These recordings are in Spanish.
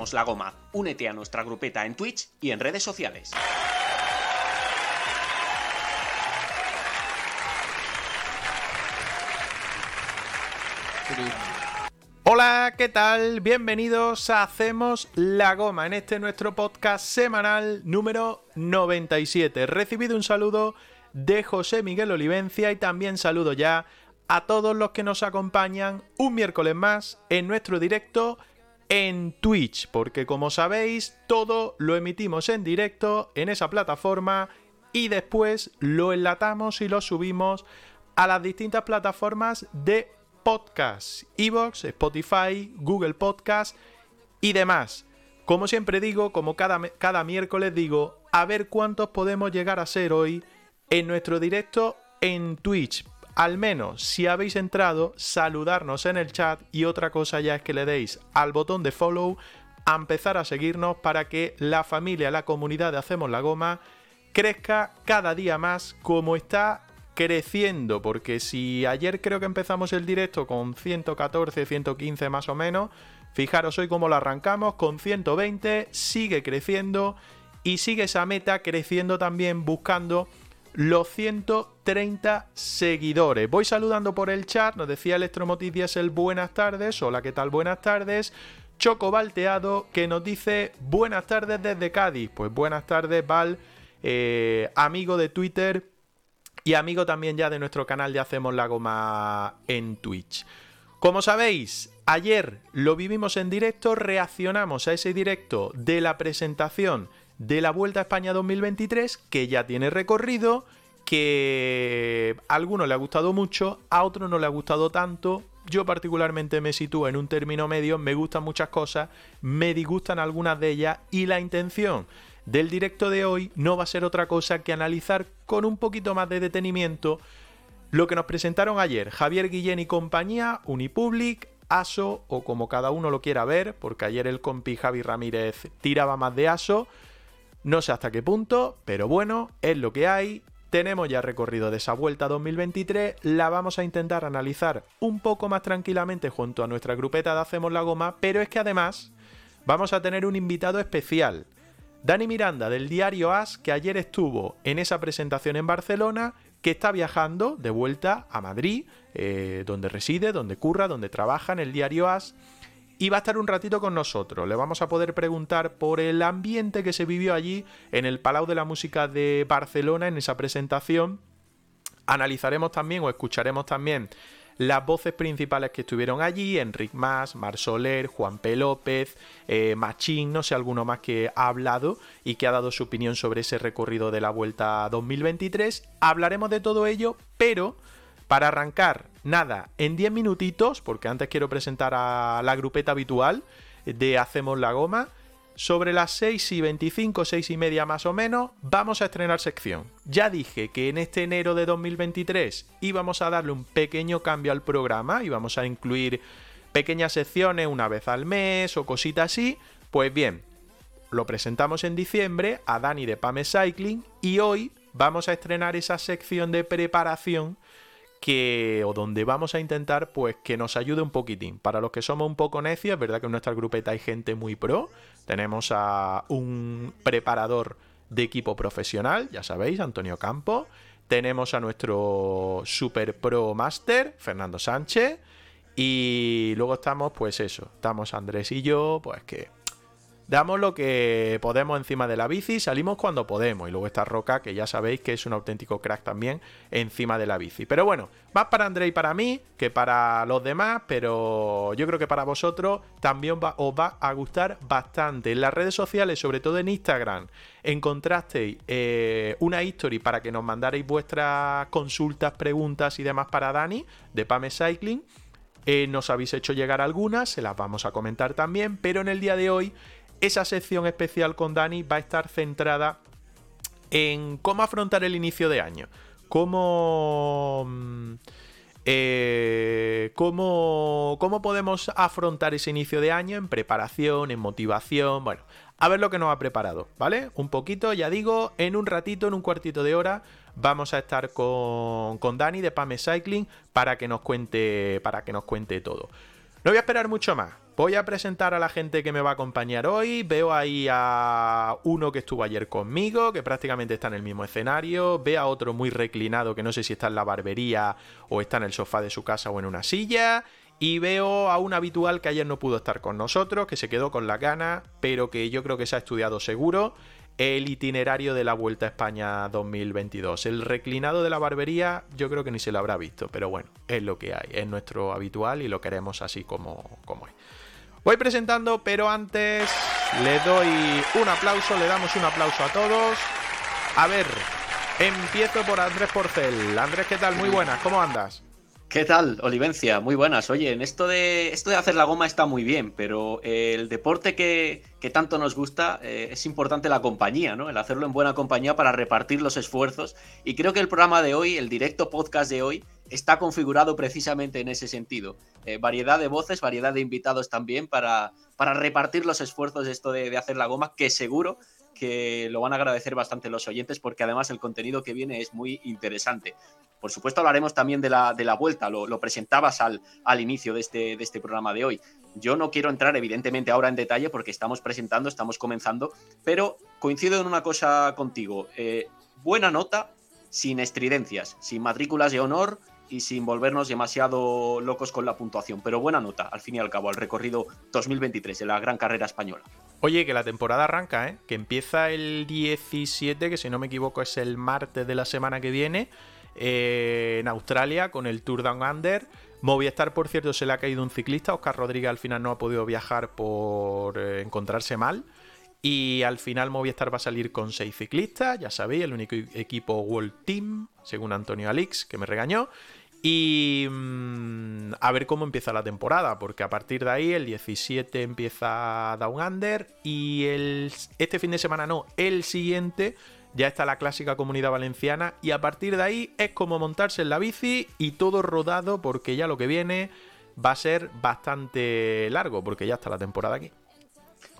La goma. Únete a nuestra grupeta en Twitch y en redes sociales. Hola, ¿qué tal? Bienvenidos a Hacemos la Goma en este nuestro podcast semanal número 97. Recibido un saludo de José Miguel Olivencia y también saludo ya a todos los que nos acompañan un miércoles más en nuestro directo en Twitch, porque como sabéis, todo lo emitimos en directo en esa plataforma y después lo enlatamos y lo subimos a las distintas plataformas de podcast, Evox, Spotify, Google Podcast y demás. Como siempre digo, como cada, cada miércoles digo, a ver cuántos podemos llegar a ser hoy en nuestro directo en Twitch al menos si habéis entrado, saludarnos en el chat y otra cosa ya es que le deis al botón de follow a empezar a seguirnos para que la familia, la comunidad de Hacemos la Goma crezca cada día más como está creciendo, porque si ayer creo que empezamos el directo con 114, 115 más o menos, fijaros hoy cómo lo arrancamos con 120, sigue creciendo y sigue esa meta creciendo también buscando los 130 seguidores. Voy saludando por el chat, nos decía Electromotiv el buenas tardes, hola, ¿qué tal? Buenas tardes. Choco Valteado que nos dice buenas tardes desde Cádiz. Pues buenas tardes, Val, eh, amigo de Twitter y amigo también ya de nuestro canal de Hacemos la Goma en Twitch. Como sabéis, ayer lo vivimos en directo, reaccionamos a ese directo de la presentación de la Vuelta a España 2023, que ya tiene recorrido, que a algunos le ha gustado mucho, a otros no le ha gustado tanto. Yo particularmente me sitúo en un término medio, me gustan muchas cosas, me disgustan algunas de ellas y la intención del directo de hoy no va a ser otra cosa que analizar con un poquito más de detenimiento lo que nos presentaron ayer Javier Guillén y compañía, Unipublic, ASO o como cada uno lo quiera ver, porque ayer el compi Javi Ramírez tiraba más de ASO. No sé hasta qué punto, pero bueno, es lo que hay. Tenemos ya recorrido de esa vuelta 2023, la vamos a intentar analizar un poco más tranquilamente junto a nuestra grupeta de Hacemos la Goma, pero es que además vamos a tener un invitado especial. Dani Miranda del diario As, que ayer estuvo en esa presentación en Barcelona, que está viajando de vuelta a Madrid, eh, donde reside, donde curra, donde trabaja en el diario As y va a estar un ratito con nosotros. Le vamos a poder preguntar por el ambiente que se vivió allí en el Palau de la Música de Barcelona en esa presentación. Analizaremos también o escucharemos también las voces principales que estuvieron allí, Enric Mas, Mar Soler, Juan P. López, eh, Machín, no sé alguno más que ha hablado y que ha dado su opinión sobre ese recorrido de la Vuelta 2023. Hablaremos de todo ello, pero para arrancar, nada, en 10 minutitos, porque antes quiero presentar a la grupeta habitual de Hacemos la Goma. Sobre las 6 y 25, 6 y media más o menos, vamos a estrenar sección. Ya dije que en este enero de 2023 íbamos a darle un pequeño cambio al programa, íbamos a incluir pequeñas secciones una vez al mes o cositas así. Pues bien, lo presentamos en diciembre a Dani de Pame Cycling y hoy vamos a estrenar esa sección de preparación que o donde vamos a intentar pues que nos ayude un poquitín. Para los que somos un poco necios, es verdad que en nuestra grupeta hay gente muy pro. Tenemos a un preparador de equipo profesional, ya sabéis, Antonio Campo. Tenemos a nuestro super pro master, Fernando Sánchez. Y luego estamos, pues eso, estamos Andrés y yo, pues que damos lo que podemos encima de la bici, salimos cuando podemos. Y luego está Roca, que ya sabéis que es un auténtico crack también encima de la bici. Pero bueno, más para André y para mí que para los demás, pero yo creo que para vosotros también os va a gustar bastante. En las redes sociales, sobre todo en Instagram, encontrasteis eh, una history para que nos mandarais vuestras consultas, preguntas y demás para Dani de Pame Cycling. Eh, nos habéis hecho llegar algunas, se las vamos a comentar también, pero en el día de hoy esa sección especial con Dani va a estar centrada en cómo afrontar el inicio de año, cómo... Mm, eh, cómo, cómo podemos afrontar ese inicio de año en preparación, en motivación, bueno, a ver lo que nos ha preparado, ¿vale? Un poquito, ya digo, en un ratito, en un cuartito de hora, vamos a estar con, con Dani de Pame Cycling para que nos cuente, para que nos cuente todo. No voy a esperar mucho más. Voy a presentar a la gente que me va a acompañar hoy. Veo ahí a uno que estuvo ayer conmigo, que prácticamente está en el mismo escenario. Veo a otro muy reclinado, que no sé si está en la barbería o está en el sofá de su casa o en una silla. Y veo a un habitual que ayer no pudo estar con nosotros, que se quedó con la gana, pero que yo creo que se ha estudiado seguro el itinerario de la Vuelta a España 2022. El reclinado de la barbería yo creo que ni se lo habrá visto, pero bueno, es lo que hay, es nuestro habitual y lo queremos así como, como es. Voy presentando, pero antes le doy un aplauso, le damos un aplauso a todos. A ver, empiezo por Andrés Porcel. Andrés, ¿qué tal? Muy buenas, ¿cómo andas? ¿Qué tal, Olivencia? Muy buenas. Oye, en esto de esto de hacer la goma está muy bien, pero el deporte que, tanto nos gusta eh, es importante la compañía, ¿no? El hacerlo en buena compañía para repartir los esfuerzos. Y creo que el programa de hoy, el directo podcast de hoy, está configurado precisamente en ese sentido. Eh, variedad de voces, variedad de invitados también para, para repartir los esfuerzos de esto de, de hacer la goma, que seguro que lo van a agradecer bastante los oyentes porque además el contenido que viene es muy interesante. Por supuesto hablaremos también de la, de la vuelta, lo, presentabas al, al inicio de este, de este programa de hoy. Yo no quiero entrar evidentemente ahora en detalle porque estamos presentando, estamos comenzando, pero coincido en una cosa contigo. Eh, buena nota, sin estridencias, sin matrículas de honor y sin volvernos demasiado locos con la puntuación, pero buena nota, al fin y al cabo, al recorrido 2023 de la gran carrera española. Oye, que la temporada arranca, ¿eh? que empieza el 17, que si no me equivoco es el martes de la semana que viene, eh, en Australia con el Tour Down Under. Movistar, por cierto, se le ha caído un ciclista. Oscar Rodríguez al final no ha podido viajar por eh, encontrarse mal. Y al final Movistar va a salir con seis ciclistas, ya sabéis, el único equipo World Team, según Antonio Alix, que me regañó. Y mm, a ver cómo empieza la temporada, porque a partir de ahí el 17 empieza Down Under y el, este fin de semana no, el siguiente ya está la clásica comunidad valenciana y a partir de ahí es como montarse en la bici y todo rodado porque ya lo que viene va a ser bastante largo porque ya está la temporada aquí.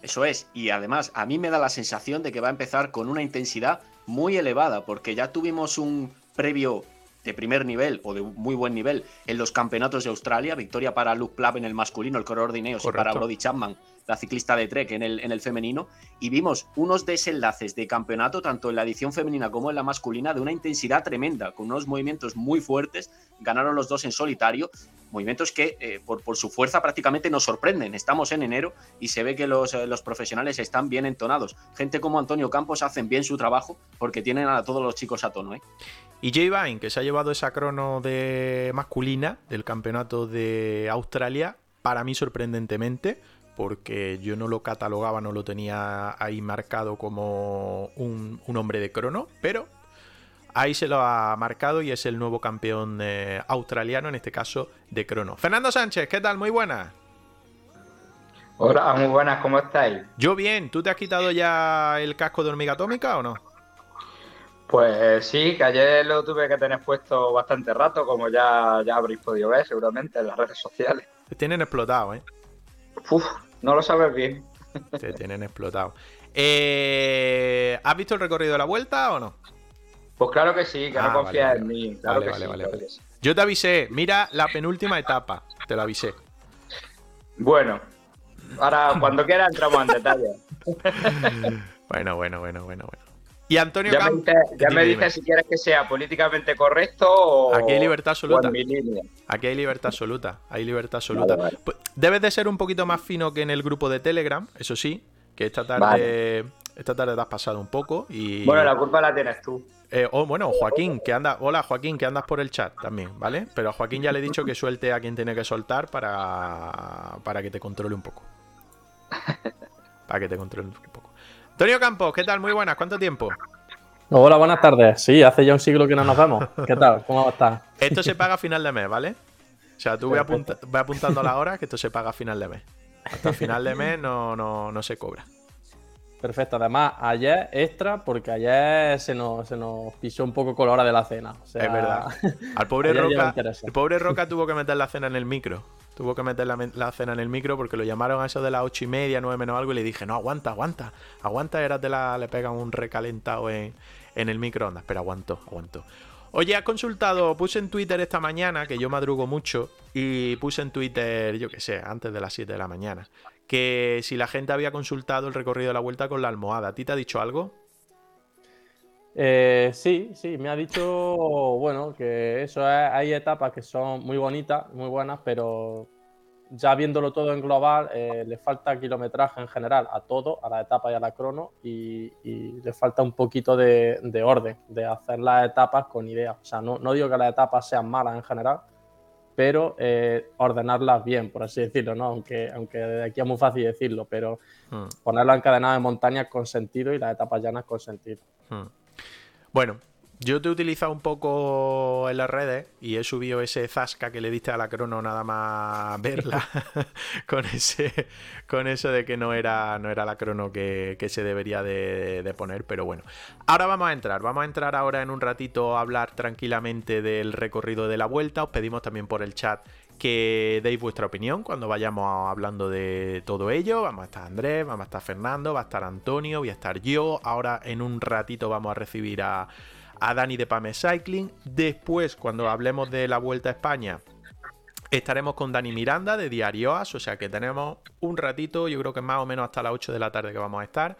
Eso es, y además a mí me da la sensación de que va a empezar con una intensidad muy elevada porque ya tuvimos un previo de primer nivel o de muy buen nivel en los campeonatos de Australia, victoria para Luke Plapp en el masculino, el corredor de Ineos, y para Brody Chapman, la ciclista de Trek en el, en el femenino, y vimos unos desenlaces de campeonato, tanto en la edición femenina como en la masculina, de una intensidad tremenda, con unos movimientos muy fuertes, ganaron los dos en solitario, movimientos que eh, por, por, su fuerza prácticamente nos sorprenden. Estamos en enero y se ve que los, eh, los, profesionales están bien entonados. Gente como Antonio Campos hacen bien su trabajo porque tienen a todos los chicos a tono. ¿eh? Y Jay Vine, que se ha llevado esa crono de masculina del campeonato de Australia, para mí sorprendentemente, porque yo no lo catalogaba, no lo tenía ahí marcado como un, hombre de crono, pero ahí se lo ha marcado y es el nuevo campeón eh, australiano, en este caso de crono. Fernando Sánchez, ¿qué tal? Muy buenas. Hola, muy buenas, ¿cómo estáis? Yo bien, ¿tú te has quitado ya el casco de hormiga atómica o no? Pues sí, que ayer lo tuve que tener puesto bastante rato, como ya, ya habréis podido ver seguramente en las redes sociales. Te tienen explotado, ¿eh? Uf, no lo sabes bien. Te tienen explotado. Eh, ¿Has visto el recorrido de la vuelta o no? Pues claro que sí, que no ah, confías en mí. Claro vale, vale, vale, Yo te avisé, mira la penúltima etapa, te lo avisé. Bueno, ahora cuando quiera entramos en detalle. bueno, bueno, bueno, bueno, bueno. Y Antonio Ya me, ya me dices si quieres que sea políticamente correcto o. Aquí hay libertad absoluta. Aquí hay libertad absoluta. Hay libertad absoluta. Debes de ser un poquito más fino que en el grupo de Telegram, eso sí. que esta tarde, esta tarde te has pasado un poco y... Bueno, la culpa la tienes tú. Eh, oh, bueno, Joaquín, que anda. Hola, Joaquín, que andas por el chat también, ¿vale? Pero a Joaquín ya le he dicho que suelte a quien tiene que soltar para, para que te controle un poco. Para que te controle un poco. Antonio Campos, ¿qué tal? Muy buenas, ¿cuánto tiempo? Hola, buenas tardes. Sí, hace ya un siglo que no nos vemos. ¿Qué tal? ¿Cómo estás? Esto se paga a final de mes, ¿vale? O sea, tú voy, apuntando la hora que esto se paga a final de mes. Hasta final de mes no, no, no se cobra. Perfecto, además ayer extra porque ayer se nos, se nos pisó un poco con la hora de la cena. es verdad. Al pobre Roca, el pobre Roca tuvo que meter la cena en el micro. Tuvo que meter la, cena en el micro porque lo llamaron a eso de las ocho y media, nueve menos algo y le dije, no, aguanta, aguanta, aguanta, era de la, le pegan un recalentado en, en el microondas, pero aguantó, aguantó. Oye, has consultado, puse en Twitter esta mañana, que yo madrugo mucho, y puse en Twitter, yo qué sé, antes de las 7 de la mañana, que si la gente había consultado el recorrido de la vuelta con la almohada. ¿A ti te ha dicho algo? Eh, sí, sí, me ha dicho, bueno, que eso es, hay etapas que son muy bonitas, muy buenas, pero ya viéndolo todo en global, eh, le falta kilometraje en general a todo, a la etapa y a la crono, y, le falta un poquito de, orden, de hacer las etapas con ideas. O sea, no, no, digo que las etapas sean malas en general, pero eh, ordenarlas bien, por así decirlo, ¿no? Aunque, aunque de aquí es muy fácil decirlo, pero hmm. ponerlas encadenadas en montañas con sentido y las etapas llanas con sentido. Hmm. Bueno, yo te he utilizado un poco en las redes y he subido ese zasca que le diste a la crono nada más verla con ese con eso de que no era, no era la crono que, se debería de, poner, pero bueno. Ahora vamos a entrar, vamos a entrar ahora en un ratito a hablar tranquilamente del recorrido de la vuelta. Os pedimos también por el chat que deis vuestra opinión cuando vayamos hablando de todo ello. Vamos a estar Andrés, vamos a estar Fernando, va a estar Antonio, voy a estar yo. Ahora en un ratito vamos a recibir a a Dani de Pame Cycling. Después, cuando hablemos de la Vuelta a España, estaremos con Dani Miranda de Diario As, o sea que tenemos un ratito, yo creo que más o menos hasta las 8 de la tarde que vamos a estar.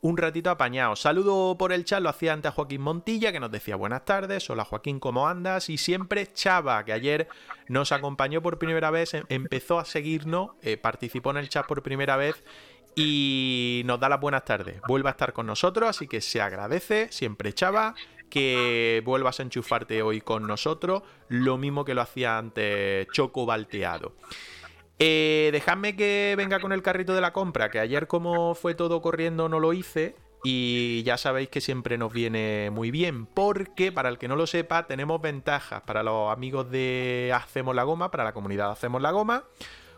Un ratito apañado. Saludo por el chat, lo hacía antes a Joaquín Montilla, que nos decía buenas tardes. Hola Joaquín, ¿cómo andas? Y siempre Chava, que ayer nos acompañó por primera vez, em, empezó a seguirnos, eh, participó en el chat por primera vez y nos da las buenas tardes. Vuelve a estar con nosotros, así que se agradece. Siempre Chava que vuelvas a enchufarte hoy con nosotros, lo mismo que lo hacía antes Choco Balteado. Eh, dejadme que venga con el carrito de la compra, que ayer como fue todo corriendo no lo hice. Y ya sabéis que siempre nos viene muy bien, porque para el que no lo sepa, tenemos ventajas para los amigos de Hacemos la Goma, para la comunidad Hacemos la Goma,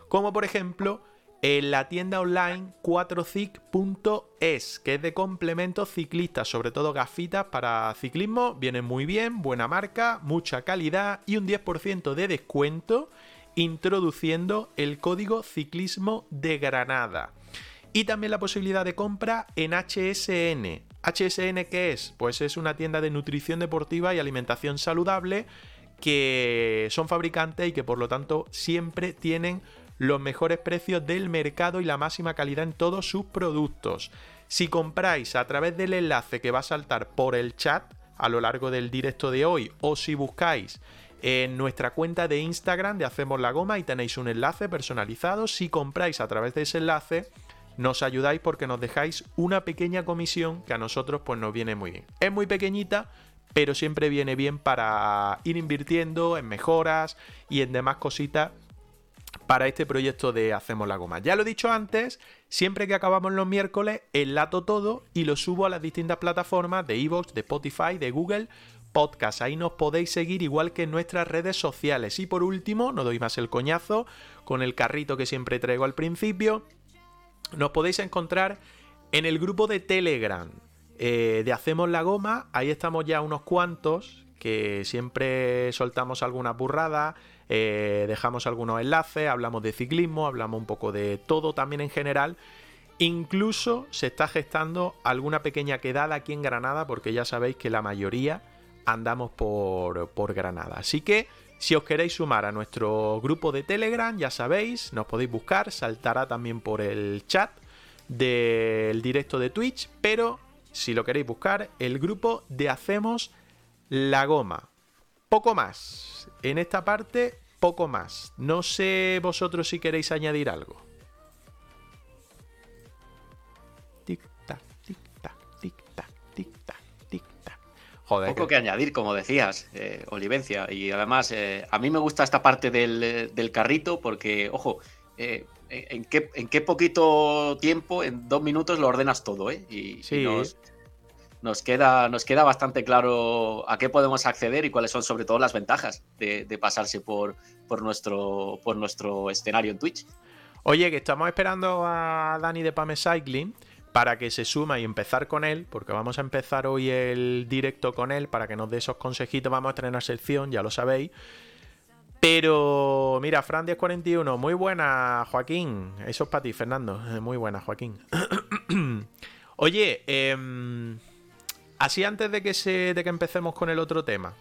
como por ejemplo en la tienda online 4cic.es, que es de complementos ciclistas, sobre todo gafitas para ciclismo. Viene muy bien, buena marca, mucha calidad y un 10% de descuento introduciendo el código ciclismo de Granada. Y también la posibilidad de compra en HSN. ¿HSN qué es? Pues es una tienda de nutrición deportiva y alimentación saludable que son fabricantes y que por lo tanto siempre tienen los mejores precios del mercado y la máxima calidad en todos sus productos. Si compráis a través del enlace que va a saltar por el chat a lo largo del directo de hoy o si buscáis en nuestra cuenta de Instagram de Hacemos la Goma y tenéis un enlace personalizado, si compráis a través de ese enlace nos ayudáis porque nos dejáis una pequeña comisión que a nosotros pues nos viene muy bien. Es muy pequeñita, pero siempre viene bien para ir invirtiendo en mejoras y en demás cositas para este proyecto de Hacemos la Goma. Ya lo he dicho antes, siempre que acabamos los miércoles, enlato todo y lo subo a las distintas plataformas de Evox, de Spotify, de Google Podcast. Ahí nos podéis seguir igual que en nuestras redes sociales. Y por último, no doy más el coñazo, con el carrito que siempre traigo al principio, nos podéis encontrar en el grupo de Telegram eh, de Hacemos la Goma. Ahí estamos ya unos cuantos que siempre soltamos alguna burrada eh, dejamos algunos enlaces, hablamos de ciclismo, hablamos un poco de todo también en general. Incluso se está gestando alguna pequeña quedada aquí en Granada, porque ya sabéis que la mayoría andamos por, por Granada. Así que si os queréis sumar a nuestro grupo de Telegram, ya sabéis, nos podéis buscar, saltará también por el chat del directo de Twitch, pero si lo queréis buscar, el grupo de Hacemos la Goma. Poco más. En esta parte, poco más. No sé vosotros si queréis añadir algo. tic-tac, tic-tac, tic-tac, tic-tac, tic-tac. Joder. Poco que... añadir, como decías, eh, Olivencia. Y además, eh, a mí me gusta esta parte del, del carrito porque, ojo, eh, en, qué, en qué poquito tiempo, en dos minutos, lo ordenas todo, ¿eh? Y, Sí. y nos, nos queda, nos queda bastante claro a qué podemos acceder y cuáles son sobre todo las ventajas de, pasarse por, por, nuestro, por nuestro escenario en Twitch. Oye, que estamos esperando a Dani de Pame Cycling para que se suma y empezar con él, porque vamos a empezar hoy el directo con él para que nos dé esos consejitos. Vamos a estrenar sección, ya lo sabéis. Pero mira, Fran 1041, muy buena, Joaquín. Eso es para ti, Fernando. Eh, Muy buena, Joaquín. Oye, em, así antes de que, se, de que empecemos con el otro tema.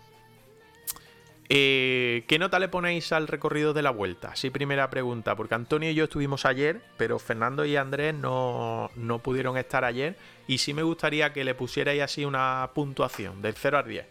Eh, ¿Qué nota le ponéis al recorrido de la vuelta? Sí, primera pregunta, porque Antonio y yo estuvimos ayer, pero Fernando y Andrés no, no pudieron estar ayer. Y sí me gustaría que le pusierais así una puntuación, del 0 al 10.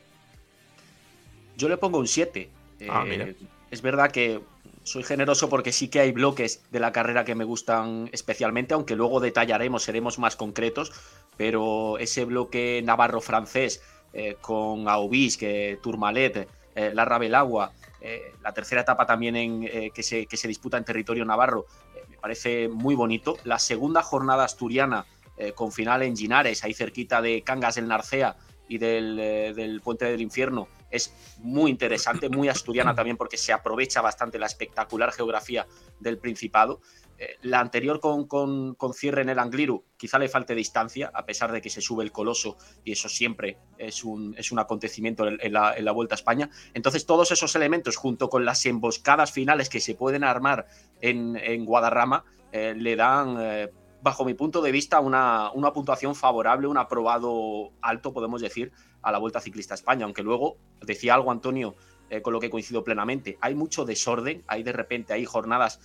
Yo le pongo un 7. Ah, Eh, mira. Es verdad que soy generoso porque sí que hay bloques de la carrera que me gustan especialmente, aunque luego detallaremos, seremos más concretos, pero ese bloque navarro-francés eh, con Aubis, que Tourmalet, eh, Larra Belagua, eh, la tercera etapa también eh, que, se, que se disputa en territorio navarro, me parece muy bonito. La segunda jornada asturiana con final en Ginares, ahí cerquita de Cangas del Narcea y del, del Puente del Infierno, es muy interesante, muy asturiana también porque se aprovecha bastante la espectacular geografía del Principado. Eh, la anterior con, con- con cierre en el Angliru, quizá le falte distancia, a pesar de que se sube el coloso y eso siempre es un, es un acontecimiento en, la, en la Vuelta a España. Entonces, todos esos elementos, junto con las emboscadas finales que se pueden armar en, en Guadarrama, eh, le dan, eh, bajo mi punto de vista, una, una puntuación favorable, un aprobado alto, podemos decir, a la Vuelta Ciclista a España. Aunque luego, decía algo Antonio, con lo que coincido plenamente, hay mucho desorden, hay de repente, hay jornadas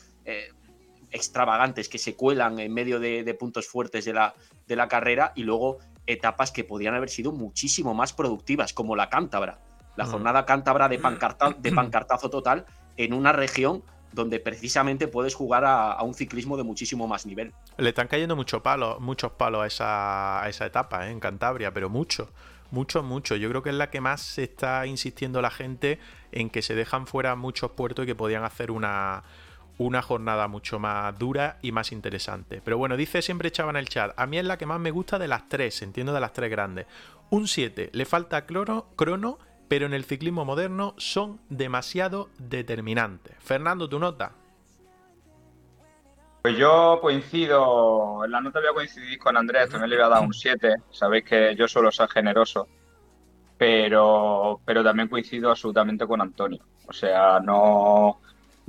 extravagantes que se cuelan en medio de, de puntos fuertes de la, de la carrera y luego etapas que podrían haber sido muchísimo más productivas, como la cántabra. La jornada cántabra de, pancarta- de pancartazo total en una región donde precisamente puedes jugar a, a un ciclismo de muchísimo más nivel. Le están cayendo mucho palo, muchos palos a esa, a esa etapa ¿eh? en Cantabria, pero mucho, mucho, mucho. Yo creo que es la que más se está insistiendo la gente en que se dejan fuera muchos puertos y que podían hacer una, una jornada mucho más dura y más interesante. Pero bueno, dice siempre Chava en el chat, a mí es la que más me gusta de las tres, entiendo de las tres grandes. Un 7, le falta crono, pero en el ciclismo moderno son demasiado determinantes. Fernando, tu nota. Pues yo coincido, en la nota voy a coincidir con Andrés, también le voy a dar un 7, sabéis que yo suelo ser generoso, pero, pero también coincido absolutamente con Antonio. O sea, no,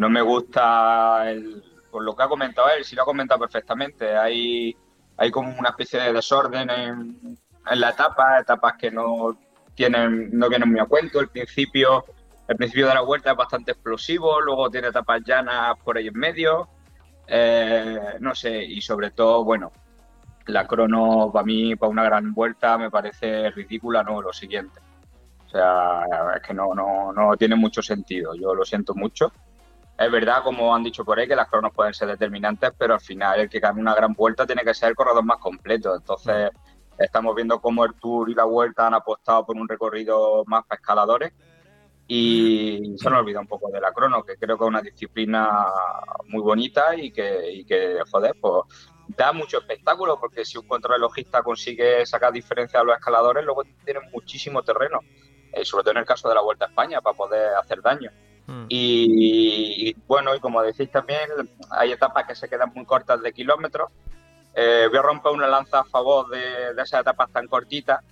no me gusta el, por lo que ha comentado él, sí lo ha comentado perfectamente, hay, hay como una especie de desorden en, en la etapa, etapas que no tienen, no vienen muy a cuento, el principio, el principio de la vuelta es bastante explosivo, luego tiene etapas llanas por ahí en medio. Eh, no sé, y sobre todo, bueno, la crono para mí, para una gran vuelta, me parece ridícula, no, lo siguiente. O sea, es que no, no, no tiene mucho sentido, yo lo siento mucho. Es verdad, como han dicho por ahí, que las cronos pueden ser determinantes, pero al final el que gane una gran vuelta tiene que ser el corredor más completo. Entonces, estamos viendo cómo el Tour y la Vuelta han apostado por un recorrido más para escaladores y se han olvidado un poco de la crono, que creo que es una disciplina muy bonita y que, y que joder, pues da mucho espectáculo, porque si un contrarrelojista consigue sacar diferencia a los escaladores, luego tienen muchísimo terreno, eh, sobre todo en el caso de la Vuelta a España, para poder hacer daño. Mm. Y, y, bueno, y como decís también, hay etapas que se quedan muy cortas de kilómetros. Eh, voy a romper una lanza a favor de, de esas etapas tan cortitas.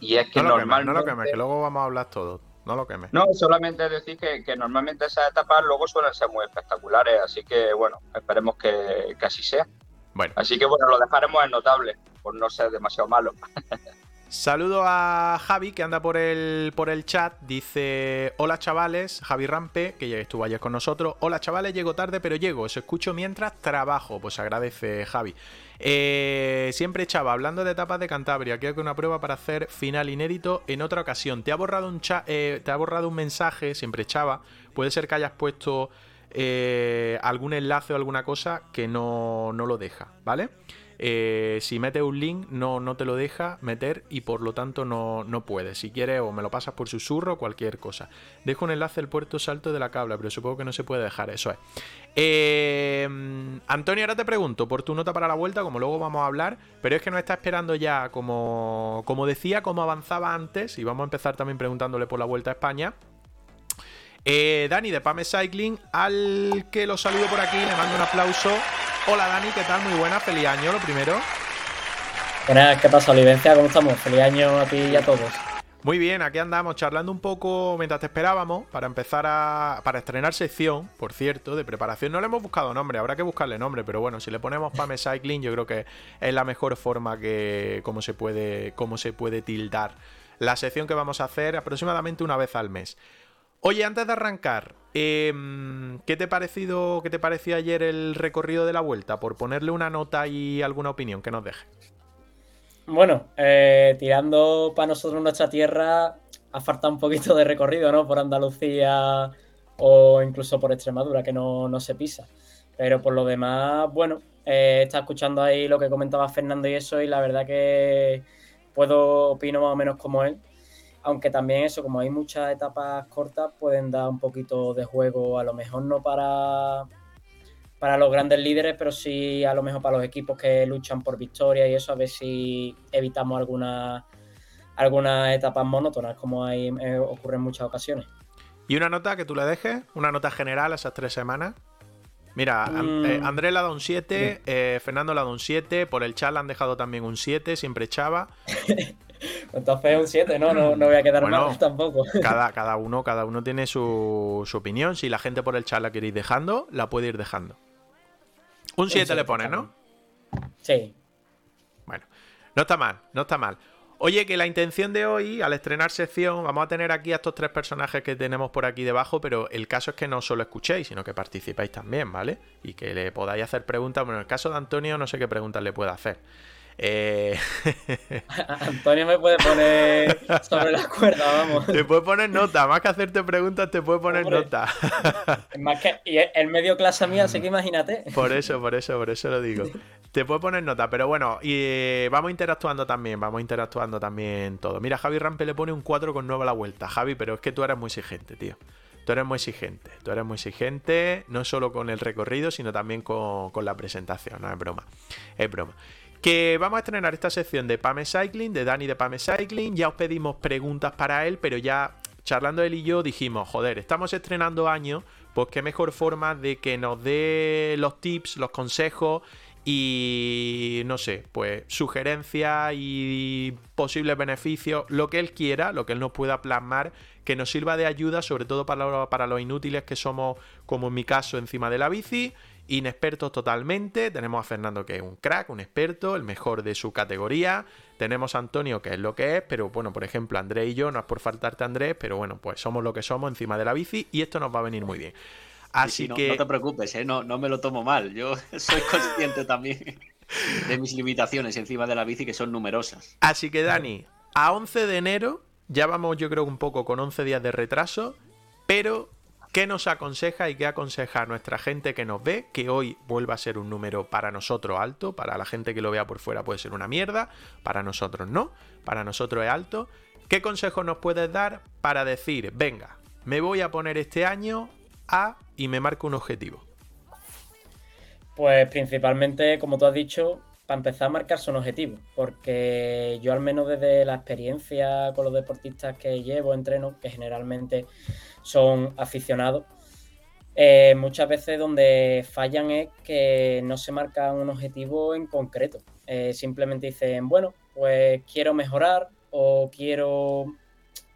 Y es que No lo quemes, normalmente. no lo quemes, que luego vamos a hablar todo. No lo quemes. No, solamente decir que, que normalmente esas etapas luego suelen ser muy espectaculares, así que bueno, esperemos que, que así sea. Bueno, Así que bueno, lo dejaremos en notable, por no ser demasiado malo. saludo a Javi que anda por el, por el chat. Dice: Hola chavales, Javi Rampe, que ya estuvo ayer con nosotros. Hola chavales, llego tarde, pero llego. Os escucho mientras trabajo. Pues agradece Javi. Eh, siempre Chava, hablando de etapas de Cantabria, creo que una prueba para hacer final inédito en otra ocasión. Te ha borrado un, eh, ha borrado un mensaje, siempre Chava. Puede ser que hayas puesto eh, algún enlace o alguna cosa que no, no lo deja, ¿vale? Eh, si metes un link no, no te lo deja meter y por lo tanto no, no puedes. Si quieres o me lo pasas por susurro o cualquier cosa. Dejo un enlace al puerto salto de la cabla, pero supongo que no se puede dejar, eso es. Eh, Antonio, ahora te pregunto por tu nota para la vuelta, como luego vamos a hablar, pero es que nos está esperando ya, como, como decía, como avanzaba antes, y vamos a empezar también preguntándole por la vuelta a España. Eh, Dani de Pame Cycling, al que lo saludo por aquí, le mando un aplauso. Hola Dani, ¿qué tal? Muy buena, feliz año, lo primero. Buenas, ¿qué pasa, Olivencia? ¿Cómo estamos? Feliz año a ti y a todos. Muy bien, aquí andamos charlando un poco mientras te esperábamos para empezar a. para estrenar sección, por cierto, de preparación. No le hemos buscado nombre, habrá que buscarle nombre, pero bueno, si le ponemos Pame Cycling, yo creo que es la mejor forma que. cómo se puede. cómo se puede tildar. La sección que vamos a hacer aproximadamente una vez al mes. Oye, antes de arrancar, em, ¿qué te parecido, qué te pareció ayer el recorrido de la vuelta? Por ponerle una nota y alguna opinión que nos deje. Bueno, eh, tirando para nosotros nuestra tierra, ha faltado un poquito de recorrido, ¿no? Por Andalucía o incluso por Extremadura, que no, se pisa. Pero por lo demás, bueno, eh, está escuchando ahí lo que comentaba Fernando y eso, y la verdad que puedo opino más o menos como él aunque también eso, como hay muchas etapas cortas, pueden dar un poquito de juego, a lo mejor no para, para los grandes líderes, pero sí a lo mejor para los equipos que luchan por victoria y eso, a ver si evitamos algunas algunas etapas monótonas, como hay, eh, ocurre en muchas ocasiones. ¿Y una nota que tú le dejes? ¿Una nota general a esas tres semanas? Mira, eh, mm. Andrés le ha dado un 7, eh, Fernando le ha dado un 7, por el chat le han dejado también un 7, siempre Chava. Entonces un 7, ¿no? ¿no? voy a quedar mal tampoco. Cada, cada, uno, cada uno tiene su, opinión. Si la gente por el chat la quiere ir dejando, la puede ir dejando. Un 7 le pones, ¿no? Sí. Bueno, no está mal, no está mal. Oye, que la intención de hoy, al estrenar sección, vamos a tener aquí a estos tres personajes que tenemos por aquí debajo, pero el caso es que no solo escuchéis, sino que participáis también, ¿vale? Y que le podáis hacer preguntas. Bueno, en el caso de Antonio, no sé qué preguntas le puedo hacer. Eh... Antonio me puede poner sobre la cuerda, vamos. Te puede poner nota, más que hacerte preguntas, te puede poner nota. Más que, y el medio clase mía, así que imagínate. Por eso, por eso, por eso lo digo. Te puede poner nota, pero bueno, y eh, vamos interactuando también, vamos interactuando también todo. Mira, Javi Rampe le pone un 4 con 9 a la vuelta. Javi, pero es que tú eres muy exigente, tío. Tú eres muy exigente, tú eres muy exigente, no solo con el recorrido, sino también con, con la presentación, no es broma, es broma. Que vamos a estrenar esta sección de Pame Cycling, de Dani de Pame Cycling. Ya os pedimos preguntas para él, pero ya charlando él y yo dijimos, joder, estamos estrenando año, pues qué mejor forma de que nos dé los tips, los consejos y no sé, pues sugerencias y posibles beneficios, lo que él quiera, lo que él nos pueda plasmar, que nos sirva de ayuda, sobre todo para, para los inútiles que somos, como en mi caso, encima de la bici inexpertos totalmente. Tenemos a Fernando que es un crack, un experto, el mejor de su categoría. Tenemos a Antonio que es lo que es, pero bueno, por ejemplo, Andrés y yo, no es por faltarte Andrés, pero bueno, pues somos lo que somos encima de la bici y esto nos va a venir muy bien. Así que... No te preocupes, ¿eh? no, no me lo tomo mal. Yo soy consciente también de mis limitaciones encima de la bici que son numerosas. Así que Dani, a 11 de enero, ya vamos yo creo un poco con 11 días de retraso, pero ¿Qué nos aconseja y qué aconseja a nuestra gente que nos ve? Que hoy vuelva a ser un número para nosotros alto, para la gente que lo vea por fuera puede ser una mierda, para nosotros no, para nosotros es alto. ¿Qué consejo nos puedes dar para decir, venga, me voy a poner este año a y me marco un objetivo? Pues principalmente, como tú has dicho, para empezar a marcarse un objetivo, porque yo al menos desde la experiencia con los deportistas que llevo, entreno, que generalmente son aficionados, eh, muchas veces donde fallan es que no se marcan un objetivo en concreto. Eh, simplemente dicen, bueno, pues quiero mejorar o quiero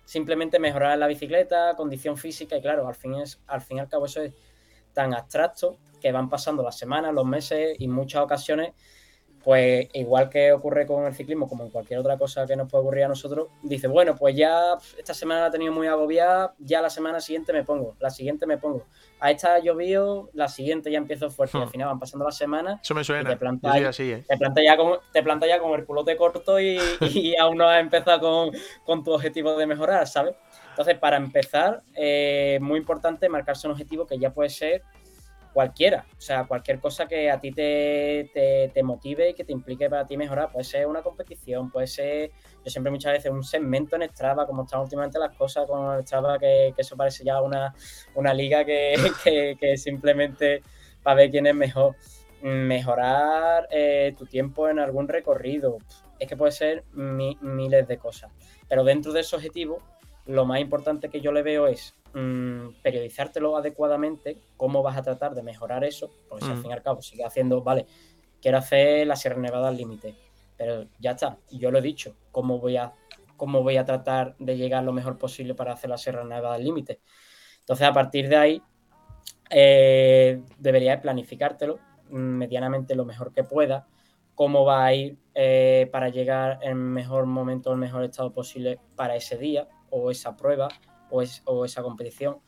simplemente mejorar la bicicleta, condición física, y claro, al fin, es, al fin y al cabo eso es tan abstracto que van pasando las semanas, los meses y muchas ocasiones pues igual que ocurre con el ciclismo, como en cualquier otra cosa que nos puede ocurrir a nosotros, dice, bueno, pues ya esta semana la he tenido muy agobiada, ya la semana siguiente me pongo, la siguiente me pongo. A esta llovido, la siguiente ya empiezo fuerte. Y al hmm. final van pasando las semanas. Eso me suena. te planta, ¿eh? te, planta ya como, te planta ya como el culote corto y, aún no has empezado con, con, tu objetivo de mejorar, ¿sabes? Entonces, para empezar, es eh, muy importante marcarse un objetivo que ya puede ser cualquiera, o sea, cualquier cosa que a ti te, te, motive y que te implique para ti mejorar, puede ser una competición, puede ser, yo siempre muchas veces, un segmento en Strava, como están últimamente las cosas con Strava, que, que eso parece ya una, una liga que, que, simplemente para ver quién es mejor. Mejorar eh, tu tiempo en algún recorrido, es que puede ser miles de cosas, pero dentro de ese objetivo, lo más importante que yo le veo es Mm, periodizártelo adecuadamente, cómo vas a tratar de mejorar eso, porque si al mm. fin y al cabo sigue haciendo, vale, quiero hacer la Sierra Nevada al límite, pero ya está, yo lo he dicho, cómo voy a, cómo voy a tratar de llegar lo mejor posible para hacer la Sierra Nevada al límite. Entonces, a partir de ahí, eh, deberías planificártelo medianamente lo mejor que pueda, cómo va a ir eh, para llegar en mejor momento, en mejor estado posible para ese día o esa prueba, o, esa competición.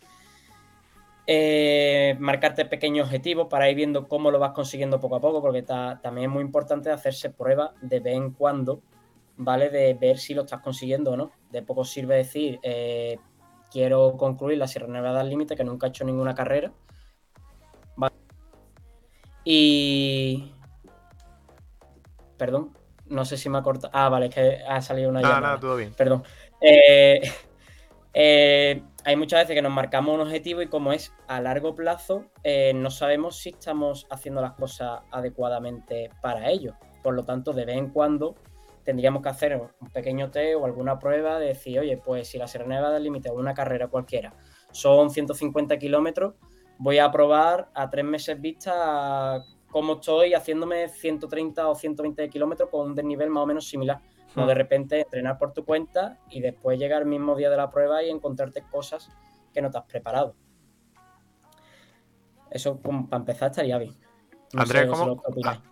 Eh, marcarte pequeños objetivos para ir viendo cómo lo vas consiguiendo poco a poco, porque también es muy importante hacerse pruebas de vez en cuando, ¿vale? De ver si lo estás consiguiendo o no. De poco sirve decir, eh, quiero concluir la Sierra Nevada al límite, que nunca he hecho ninguna carrera. Y. Perdón, no sé si me ha cortado. Ah, vale, es que ha salido una. Ah, nada, todo bien. Perdón. Eh, eh, hay muchas veces que nos marcamos un objetivo y como es a largo plazo, eh, no sabemos si estamos haciendo las cosas adecuadamente para ello. Por lo tanto, de vez en cuando tendríamos que hacer un pequeño test o alguna prueba de decir, oye, pues si la Sierra del Límite una carrera cualquiera son 150 kilómetros, voy a probar a tres meses vista cómo estoy haciéndome 130 o 120 kilómetros con un desnivel más o menos similar no de repente entrenar por tu cuenta y después llegar el mismo día de la prueba y encontrarte cosas que no te has preparado. Eso para empezar estaría bien. Andrés, ¿cómo,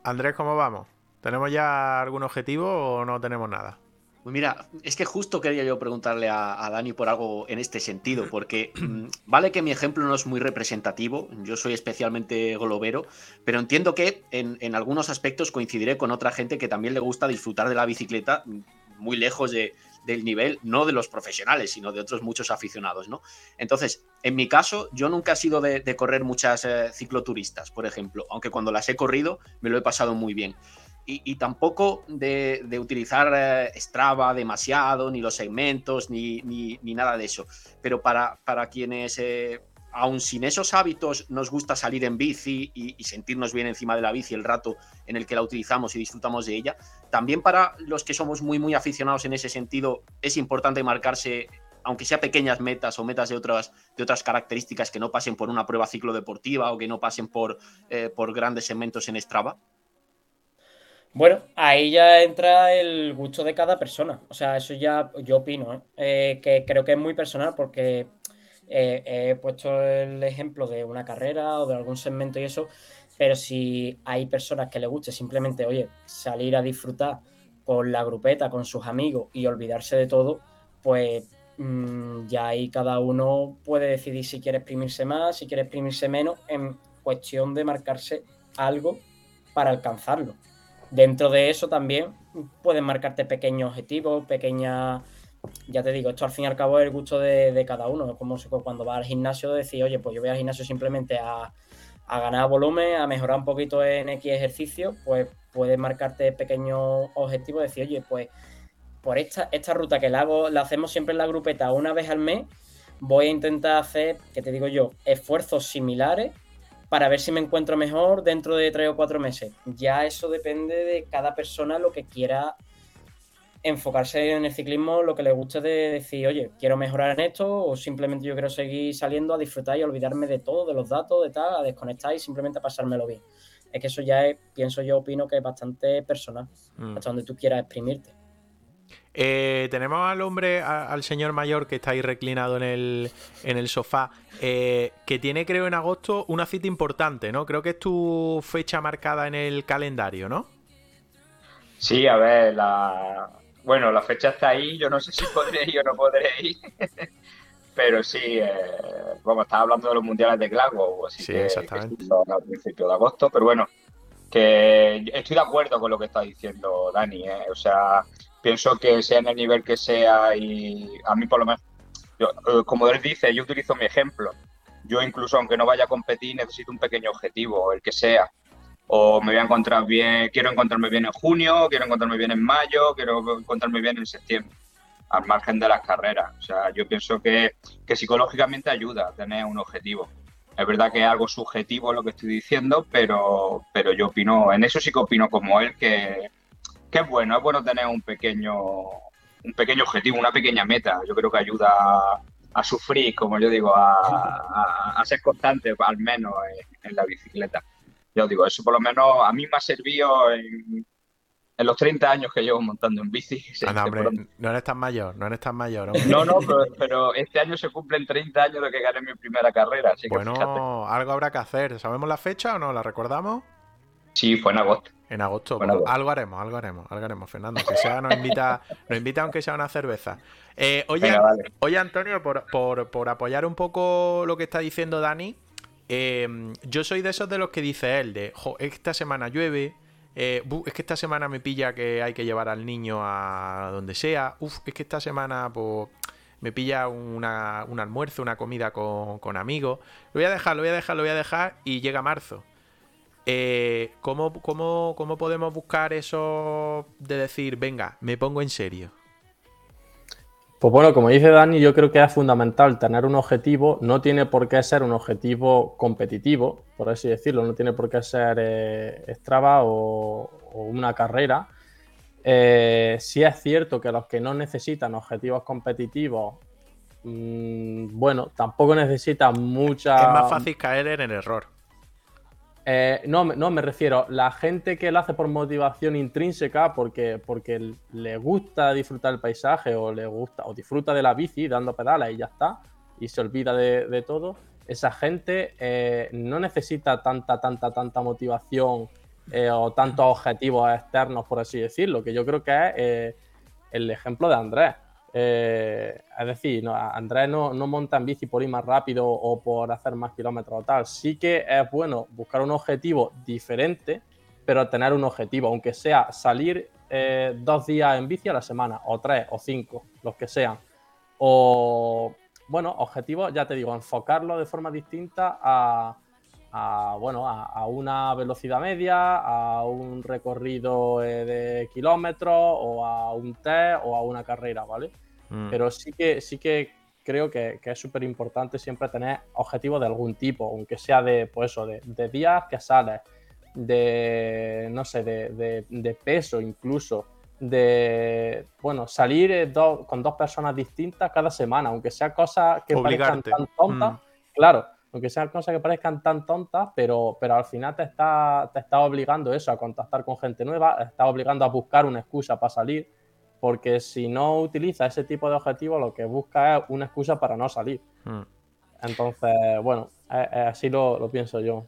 Andrés, ¿cómo vamos? ¿Tenemos ya algún objetivo o no tenemos nada? Pues mira, es que justo quería yo preguntarle a, Dani por algo en este sentido, porque mm, vale que mi ejemplo no es muy representativo, yo soy especialmente globero, pero entiendo que en, algunos aspectos coincidiré con otra gente que también le gusta disfrutar de la bicicleta mm, muy lejos del nivel, no de los profesionales, sino de otros muchos aficionados, ¿no? Entonces, en mi caso, yo nunca he sido de, correr muchas eh, cicloturistas, por ejemplo, aunque cuando las he corrido me lo he pasado muy bien y, tampoco de, utilizar eh, Strava demasiado, ni los segmentos, ni, nada de eso. Pero para, para quienes, eh, aún sin esos hábitos, nos gusta salir en bici y, sentirnos bien encima de la bici el rato en el que la utilizamos y disfrutamos de ella, también para los que somos muy, muy aficionados en ese sentido, es importante marcarse aunque sea pequeñas metas o metas de otras, de otras características que no pasen por una prueba ciclo deportiva o que no pasen por, eh, por grandes segmentos en Strava? Bueno, ahí ya entra el gusto de cada persona. O sea, eso ya yo opino, ¿eh? Eh, que creo que es muy personal porque eh, he puesto el ejemplo de una carrera o de algún segmento y eso, pero si hay personas que le guste simplemente, oye, salir a disfrutar con la grupeta, con sus amigos y olvidarse de todo, pues mm, ya ahí cada uno puede decidir si quiere exprimirse más, si quiere exprimirse menos, en cuestión de marcarse algo para alcanzarlo. Dentro de eso también puedes marcarte pequeños objetivos, pequeñas... Ya te digo, esto al fin y al cabo es el gusto de, cada uno. Es como cuando vas al gimnasio decir, oye, pues yo voy al gimnasio simplemente a, ganar volumen, a mejorar un poquito en X ejercicio, pues puedes marcarte pequeños objetivos, decir, oye, pues por esta, esta ruta que la hago, la hacemos siempre en la grupeta una vez al mes, voy a intentar hacer, que te digo yo, esfuerzos similares para ver si me encuentro mejor dentro de tres o cuatro meses. Ya eso depende de cada persona lo que quiera enfocarse en el ciclismo, lo que le guste de decir, oye, quiero mejorar en esto o simplemente yo quiero seguir saliendo a disfrutar y olvidarme de todo, de los datos, de tal, a desconectar y simplemente a pasármelo bien. Es que eso ya es, pienso yo, opino que es bastante personal, mm. hasta donde tú quieras exprimirte. Eh, tenemos al hombre, al señor mayor que está ahí reclinado en el, en el sofá, eh, que tiene, creo, en agosto una cita importante, ¿no? Creo que es tu fecha marcada en el calendario, ¿no? Sí, a ver, la... bueno, la fecha está ahí, yo no sé si podré ir o no podré ir, pero sí, eh, bueno, estaba hablando de los mundiales de Glasgow, así sí, exactamente. a principios de agosto, pero bueno, que estoy de acuerdo con lo que está diciendo Dani, ¿eh? o sea, pienso que sea en el nivel que sea y a mí por lo menos, eh, como él dice, yo utilizo mi ejemplo. yo incluso aunque no vaya a competir necesito un pequeño objetivo, el que sea. O me voy a encontrar bien, quiero encontrarme bien en junio, quiero encontrarme bien en mayo, quiero encontrarme bien en septiembre, al margen de las carreras. O sea, yo pienso que, que psicológicamente ayuda a tener un objetivo. Es verdad que es algo subjetivo lo que estoy diciendo, pero, pero yo opino, en eso sí que opino como él, que, que es bueno, es bueno tener un pequeño, un pequeño objetivo, una pequeña meta. Yo creo que ayuda a, sufrir, como yo digo, a, ser constante, al menos en, la bicicleta. Yo digo, eso por lo menos a mí me ha servido en, los 30 años que llevo montando en bici. no eres tan mayor, no eres tan mayor. No, no, pero, este año se cumplen 30 años de que gané mi primera carrera. bueno, algo habrá que hacer. ¿Sabemos la fecha o no? ¿La recordamos? Sí, fue en agosto. En agosto, algo haremos, algo haremos, algo haremos, Fernando. Que sea, nos invita, nos invita aunque sea una cerveza. Eh, oye, oye, Antonio, por, apoyar un poco lo que está diciendo Dani, eh, yo soy de esos de los que dice él, de esta semana llueve, eh, es que esta semana me pilla que hay que llevar al niño a donde sea, uf, es que esta semana pues, me pilla un almuerzo, una comida con, con amigos, lo voy a dejar, lo voy a dejar, lo voy a dejar y llega marzo. Eh, ¿cómo, podemos buscar eso de decir, venga, me pongo en serio? Pues bueno, como dice Dani, yo creo que es fundamental tener un objetivo. No tiene por qué ser un objetivo competitivo, por así decirlo. No tiene por qué ser eh, Strava o, una carrera. Eh, sí es cierto que los que no necesitan objetivos competitivos, mm, bueno, tampoco necesitan mucha... Es más fácil caer en el error. Eh, no, no, me refiero, la gente que lo hace por motivación intrínseca, porque, porque le gusta disfrutar del paisaje o le gusta o disfruta de la bici dando pedales y ya está, y se olvida de, todo, esa gente eh, no necesita tanta, tanta, tanta motivación eh, o tantos objetivos externos, por así decirlo, que yo creo que es el ejemplo de Andrés. Eh, es decir, no, Andrés no, monta en bici por ir más rápido o por hacer más kilómetros o tal. Sí que es bueno buscar un objetivo diferente, pero tener un objetivo, aunque sea salir eh, dos días en bici a la semana, o tres, o cinco, los que sean. O, bueno, objetivos, ya te digo, enfocarlo de forma distinta a, bueno, a, una velocidad media, a un recorrido eh, de kilómetros, o a un test, o a una carrera, ¿vale? Mm. Pero sí que, sí que creo que, es súper importante siempre tener objetivos de algún tipo, aunque sea de, pues eso, de, días que sales, de, no sé, de, peso incluso, de, bueno, salir eh, con dos personas distintas cada semana, aunque sea cosas que parezcan tan tontas, mm. claro, aunque sean cosas que parezcan tan tontas, pero, pero al final te está, te está obligando eso, a contactar con gente nueva, te está obligando a buscar una excusa para salir porque si no utiliza ese tipo de objetivo, lo que busca es una excusa para no salir. Hmm. Entonces, bueno, así lo, pienso yo.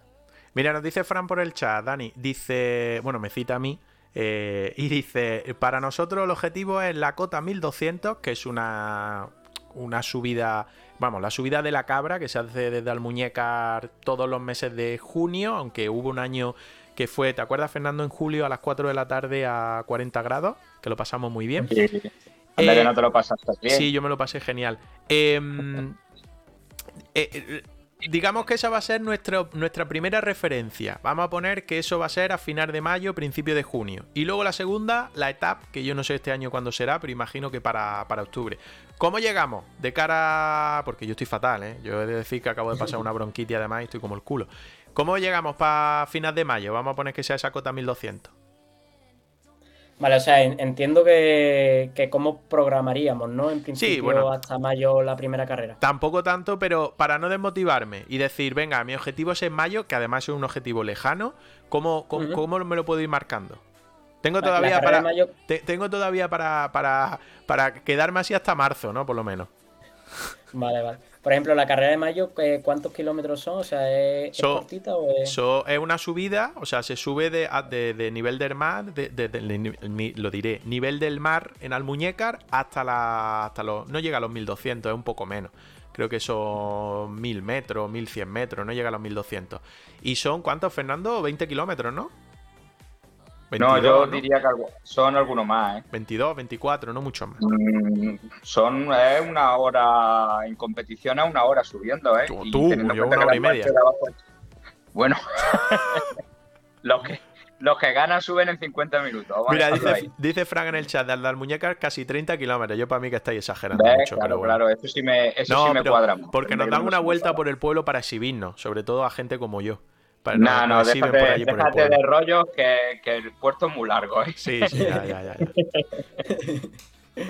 Mira, nos dice Fran por el chat, Dani, dice, bueno, me cita a mí, eh, y dice, para nosotros el objetivo es la cota 1200, que es una, una subida, vamos, la subida de la cabra que se hace desde Almuñécar todos los meses de junio, aunque hubo un año que fue, ¿te acuerdas Fernando? En julio a las 4 de la tarde a 40 grados que lo pasamos muy bien. Sí, eh, no te lo pasaste bien. Sí, yo me lo pasé genial. Em, eh, eh, digamos que esa va a ser nuestra primera referencia. Vamos a poner que eso va a ser a final de mayo, principio de junio. Y luego la segunda, la etapa, que yo no sé este año cuándo será, pero imagino que para, para octubre. ¿Cómo llegamos? De cara. Porque yo estoy fatal, ¿eh? Yo he de decir que acabo de pasar una bronquitis además y estoy como el culo. ¿Cómo llegamos para final de mayo? Vamos a poner que sea esa cota 1200. Vale, o sea, entiendo que, cómo programaríamos, ¿no? En principio hasta mayo la primera carrera. Tampoco tanto, pero para no desmotivarme y decir, venga, mi objetivo es en mayo, que además es un objetivo lejano, ¿cómo, cómo, me lo puedo ir marcando? Tengo todavía para. tengo todavía para, para, para quedarme así hasta marzo, ¿no? Por lo menos. Vale, vale. Por ejemplo, la carrera de mayo, ¿cuántos kilómetros son? O sea, ¿es, cortita o es...? es una subida, o sea, se sube de, nivel del mar, de, lo diré, nivel del mar en Almuñécar hasta, la, hasta los... No llega a los 1200, es un poco menos. Creo que son 1000 metros, 1100 metros, no llega a los 1200. ¿Y son cuántos, Fernando? 20 kilómetros, ¿no? No, yo diría que son algunos más, ¿eh? 22, 24, no mucho más. Mm, son es una hora en competición, a una hora subiendo, ¿eh? Tú, yo una hora y media. Bueno, los que los que ganan suben en 50 minutos. Mira, dice, dice, Frank en el chat, de al muñecas casi 30 kilómetros. Yo para mí que estáis exagerando mucho. Claro, claro, eso sí me, eso sí me cuadra. Porque nos dan una vuelta por el pueblo para exhibirnos, sobre todo a gente como yo. No, no, déjate, déjate de rollo que, que, el puerto es muy largo. ¿eh? Sí, sí, ya, ya, ya.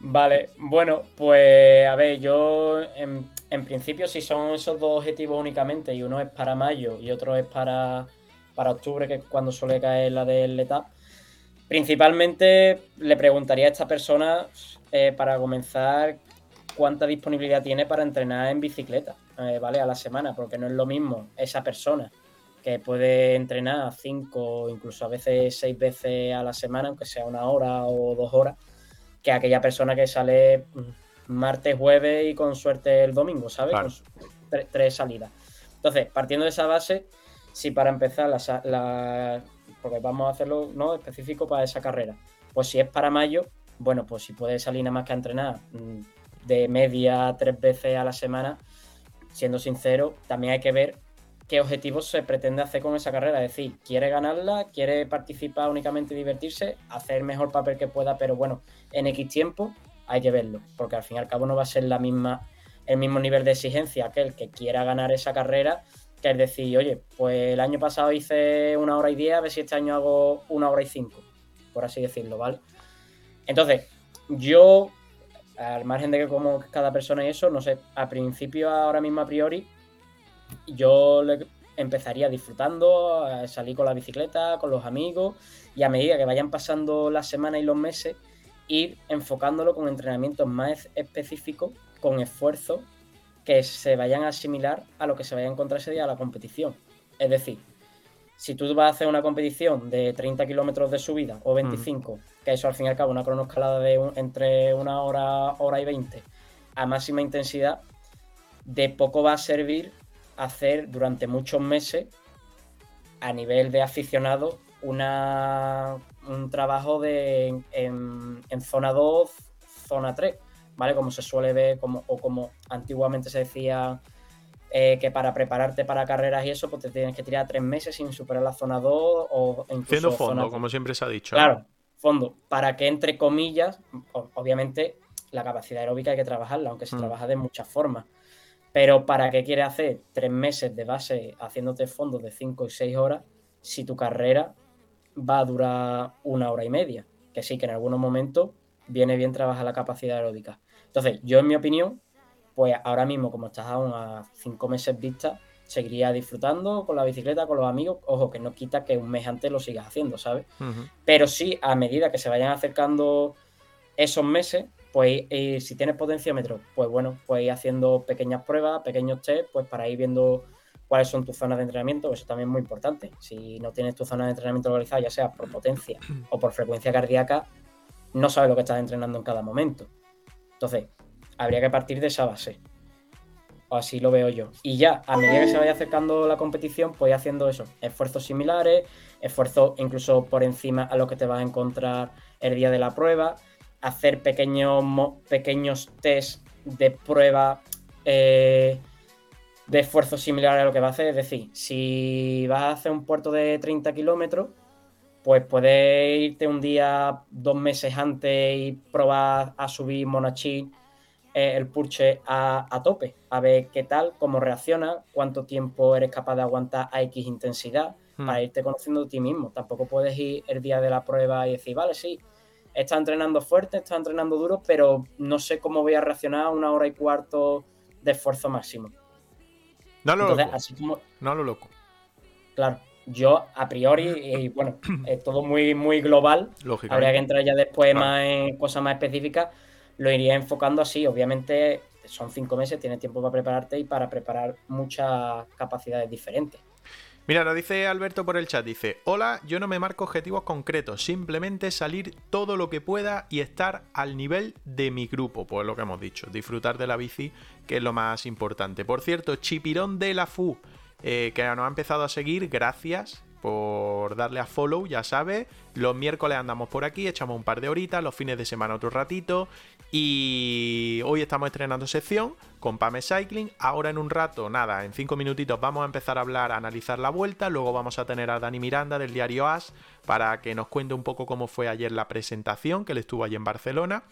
vale, bueno, pues a ver, yo en, en principio si son esos dos objetivos únicamente y uno es para mayo y otro es para para octubre, que es cuando suele caer la del ETA. Principalmente le preguntaría a esta persona, eh, para comenzar, cuánta disponibilidad tiene para entrenar en bicicleta, eh, ¿vale? A la semana, porque no es lo mismo esa persona que puede entrenar cinco, incluso a veces seis veces a la semana, aunque sea una hora o dos horas, que aquella persona que sale martes, jueves y con suerte el domingo, ¿sabes? Con tres salidas. Entonces, partiendo de esa base, si para empezar, la, porque vamos a hacerlo ¿no? específico para esa carrera, pues si es para mayo, bueno, pues si puede salir nada más que a entrenar mm, de media tres veces a la semana, siendo sincero, también hay que ver qué objetivos se pretende hacer con esa carrera. Es decir, quiere ganarla, quiere participar únicamente y divertirse, hacer el mejor papel que pueda, pero bueno, en X tiempo hay que verlo, porque al fin y al cabo no va a ser la misma, el mismo nivel de exigencia aquel que quiera ganar esa carrera que es decir, oye, pues el año pasado hice una hora y diez, a ver si este año hago una hora y cinco, por así decirlo, ¿vale? Entonces, yo, al margen de que como cada persona y eso, no sé, a principio, ahora mismo a priori, yo empezaría disfrutando, a salir con la bicicleta, con los amigos, y a medida que vayan pasando las semanas y los meses, ir enfocándolo con entrenamientos más específicos, con esfuerzo que se vayan a asimilar a lo que se vaya a encontrar ese día a la competición. Es decir, si tú vas a hacer una competición de 30 kilómetros de subida o 25, que eso al fin y al cabo una cronoescalada de entre una hora, hora y 20 a máxima intensidad, de poco va a servir hacer durante muchos meses a nivel de aficionado una, un trabajo de, en, en zona 2, zona 3 ¿vale? Como se suele ver, como, o como antiguamente se decía eh, que para prepararte para carreras y eso, pues te tienes que tirar tres meses sin superar la zona 2 o incluso. Haciendo fondo, como siempre se ha dicho. Claro, fondo. Para que, entre comillas, obviamente la capacidad aeróbica hay que trabajarla, aunque se mm. trabaja de muchas formas. Pero ¿para qué quieres hacer tres meses de base haciéndote fondos de 5 y 6 horas si tu carrera va a durar una hora y media? Que sí, que en algunos momentos viene bien trabajar la capacidad aeróbica. Entonces, yo en mi opinión, pues ahora mismo, como estás aún a cinco meses vista, seguiría disfrutando con la bicicleta, con los amigos. Ojo, que no quita que un mes antes lo sigas haciendo, ¿sabes? Pero sí, a medida que se vayan acercando esos meses, pues si tienes potenciómetro, pues bueno, pues ir haciendo pequeñas pruebas, pequeños test, pues para ir viendo cuáles son tus zonas de entrenamiento, eso también es muy importante. Si no tienes tu zona de entrenamiento localizada, ya sea por potencia o por frecuencia cardíaca, no sabes lo que estás entrenando en cada momento. Entonces, habría que partir de esa base. O así lo veo yo. Y ya, a medida que se vaya acercando la competición, pues haciendo eso. Esfuerzos similares, esfuerzos incluso por encima a lo que te vas a encontrar el día de la prueba. Hacer pequeños, pequeños test de prueba eh, de esfuerzos similares a lo que va a hacer. Es decir, si vas a hacer un puerto de 30 kilómetros, pues puedes irte un día, dos meses antes y probar a subir Monachín eh, el purche a, tope, a ver qué tal, cómo reacciona, cuánto tiempo eres capaz de aguantar a X intensidad, hmm. para irte conociendo a ti mismo. Tampoco puedes ir el día de la prueba y decir, vale, sí, está entrenando fuerte, está entrenando duro, pero no sé cómo voy a reaccionar a una hora y cuarto de esfuerzo máximo. No lo loco. Así como... No lo loco. Claro yo a priori, y bueno, es todo muy, muy global, habría que entrar ya después más en cosas más específicas, lo iría enfocando así, obviamente son cinco meses, tienes tiempo para prepararte y para preparar muchas capacidades diferentes. Mira, nos dice Alberto por el chat, dice, hola, yo no me marco objetivos concretos, simplemente salir todo lo que pueda y estar al nivel de mi grupo, pues lo que hemos dicho, disfrutar de la bici, que es lo más importante. Por cierto, Chipirón de la FU, eh, que nos ha empezado a seguir, gracias. Por darle a follow, ya sabes. Los miércoles andamos por aquí, echamos un par de horitas, los fines de semana otro ratito. Y hoy estamos estrenando sección con Pame Cycling. Ahora en un rato, nada, en cinco minutitos vamos a empezar a hablar, a analizar la vuelta. Luego vamos a tener a Dani Miranda del diario As para que nos cuente un poco cómo fue ayer la presentación, que él estuvo allí en Barcelona.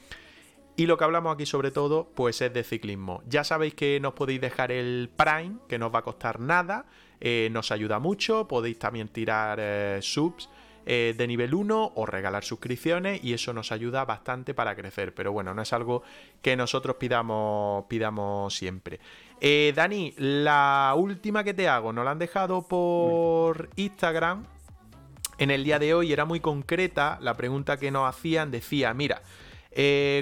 Y lo que hablamos aquí sobre todo, pues es de ciclismo. Ya sabéis que nos podéis dejar el Prime, que no os va a costar nada, eh, nos ayuda mucho, podéis también tirar eh, subs eh, de nivel 1 o regalar suscripciones y eso nos ayuda bastante para crecer. Pero bueno, no es algo que nosotros pidamos, pidamos siempre. Dani, la última que te hago, nos la han dejado por Instagram. En el día de hoy era muy concreta, la pregunta que nos hacían decía, mira,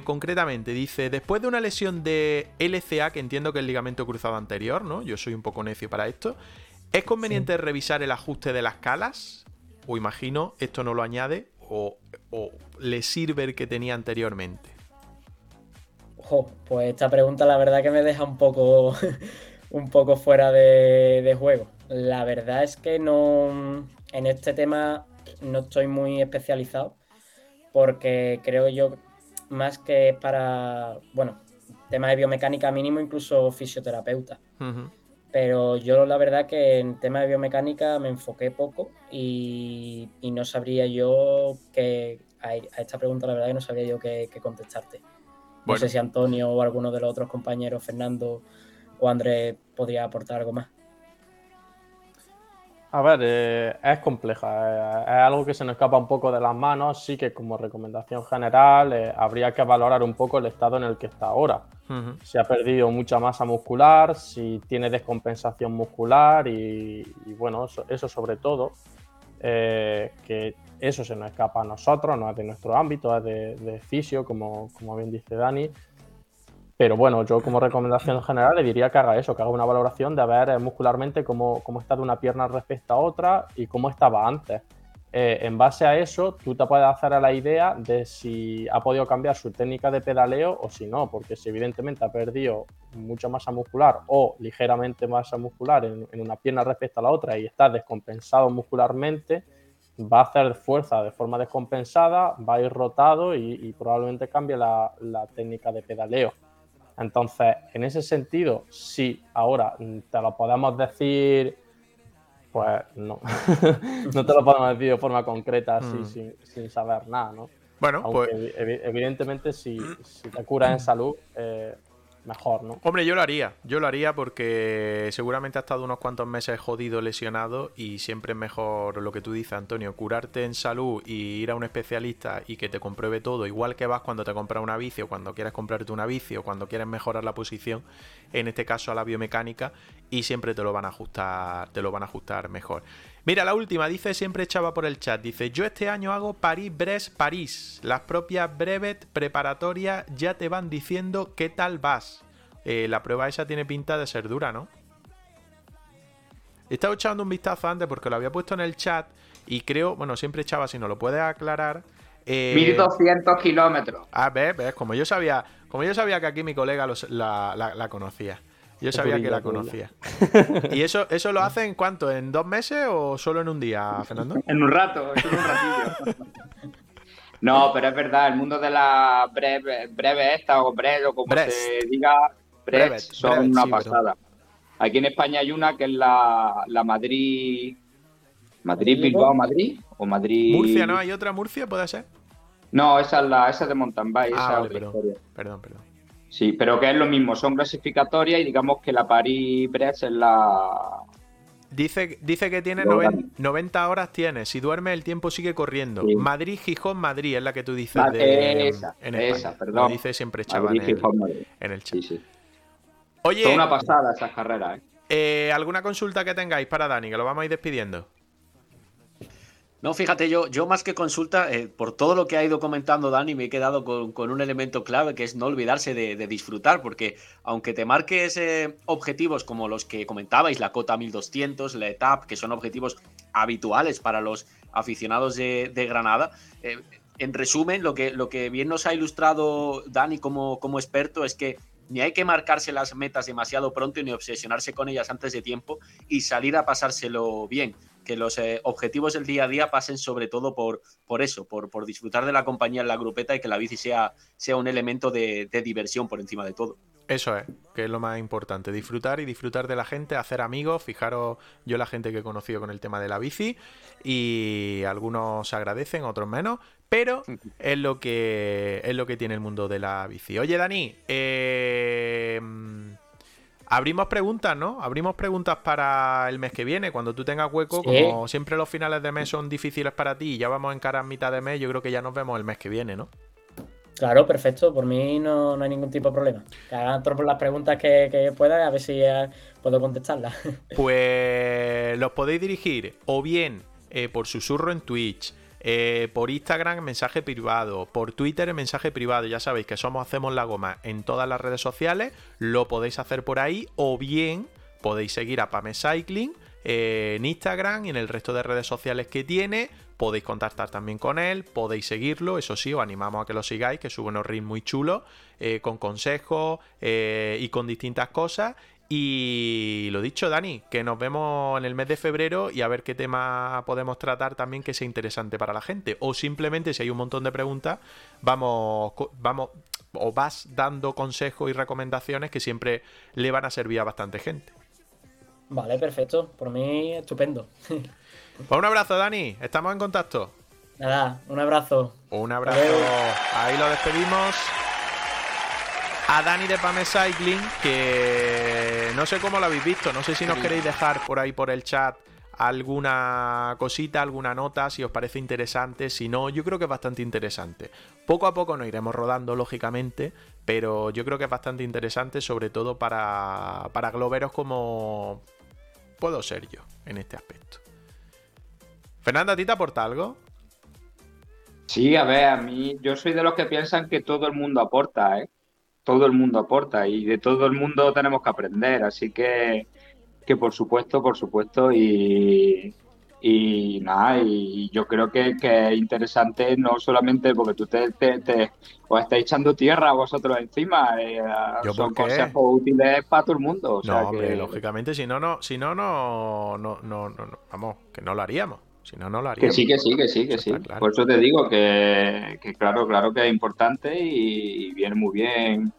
concretamente, dice, después de una lesión de LCA, que entiendo que es el ligamento cruzado anterior, ¿no? Yo soy un poco necio para esto. ¿Es conveniente revisar el ajuste de las calas? O imagino, esto no lo añade, o, le sirve el que tenía anteriormente. Ojo, pues esta pregunta la verdad que me deja un poco, un poco fuera de, de juego. La verdad es que no, en este tema no estoy muy especializado porque creo yo más que para, bueno, tema de biomecánica mínimo, incluso fisioterapeuta. Pero yo la verdad que en tema de biomecánica me enfoqué poco y, no sabría yo que a, esta pregunta la verdad que no sabría yo qué, contestarte. No sé si Antonio o alguno de los otros compañeros, Fernando o Andrés, podría aportar algo más. A ver, eh, es compleja, eh, es algo que se nos escapa un poco de las manos, sí que como recomendación general eh, habría que valorar un poco el estado en el que está ahora. Si ha perdido mucha masa muscular, si tiene descompensación muscular y, bueno, eso, sobre todo, que eso se nos escapa a nosotros, no es de nuestro ámbito, es de, de fisio, como, como bien dice Dani. Pero bueno, yo como recomendación general le diría que haga eso, que haga una valoración de ver eh, muscularmente cómo, cómo está de una pierna respecto a otra y cómo estaba antes. Eh, en base a eso, tú te puedes hacer a la idea de si ha podido cambiar su técnica de pedaleo o si no, porque si evidentemente ha perdido mucha masa muscular o ligeramente masa muscular en, una pierna respecto a la otra y está descompensado muscularmente, va a hacer fuerza de forma descompensada, va a ir rotado y, probablemente cambie la técnica de pedaleo. Entonces, en ese sentido, sí, ahora te lo podemos decir, pues no, no te lo podemos decir de forma concreta, así, mm. sin, saber nada, ¿no? Bueno, pues... Evidentemente, si, si te curas en salud, eh, mejor, ¿no? Hombre, yo lo haría, yo lo haría porque seguramente ha estado unos cuantos meses jodido, lesionado y siempre es mejor lo que tú dices, Antonio, curarte en salud y ir a un especialista y que te compruebe todo, igual que vas cuando te compras una bici o cuando quieres comprarte una bici o cuando quieres mejorar la posición, en este caso a la biomecánica y siempre te lo van a ajustar, te lo van a ajustar mejor. Mira, la última, dice siempre echaba por el chat, dice, yo este año hago París-Brest-París. Las propias brevet preparatorias ya te van diciendo qué tal vas. Eh, la prueba esa tiene pinta de ser dura, ¿no? He estado echando un vistazo antes porque lo había puesto en el chat y creo, bueno, siempre echaba, si no lo puedes aclarar. Eh, 1200 kilómetros. Ah, ves, ves, como yo sabía, como yo sabía que aquí mi colega la conocía. Yo sabía que la conocía. ¿Y eso, eso lo hace en cuánto? ¿En dos meses o solo en un día, Fernando? en un rato, en un ratillo. no, pero es verdad, el mundo de la breve, breve esta o breve o como se diga, breves, son una pasada. Aquí en España hay una que es la, la Madrid. ¿Madrid, Bilbao, Madrid? ¿O Madrid. Murcia, ¿no? ¿Hay otra Murcia? ¿Puede ser? No, esa es la esa de mountain bike. Ah, perdón, perdón, perdón. Sí, pero que es lo mismo, son clasificatorias y digamos que la Paris-Brest es la... Dice, dice que tiene 90, horas, tiene. Si duerme, el tiempo sigue corriendo. Madrid, Gijón, Madrid es la que tú dices de, esa, en esa, perdón. dice siempre chaval en, el, en el chat. Sí, sí. Oye, Son una pasada esas carreras. ¿eh? ¿eh? ¿Alguna consulta que tengáis para Dani? Que lo vamos a ir despidiendo. No, fíjate, yo, yo más que consulta, eh, por todo lo que ha ido comentando Dani, me he quedado con, un elemento clave que es no olvidarse de, disfrutar, porque aunque te marques objetivos como los que comentabais, la cota 1200, la etapa, que son objetivos habituales para los aficionados de, Granada, eh, en resumen, lo que, lo que bien nos ha ilustrado Dani como, como experto es que ni hay que marcarse las metas demasiado pronto ni obsesionarse con ellas antes de tiempo y salir a pasárselo bien. Que los eh, objetivos del día a día pasen sobre todo por, por eso, por, por, disfrutar de la compañía en la grupeta y que la bici sea, sea un elemento de, de diversión por encima de todo. Eso es, que es lo más importante, disfrutar y disfrutar de la gente, hacer amigos, fijaros yo la gente que he conocido con el tema de la bici y algunos agradecen, otros menos, pero es lo que es lo que tiene el mundo de la bici. Oye Dani, eh, abrimos preguntas, ¿no? Abrimos preguntas para el mes que viene, cuando tú tengas hueco, como siempre los finales de mes son difíciles para ti y ya vamos en cara a mitad de mes, yo creo que ya nos vemos el mes que viene, ¿no? Claro, perfecto. Por mí no, hay ningún tipo de problema. Que hagan todas las preguntas que, que puedan, a ver si eh, puedo contestarlas. Pues los podéis dirigir o bien eh, por susurro en Twitch, eh, por Instagram mensaje privado, por Twitter en mensaje privado. Ya sabéis que somos Hacemos la Goma en todas las redes sociales. Lo podéis hacer por ahí o bien podéis seguir a Pame Cycling en Instagram y en el resto de redes sociales que tiene. Podéis contactar también con él, podéis seguirlo, eso sí, os animamos a que lo sigáis, que sube unos reels muy chulos, eh, con consejos eh, y con distintas cosas. Y lo dicho, Dani, que nos vemos en el mes de febrero y a ver qué tema podemos tratar también que sea interesante para la gente. O simplemente, si hay un montón de preguntas, vamos, vamos, o vas dando consejos y recomendaciones que siempre le van a servir a bastante gente. Vale, perfecto. Por mí, estupendo. Pues un abrazo, Dani. Estamos en contacto. Nada, un abrazo. Un abrazo. Ahí lo despedimos. A Dani de Pame Cycling, que no sé cómo lo habéis visto. No sé si nos queréis dejar por ahí por el chat alguna cosita, alguna nota, si os parece interesante. Si no, yo creo que es bastante interesante. Poco a poco nos iremos rodando, lógicamente, pero yo creo que es bastante interesante, sobre todo para, para globeros como puedo ser yo en este aspecto. Fernanda, ¿a ti te aporta algo? Sí, a ver, a mí yo soy de los que piensan que todo el mundo aporta, ¿eh? Todo el mundo aporta y de todo el mundo tenemos que aprender, así que, que por supuesto, por supuesto y, y nada, y yo creo que, es interesante no solamente porque tú te, te, os estáis echando tierra a vosotros encima, eh, son consejos útiles para todo el mundo. no, hombre, lógicamente, si no, no, si no, no, no, no, no, vamos, que no lo haríamos. Si no, no lo haría. Que sí, que sí, que sí, que sí. Por eso te digo que, claro, claro que es importante y, viene muy bien.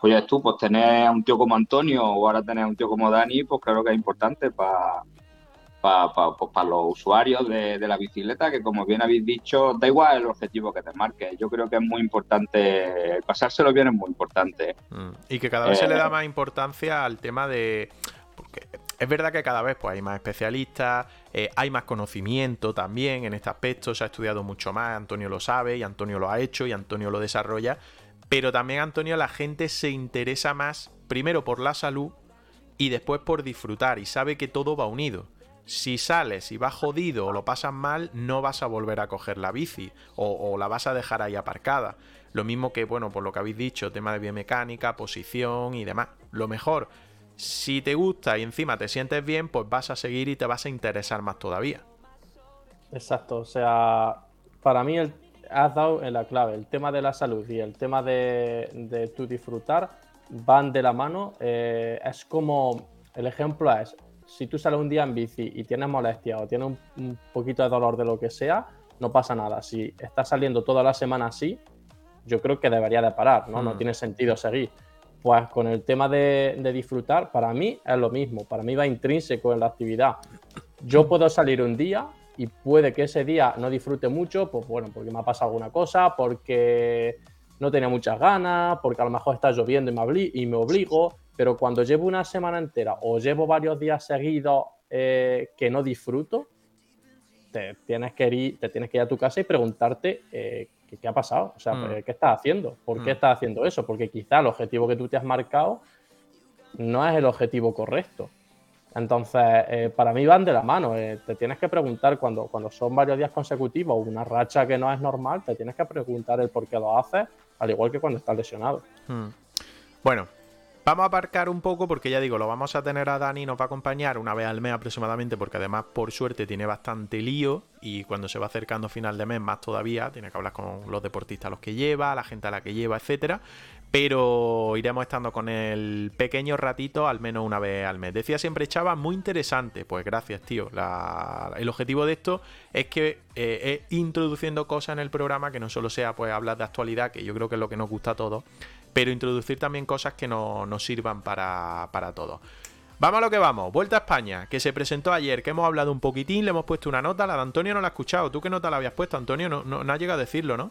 Pues ya tú, pues tener a un tío como Antonio o ahora tener a un tío como Dani, pues claro que es importante para pues para los usuarios de, la bicicleta, que como bien habéis dicho, da igual el objetivo que te marques. Yo creo que es muy importante, pasárselo bien es muy importante. Mm. Y que cada vez se le da eh, más importancia al tema de... Porque es verdad que cada vez pues, hay más especialistas, eh, hay más conocimiento también en este aspecto, se ha estudiado mucho más, Antonio lo sabe y Antonio lo ha hecho y Antonio lo desarrolla, pero también Antonio la gente se interesa más primero por la salud y después por disfrutar y sabe que todo va unido. Si sales y vas jodido o lo pasas mal, no vas a volver a coger la bici o, o la vas a dejar ahí aparcada. Lo mismo que, bueno, por lo que habéis dicho, tema de biomecánica, posición y demás. Lo mejor si te gusta y encima te sientes bien, pues vas a seguir y te vas a interesar más todavía. Exacto, o sea, para mí has dado en la clave, el tema de la salud y el tema de, tu disfrutar van de la mano. Eh, es como, el ejemplo es, si tú sales un día en bici y tienes molestia o tienes un, poquito de dolor de lo que sea, no pasa nada. Si estás saliendo toda la semana así, yo creo que debería de parar, ¿no? No mm. tiene sentido seguir. Pues con el tema de, disfrutar, para mí es lo mismo, para mí va intrínseco en la actividad. Yo puedo salir un día y puede que ese día no disfrute mucho, pues bueno, porque me ha pasado alguna cosa, porque no tenía muchas ganas, porque a lo mejor está lloviendo y me, y me obligo, pero cuando llevo una semana entera o llevo varios días seguidos eh, que no disfruto, te tienes que ir, te tienes que ir a tu casa y preguntarte eh, ¿qué, ha pasado? O sea, mm. ¿qué estás haciendo? ¿Por qué mm. estás haciendo eso? Porque quizá el objetivo que tú te has marcado no es el objetivo correcto. Entonces, eh, para mí van de la mano. Eh, te tienes que preguntar cuando, cuando son varios días consecutivos, una racha que no es normal, te tienes que preguntar el por qué lo haces, al igual que cuando estás lesionado. Mm. Bueno, Vamos a aparcar un poco porque ya digo, lo vamos a tener a Dani, nos va a acompañar una vez al mes aproximadamente, porque además por suerte tiene bastante lío y cuando se va acercando final de mes más todavía, tiene que hablar con los deportistas los que lleva, la gente a la que lleva, etcétera. Pero iremos estando con el pequeño ratito al menos una vez al mes. Decía siempre Chava, muy interesante. Pues gracias, tío. el objetivo de esto es que eh, es introduciendo cosas en el programa que no solo sea pues hablar de actualidad, que yo creo que es lo que nos gusta a todos, pero introducir también cosas que nos sirvan para, para todo. Vamos a lo que vamos. Vuelta a España, que se presentó ayer, que hemos hablado un poquitín, le hemos puesto una nota. La de Antonio no la ha escuchado. ¿Tú qué nota la habías puesto, Antonio? No, no, ha llegado a decirlo, ¿no?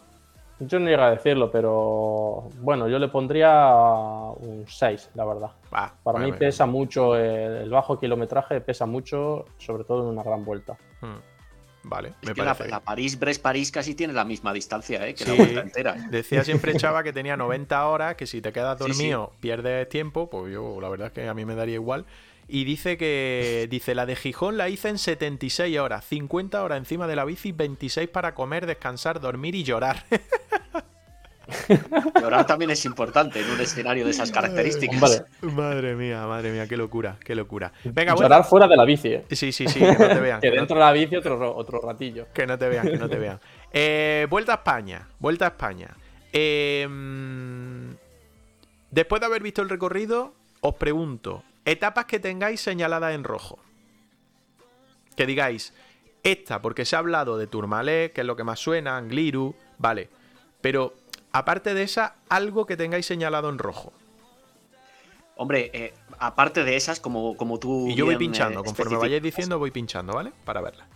Yo no llega a decirlo, pero bueno, yo le pondría un 6, la verdad. Para mí pesa mucho, el bajo kilometraje pesa mucho, sobre todo en una gran vuelta. Hmm. Vale, me parece. La, París-Brest-París casi tiene la misma distancia ¿eh? que la vuelta entera. Decía siempre Chava que tenía 90 horas, que si te quedas dormido pierdes tiempo, pues yo la verdad es que a mí me daría igual. Y dice que dice la de Gijón la hice en 76 horas, 50 horas encima de la bici, 26 para comer, descansar, dormir y llorar. Llorar también es importante en un escenario de esas características. Madre mía, madre mía, qué locura, qué locura. Venga, Llorar fuera de la bici, ¿eh? Sí, sí, sí, que no te vean. que, dentro de la bici otro, otro ratillo. Que no te vean, que no te vean. Eh, vuelta a España, vuelta a España. Em, después de haber visto el recorrido, os pregunto, etapas que tengáis señaladas en rojo. Que digáis, esta, porque se ha hablado de Tourmalet, que es lo que más suena, Angliru, vale. Pero aparte de esa, algo que tengáis señalado en rojo. Hombre, eh, aparte de esas, como, como tú. Y yo voy pinchando, eh, conforme vayáis diciendo, voy pinchando, ¿vale? Para verla.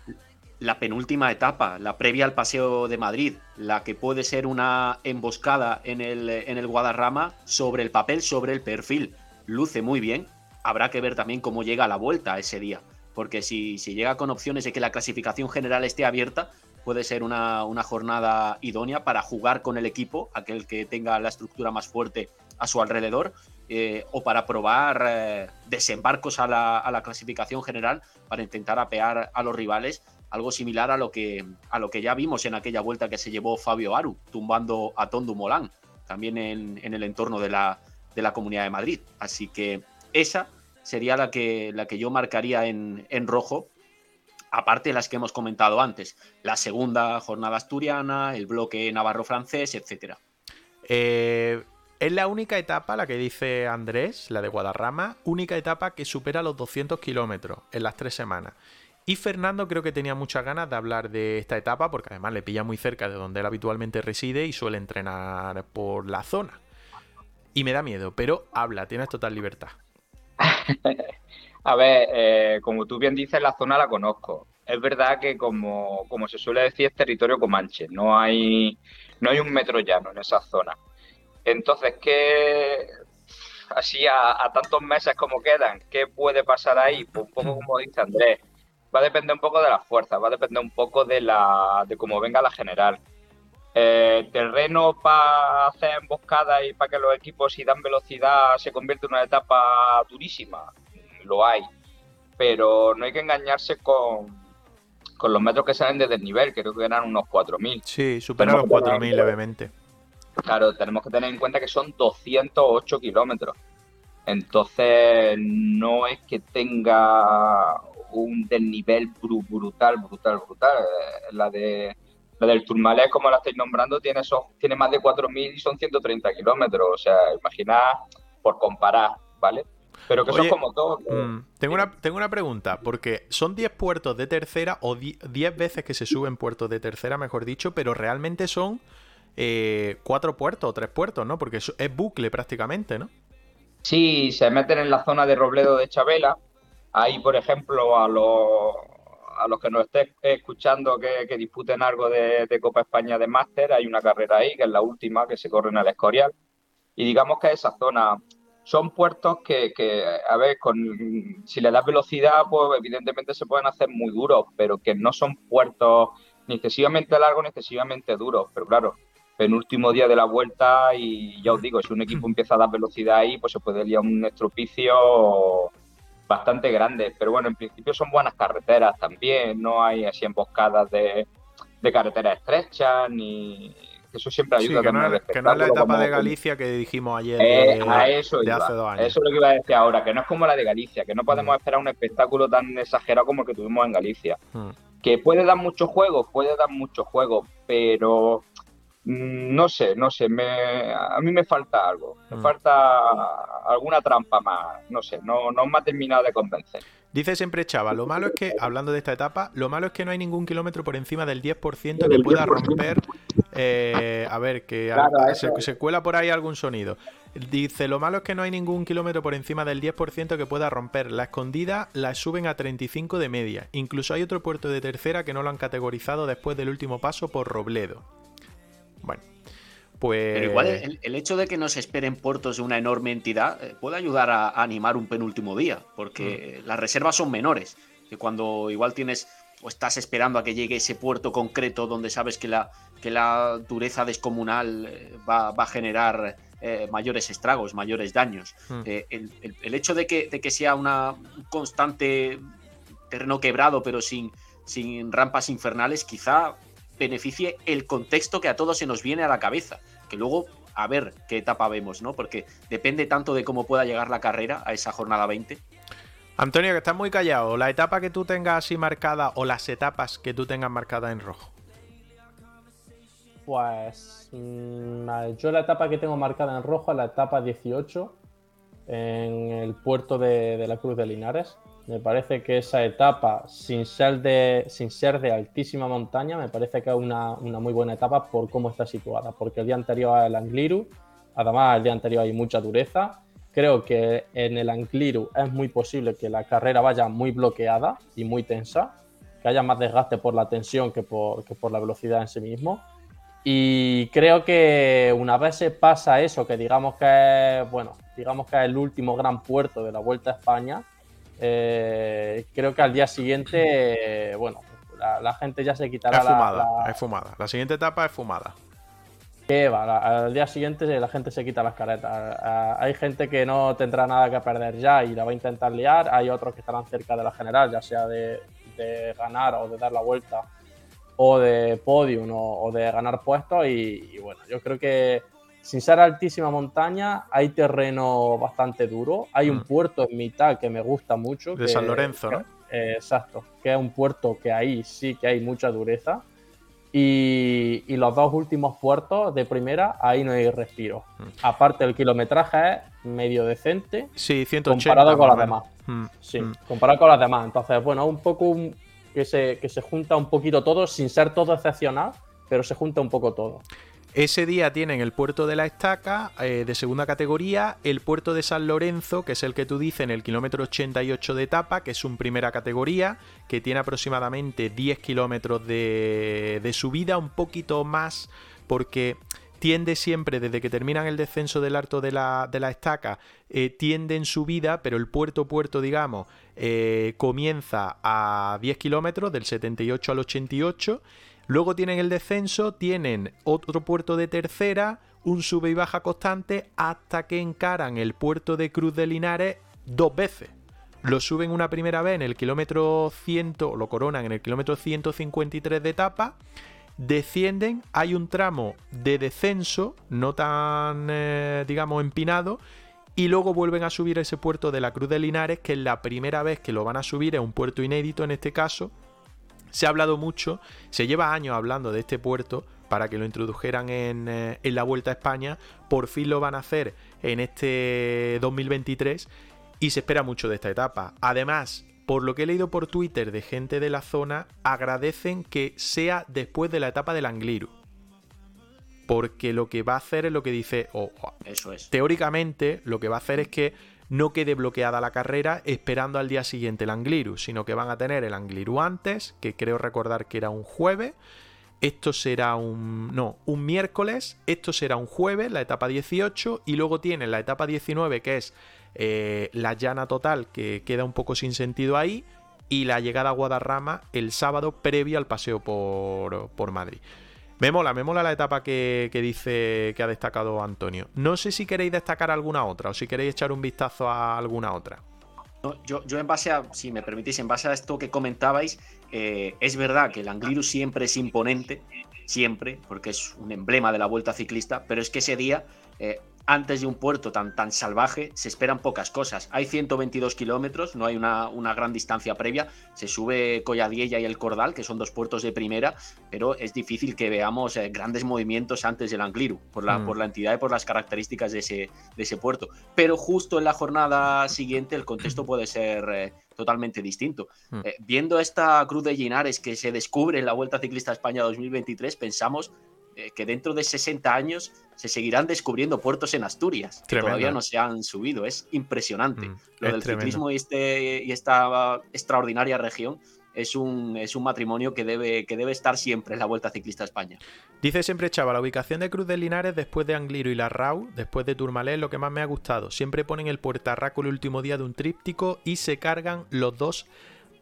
La penúltima etapa, la previa al Paseo de Madrid, la que puede ser una emboscada en el, en el Guadarrama sobre el papel, sobre el perfil. Luce muy bien. Habrá que ver también cómo llega la vuelta ese día. Porque si, si llega con opciones de que la clasificación general esté abierta, puede ser una, jornada idónea para jugar con el equipo, aquel que tenga la estructura más fuerte a su alrededor, eh, o para probar eh, desembarcos a la, clasificación general para intentar apear a los rivales, algo similar a lo que, a lo que ya vimos en aquella vuelta que se llevó Fabio Aru, tumbando a Tondu Molán, también en, el entorno de la, de la Comunidad de Madrid. Así que esa sería la que, la que yo marcaría en, en rojo aparte de las que hemos comentado antes, la segunda jornada asturiana, el bloque navarro-francés, etc. Eh, es la única etapa, la que dice Andrés, la de Guadarrama, única etapa que supera los 200 kilómetros en las tres semanas. Y Fernando creo que tenía muchas ganas de hablar de esta etapa porque además le pilla muy cerca de donde él habitualmente reside y suele entrenar por la zona. Y me da miedo, pero habla, tienes total libertad. A ver, eh, como tú bien dices, la zona la conozco. Es verdad que, como, se suele decir, es territorio comanche. No hay, no hay un metro llano en esa zona. Entonces, ¿qué, así a, tantos meses como quedan, ¿qué puede pasar ahí? Pues un poco como dice Andrés, va a depender un poco de las fuerzas, va a depender un poco de, la, de cómo venga la general. Eh, terreno para hacer emboscadas y para que los equipos si dan velocidad se convierta en una etapa durísima lo hay, pero no hay que engañarse con, con los metros que salen desde el nivel, creo que eran unos 4.000. Sí, superan los 4.000 levemente. Claro, tenemos que tener en cuenta que son 208 kilómetros. Entonces, no es que tenga un desnivel brutal, brutal, brutal. Eh, la de la del Tourmalet, como la estáis nombrando, tiene, tiene más de 4.000 y son 130 kilómetros. O sea, imaginad por comparar, ¿vale? Pero que son como todo. Mm, tengo, una, tengo una pregunta, porque son 10 puertos de tercera o 10 veces que se suben puertos de tercera, mejor dicho, pero realmente son eh, cuatro puertos o tres puertos, ¿no? Porque es, bucle prácticamente, ¿no? Sí, se meten en la zona de Robledo de Chabela. Ahí, por ejemplo, a los, a los que nos estén escuchando que, disputen algo de, de, Copa España de Máster, hay una carrera ahí, que es la última, que se corre en el Escorial. Y digamos que esa zona son puertos que, a ver, con, si le das velocidad, pues evidentemente se pueden hacer muy duros, pero que no son puertos ni excesivamente largos ni excesivamente duros. Pero claro, penúltimo día de la vuelta y ya os digo, si un equipo empieza a dar velocidad ahí, pues se puede liar un estropicio bastante grande. Pero bueno, en principio son buenas carreteras también, no hay así emboscadas de, de carreteras estrechas ni que eso siempre ayuda que, también no, que no es la etapa de Galicia que dijimos ayer Eh, de, a eso de iba, hace dos años. Eso es lo que iba a decir ahora, que no es como la de Galicia, que no podemos Mm. esperar un espectáculo tan exagerado como el que tuvimos en Galicia. Mm. Que puede dar muchos juegos, puede dar muchos juegos, pero mm, no sé, no sé, me, a mí me falta algo, me Mm. falta alguna trampa más, no sé, no, no me ha terminado de convencer. Dice siempre Chava, lo malo es que, hablando de esta etapa, lo malo es que no hay ningún kilómetro por encima del 10% que pueda 10%. romper. eh, a ver, que Claro, se, se cuela por ahí algún sonido. Dice, lo malo es que no hay ningún kilómetro por encima del 10% que pueda romper. La escondida la suben a 35 de media. Incluso hay otro puerto de tercera que no lo han categorizado después del último paso por Robledo. Bueno, pues... Pero igual el, el hecho de que nos esperen puertos de una enorme entidad eh, puede ayudar a, a animar un penúltimo día, porque Mm. las reservas son menores. Que cuando igual tienes o estás esperando a que llegue ese puerto concreto donde sabes que la, que la dureza descomunal eh, va, va a generar eh, mayores estragos, mayores daños. Mm. Eh, el, el- el hecho de que, de que sea una un constante terreno quebrado, pero sin, sin rampas infernales, quizá beneficie el contexto que a todos se nos viene a la cabeza. Que luego, a ver qué etapa vemos, ¿no? Porque depende tanto de cómo pueda llegar la carrera a esa jornada 20. Antonio, que estás muy callado. La etapa que tú tengas así marcada o las etapas que tú tengas marcadas en rojo. Pues mm, yo la etapa que tengo marcada en rojo es la etapa 18 en el puerto de, de la Cruz de Linares. Me parece que esa etapa, sin ser de, sin ser de altísima montaña, me parece que es una, una muy buena etapa por cómo está situada. Porque el día anterior es el además el día anterior hay mucha dureza. Creo que en el Angliru es muy posible que la carrera vaya muy bloqueada y muy tensa, que haya más desgaste por la tensión que por, que por la velocidad en sí mismo. Y creo que una vez se pasa eso, que digamos que bueno, digamos que es el último gran puerto de la Vuelta a España, eh, creo que al día siguiente, eh, bueno, la, la gente ya se quitará Es la- fumada, la, es fumada. La siguiente etapa es fumada. que va, la- al día siguiente la gente se quita las caretas. Hay gente que no tendrá nada que perder ya y la va a intentar liar. Hay otros que estarán cerca de la general, ya sea de, de ganar o de dar la vuelta, o de podium o, o de ganar puestos. Y, y bueno, yo creo que sin ser altísima montaña, hay terreno bastante duro. Hay un Mm. puerto en mitad que me gusta mucho. De que- San Lorenzo, ¿no? eh, exacto, que es un puerto que ahí sí que hay mucha dureza. Y, y los dos últimos puertos de primera, ahí no hay respiro. Mm. Aparte, el kilometraje es medio decente Sí, 180. comparado con las demás. Mm, Sí, comparado con las demás. Entonces, bueno, un poco un- que, se, que se junta un poquito todo, sin ser todo excepcional, pero se junta un poco todo. Ese día tienen el puerto de la Estaca eh, de segunda categoría, el puerto de San Lorenzo, que es el que tú dices en el kilómetro 88 de etapa, que es un primera categoría, que tiene aproximadamente 10 kilómetros de, subida, un poquito más, porque tiende siempre, desde que terminan el descenso del alto de la, de la estaca, eh, tiende en subida, pero el puerto puerto, digamos, eh, comienza a 10 kilómetros, del 78 al 88. Luego tienen el descenso, tienen otro puerto de tercera, un sube y baja constante, hasta que encaran el puerto de Cruz de Linares dos veces. Lo suben una primera vez en el kilómetro 100, lo coronan en el kilómetro 153 de etapa, descienden, hay un tramo de descenso, no tan, eh, digamos, empinado, y luego vuelven a subir ese puerto de la Cruz de Linares, que es la primera vez que lo van a subir, es un puerto inédito en este caso. Se ha hablado mucho, se lleva años hablando de este puerto para que lo introdujeran en, eh, en la Vuelta a España. Por fin lo van a hacer en este 2023 y se espera mucho de esta etapa. Además, por lo que he leído por Twitter de gente de la zona, agradecen que sea después de la etapa del Angliru. Porque lo que va a hacer es lo que dice, o o Eso es. teóricamente lo que va a hacer es que no quede bloqueada la carrera esperando al día siguiente el Angliru, sino que van a tener el Angliru antes, que creo recordar que era un jueves. Esto será un. No, un miércoles. Esto será un jueves, la etapa 18. Y luego tienen la etapa 19, que es eh, la llana total, que queda un poco sin sentido ahí. Y la llegada a Guadarrama el sábado previo al paseo por, por Madrid. Me mola, me mola la etapa que, que dice que ha destacado Antonio. No sé si queréis destacar alguna otra o si queréis echar un vistazo a alguna otra. Yo, yo en base a, si me permitís, en base a esto que comentabais, eh, es verdad que el Angliru siempre es imponente, siempre, porque es un emblema de la vuelta ciclista, pero es que ese día eh, antes de un puerto tan, tan salvaje se esperan pocas cosas. Hay 122 kilómetros, no hay una, una, gran distancia previa. Se sube Colladiella y el Cordal, que son dos puertos de primera, pero es difícil que veamos eh, grandes movimientos antes del Angliru, por la, mm. por la entidad y por las características de ese, de ese puerto. Pero justo en la jornada siguiente el contexto puede ser... Eh, totalmente distinto. Mm. Eh, viendo esta Cruz de Linares que se descubre en la Vuelta Ciclista España 2023, pensamos eh, que dentro de 60 años se seguirán descubriendo puertos en Asturias que todavía no se han subido. Es impresionante. Mm, Lo del ciclismo y, este, y esta extraordinaria región es un, es un matrimonio que debe, que debe estar siempre en la Vuelta Ciclista España. Dice siempre Chava, la ubicación de Cruz de Linares después de Angliru y la Rau, después de Turmalé, es lo que más me ha gustado. Siempre ponen el puertarraco el último día de un tríptico y se cargan los dos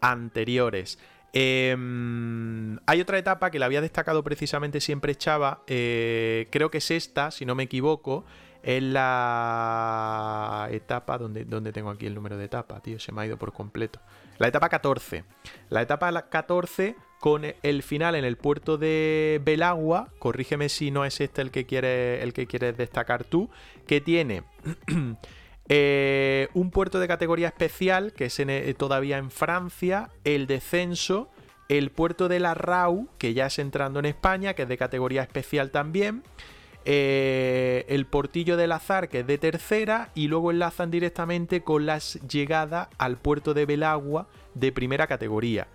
anteriores. Em, hay otra etapa que la había destacado precisamente siempre Chava, eh, creo que es esta, si no me equivoco, es la etapa, donde, donde tengo aquí el número de etapa, tío, se me ha ido por completo. La etapa 14. La etapa 14 con el final en el puerto de Belagua, corrígeme si no es este el que quieres, el que quieres destacar tú, que tiene... Eh, un puerto de categoría especial, que es eh, todavía en Francia, el descenso, el puerto de la RAU, que ya es entrando en España, que es de categoría especial también, eh, el portillo del azar, que es de tercera, y luego enlazan directamente con las llegadas al puerto de Belagua de primera categoría.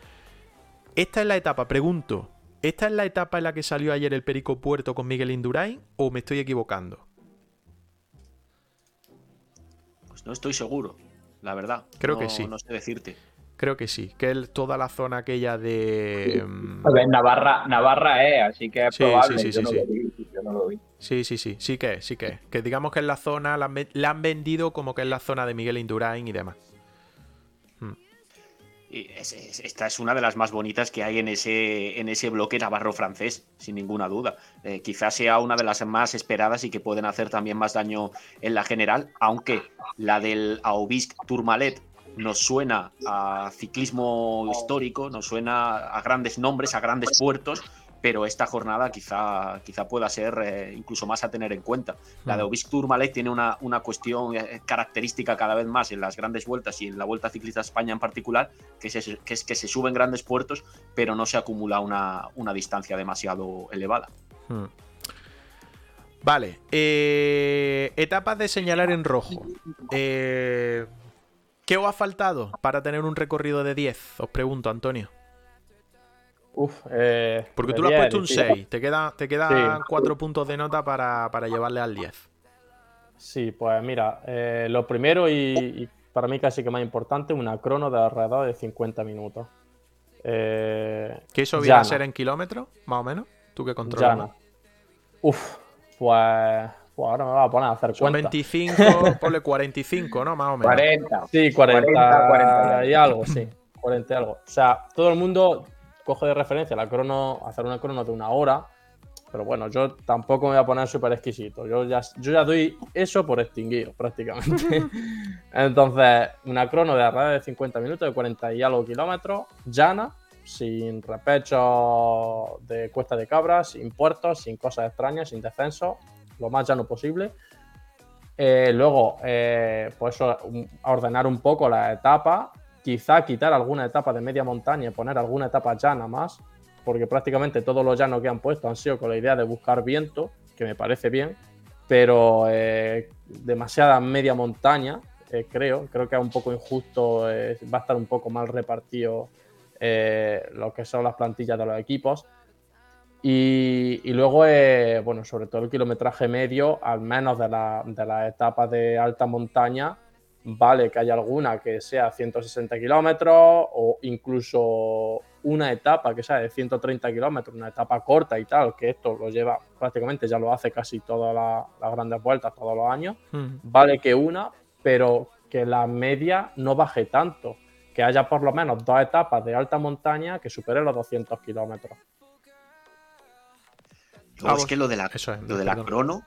Esta es la etapa, pregunto, ¿esta es la etapa en la que salió ayer el Perico Puerto con Miguel Indurain o me estoy equivocando? No estoy seguro, la verdad. Creo que sí. No sé decirte. Creo que sí, que es toda la zona aquella de. Mm, Navarra, Navarra es, así que es probable. Sí, sí, sí, Sí, sí, sí, sí que es, sí que es. Que digamos que es la zona, la, han vendido como que es la zona de Miguel Indurain y demás. Esta es una de las más bonitas que hay en ese, en ese bloque navarro francés, sin ninguna duda. Eh, quizás sea una de las más esperadas y que pueden hacer también más daño en la general, aunque la del Aubisque Tourmalet nos suena a ciclismo histórico, nos suena a grandes nombres, a grandes puertos, pero esta jornada quizá, quizá pueda ser eh, incluso más a tener en cuenta. La de Tourmalet tiene una, una, cuestión eh, característica cada vez más en las grandes vueltas y en la Vuelta Ciclista España en particular, que es, que es que se suben grandes puertos, pero no se acumula una, una distancia demasiado elevada. Vale, eh, etapas de señalar en rojo. Eh, ¿Qué os ha faltado para tener un recorrido de 10? Os pregunto, Antonio. Uf, eh, Porque tú lo has puesto un 6. Te quedan te queda 4 puntos de nota para, llevarle al 10. Sí, pues mira, eh, lo primero y, para mí casi que más importante, una crono de alrededor de 50 minutos. Eh, ¿Qué eso viene a ser en kilómetros, más o menos? ¿Tú qué controlas? Uf, pues pues ahora me va a poner a hacer Son 25, ponle 45, ¿no? Más o menos. 40. Sí, 40, 40, y algo, sí. 40 y algo. O sea, todo el mundo coge de referencia la crono, hacer una crono de una hora. Pero bueno, yo tampoco me voy a poner súper exquisito. Yo ya, yo ya doy eso por extinguido, prácticamente. Entonces, una crono de alrededor de 50 minutos, de 40 y algo kilómetros, llana, sin repecho de cuesta de cabras, sin puertos, sin cosas extrañas, sin descenso, lo más llano posible. Eh, luego, eh, pues ordenar un poco la etapa, quizá quitar alguna etapa de media montaña y poner alguna etapa llana más, porque prácticamente todos los llanos que han puesto han sido con la idea de buscar viento, que me parece bien, pero eh, demasiada media montaña, creo, creo que es un poco injusto, va a estar un poco mal repartido lo que son las plantillas de los equipos. Y, luego, eh, bueno, sobre todo el kilometraje medio, al menos de las la etapas de alta montaña, vale que haya alguna que sea 160 kilómetros o incluso una etapa que sea de 130 kilómetros, una etapa corta y tal, que esto lo lleva prácticamente, ya lo hace casi todas las grandes vueltas, todos los años, vale que una, pero que la media no baje tanto, que haya por lo menos dos etapas de alta montaña que superen los 200 kilómetros. Es que lo de la, lo de la crono,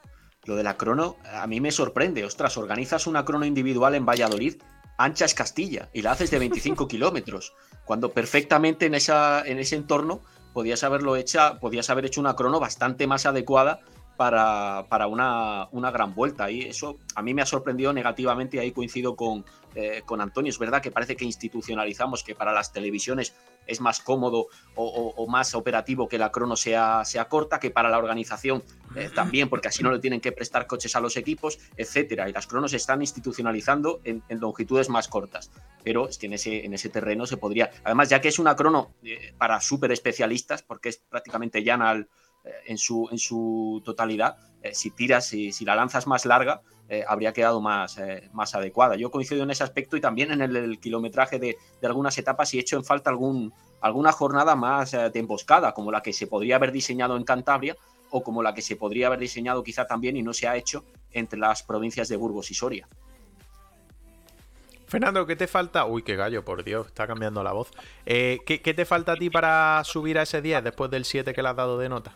lo de la crono, a mí me sorprende. Ostras, organizas una crono individual en Valladolid ancha es Castilla y la haces de 25 kilómetros, cuando perfectamente en, esa, en ese entorno podías haberlo hecha, podías haber hecho una crono bastante más adecuada para, para una, una, gran vuelta. Y eso a mí me ha sorprendido negativamente y ahí coincido con, eh, con Antonio. Es verdad que parece que institucionalizamos que para las televisiones es más cómodo o, más operativo que la crono sea, sea corta, que para la organización eh, también, porque así no le tienen que prestar coches a los equipos, etcétera. Y las cronos se están institucionalizando en, longitudes más cortas. Pero es que en ese, en ese terreno se podría. Además, ya que es una crono eh, para súper especialistas, porque es prácticamente llana en, su, en su totalidad, si tiras, si, si la lanzas más larga, eh, habría quedado más, más adecuada. Yo coincido en ese aspecto y también en el, kilometraje de, algunas etapas y he hecho en falta algún, alguna jornada más de emboscada, como la que se podría haber diseñado en Cantabria o como la que se podría haber diseñado quizá también y no se ha hecho entre las provincias de Burgos y Soria. Fernando, ¿qué te falta? Uy, qué gallo, por Dios, está cambiando la voz. Eh, ¿qué, te falta a ti para subir a ese 10 después del 7 que le has dado de nota?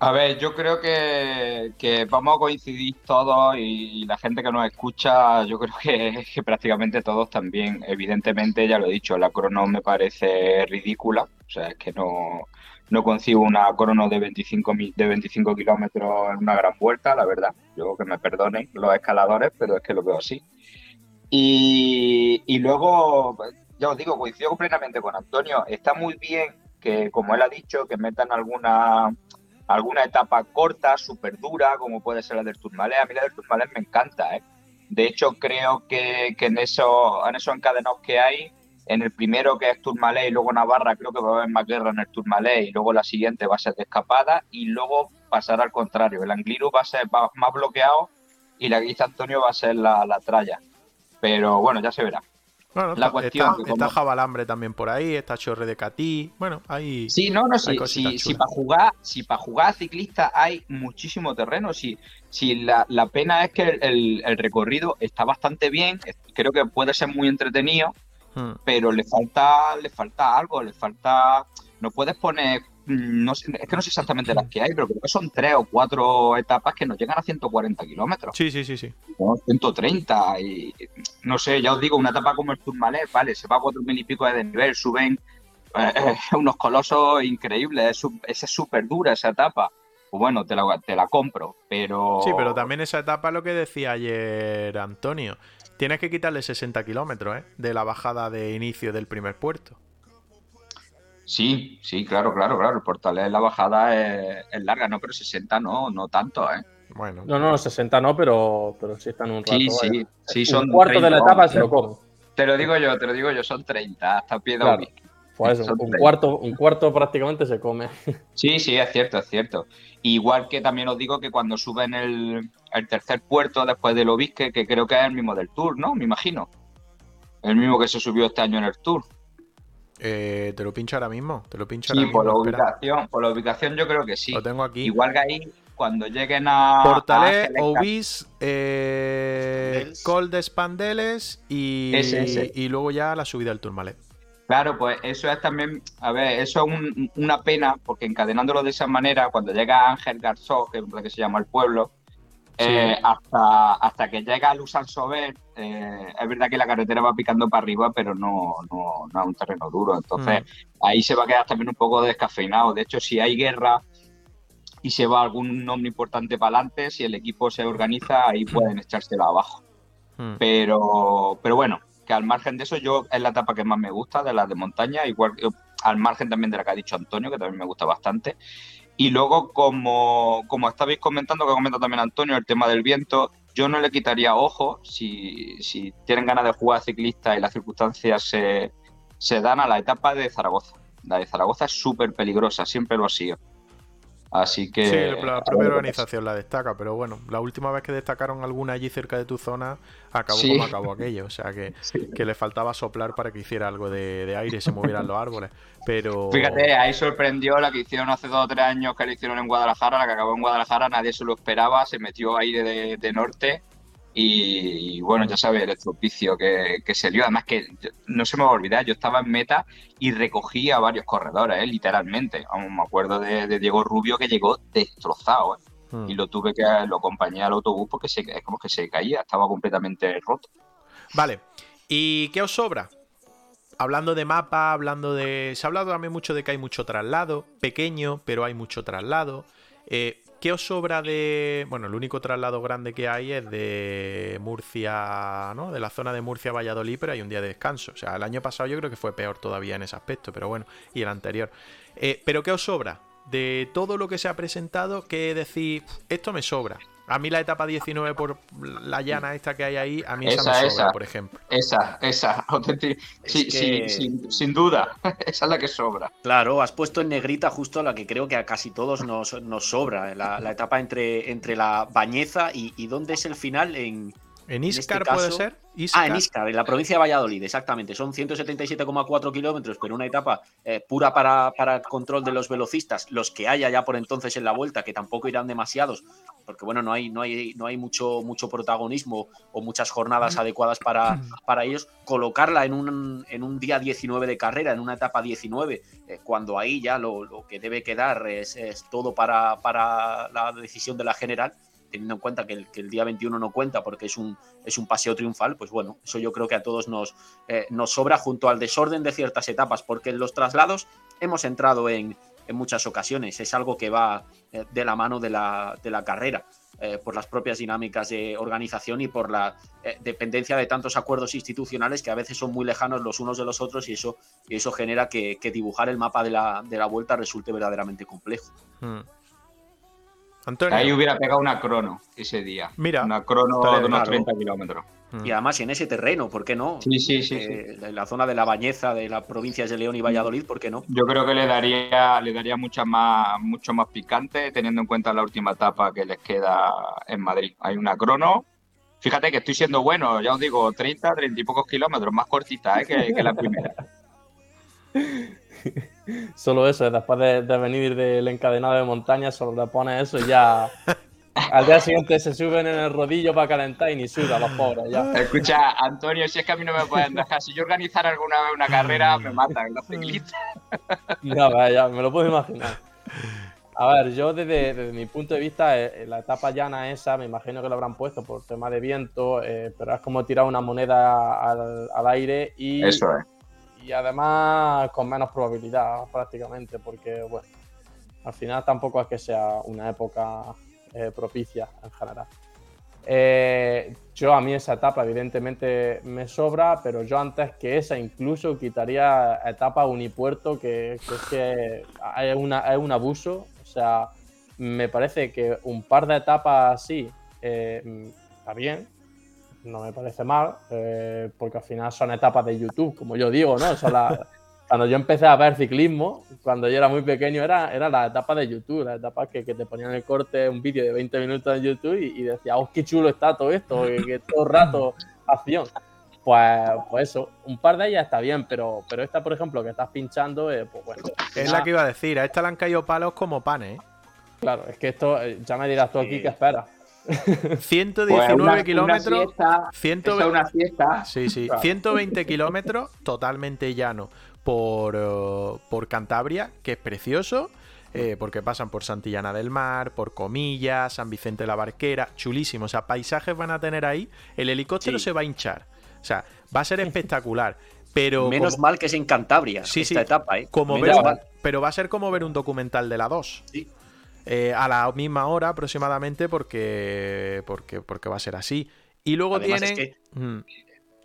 A ver, yo creo que, vamos a coincidir todos y, la gente que nos escucha, yo creo que, prácticamente todos también. Evidentemente, ya lo he dicho, la crono me parece ridícula. O sea, es que no, no concibo una crono de 25, de 25 kilómetros en una gran vuelta, la verdad. Yo que me perdonen los escaladores, pero es que lo veo así. Y, luego, ya os digo, coincido completamente con Antonio. Está muy bien que, como él ha dicho, que metan alguna alguna etapa corta, súper dura, como puede ser la del Tourmalet. A mí la del Tourmalet me encanta, ¿eh? De hecho, creo que, en, eso, en esos encadenados que hay, en el primero que es Tourmalet y luego Navarra, creo que va a haber más guerra en el Tourmalet y luego la siguiente va a ser de escapada y luego pasará al contrario. El Angliru va a ser más bloqueado y la Guisa Antonio va a ser la, la tralla. Pero bueno, ya se verá. Bueno, la está, cuestión está, Jabalambre también por ahí, está Chorre de Catí. Bueno, hay. Sí, no, no, sí, si, para jugar, si para jugar ciclista hay muchísimo terreno. Si, si la, la pena es que el, el, recorrido está bastante bien, creo que puede ser muy entretenido, hmm. pero le falta, le falta algo, le falta. No puedes poner no sé, es que no sé exactamente las que hay, pero creo que son tres o cuatro etapas que nos llegan a 140 kilómetros. Sí, sí, sí, sí. 130 y no sé, ya os digo, una etapa como el Tourmalet, vale, se va a cuatro mil y pico de nivel, suben eh, eh, unos colosos increíbles, es, es súper dura esa etapa. Pues bueno, te la, te la compro, pero... Sí, pero también esa etapa, lo que decía ayer Antonio, tienes que quitarle 60 kilómetros ¿eh? de la bajada de inicio del primer puerto. Sí, sí, claro, claro, claro. El portal la bajada es, larga, no, pero 60 no, no tanto, ¿eh? Bueno. No, no, 60 no, pero, pero sí están un rato. Sí, sí, sí, son. Un cuarto de la etapa se lo como. Te lo digo yo, te lo digo yo, son 30, hasta pie de claro. Pues eso, un cuarto, un cuarto prácticamente se come. Sí, sí, es cierto, es cierto. Igual que también os digo que cuando suben el, el tercer puerto después del Obisque, que creo que es el mismo del Tour, ¿no? Me imagino. El mismo que se subió este año en el Tour. Eh, te lo pincho ahora mismo. Te lo pincho sí, ahora por la ubicación, por la ubicación yo creo que sí. Lo tengo aquí. Igual que ahí, cuando lleguen a. Portalé, Obis, eh, Col de Spandeles y, y luego ya la subida del Tourmalet. Claro, pues eso es también, a ver, eso es una pena, porque encadenándolo de esa manera, cuando llega Ángel Garzó, que es lo que se llama el pueblo, eh, hasta, hasta que llega a Lusan Sober, eh, es verdad que la carretera va picando para arriba, pero no, no, no es un terreno duro. Entonces, mm. ahí se va a quedar también un poco descafeinado. De hecho, si hay guerra y se va algún nombre importante para adelante, si el equipo se organiza, ahí pueden echárselo abajo. Mm. Pero, pero bueno, que al margen de eso, yo es la etapa que más me gusta de las de montaña, igual al margen también de la que ha dicho Antonio, que también me gusta bastante. Y luego, como, como estabais comentando, que ha también Antonio, el tema del viento, yo no le quitaría ojo si, si tienen ganas de jugar ciclista y las circunstancias se, se dan a la etapa de Zaragoza. La de Zaragoza es súper peligrosa, siempre lo ha sido. Así que. Sí, la propia organización la destaca, pero bueno, la última vez que destacaron alguna allí cerca de tu zona, acabó como acabó aquello. O sea que, que, le faltaba soplar para que hiciera algo de, aire y se movieran los árboles. Pero. Fíjate, ahí sorprendió la que hicieron hace dos o tres años que le hicieron en Guadalajara, la que acabó en Guadalajara, nadie se lo esperaba, se metió aire de norte y, bueno, ya sabes el estropicio que, que, se dio. Además que no se me va a olvidar, yo estaba en meta y recogí a varios corredores, ¿eh? literalmente. me acuerdo de, Diego Rubio que llegó destrozado. ¿eh? Hmm. Y lo tuve que lo acompañé al autobús porque se, es como que se caía, estaba completamente roto. Vale, ¿Y qué os sobra? Hablando de mapa, hablando de... Se ha hablado también mucho de que hay mucho traslado, pequeño, pero hay mucho traslado. Eh, ¿Qué os sobra de...? Bueno, el único traslado grande que hay es de Murcia, ¿no? De la zona de Murcia Valladolid, pero hay un día de descanso. O sea, el año pasado yo creo que fue peor todavía en ese aspecto, pero bueno, y el anterior. Eh, ¿Pero qué os sobra? De todo lo que se ha presentado, ¿qué decir? Esto me sobra. A mí la etapa 19 por la llana esta que hay ahí, a mí esa, me sobra, por ejemplo. Esa, esa, sí, sí, sin, duda, esa es la que sobra. Claro, has puesto en negrita justo la que creo que a casi todos nos, sobra, la, etapa entre, entre la Bañeza y, y ¿dónde es el final? En, ¿En este Iscar puede ser? Ah, en Iscar, en la provincia de Valladolid, exactamente. Son 177,4 kilómetros, pero una etapa eh, pura para, para, el control de los velocistas, los que haya ya por entonces en la vuelta, que tampoco irán demasiados, porque bueno, no hay, no hay, no hay mucho, mucho protagonismo o muchas jornadas mm. adecuadas para, mm. para ellos. Colocarla en un, en un día 19 de carrera, en una etapa 19, eh, cuando ahí ya lo, lo, que debe quedar es, es todo para, para la decisión de la general teniendo en cuenta que el, día 21 no cuenta porque es un, es un paseo triunfal, pues bueno, eso yo creo que a todos nos, eh, nos sobra junto al desorden de ciertas etapas, porque en los traslados hemos entrado en, en muchas ocasiones, es algo que va eh, de la mano de la, de la carrera. Eh, por las propias dinámicas de organización y por la dependencia de tantos acuerdos institucionales que a veces son muy lejanos los unos de los otros y eso, y eso genera que, que dibujar el mapa de la, de la, vuelta resulte verdaderamente complejo. Hmm. Ahí hubiera pegado una crono ese día. Mira. Una crono de unos 30 kilómetros. Mm. Y además en ese terreno, ¿por qué no? Sí, sí, sí, En la zona de la Bañeza, de las provincias de León y Valladolid, ¿por qué no? Yo creo que le daría, le daría mucha más, mucho más picante, teniendo en cuenta la última etapa que les queda en Madrid. Hay una crono. Fíjate que estoy siendo bueno, ya os digo, 30, 30 y pocos kilómetros, más cortita ¿eh? que, que la primera. solo eso, después de, venir del encadenado de montaña, solo le pones eso y ya. Al día siguiente se suben en el rodillo para calentar y ni suda los pobres. Ya. Escucha, Antonio, si es que a mí no me pueden dejar, si yo organizara alguna vez una carrera, me matan los ciclistas. Ya, vaya, me lo puedo imaginar. A ver, yo desde, mi punto de vista, eh, la etapa llana esa, me imagino que lo habrán puesto por tema de viento, eh, pero es como tirar una moneda al, al aire y. Eso es y además con menos probabilidad prácticamente, porque bueno, al final tampoco es que sea una época eh, propicia en general. Eh, yo a mí esa etapa evidentemente me sobra, pero yo antes que esa incluso quitaría etapa unipuerto, que, es que es, una, un abuso. O sea, me parece que un par de etapas así eh, está bien, no me parece mal, eh, porque al final son etapas de YouTube, como yo digo, ¿no? cuando yo empecé a ver ciclismo, cuando yo era muy pequeño, era, era la etapa de YouTube, la etapa que, que te ponían el corte, un vídeo de 20 minutos en YouTube y, decía, oh, qué chulo está todo esto, que, todo el rato acción. Pues, pues, eso, un par de ellas está bien, pero, pero esta, por ejemplo, que estás pinchando, eh, pues bueno. Es la que iba a decir, a esta le han caído palos como panes, ¿eh? Claro, es que esto, eh, ya me dirás tú aquí qué esperas. 119 kilómetros. Una fiesta. Sí, sí. 120 kilómetros totalmente llano por, eh, por Cantabria, que es precioso. Eh, porque pasan por Santillana del Mar, por Comillas, San Vicente de la Barquera, chulísimo. O sea, paisajes van a tener ahí. El helicóptero se va a hinchar. O sea, va a ser espectacular. Pero Menos mal que es en Cantabria sí, esta etapa, ¿eh? Como pero va a ser como ver un documental de la 2. Sí. Eh, a la misma hora aproximadamente porque, porque, porque va a ser así. Y luego tienen...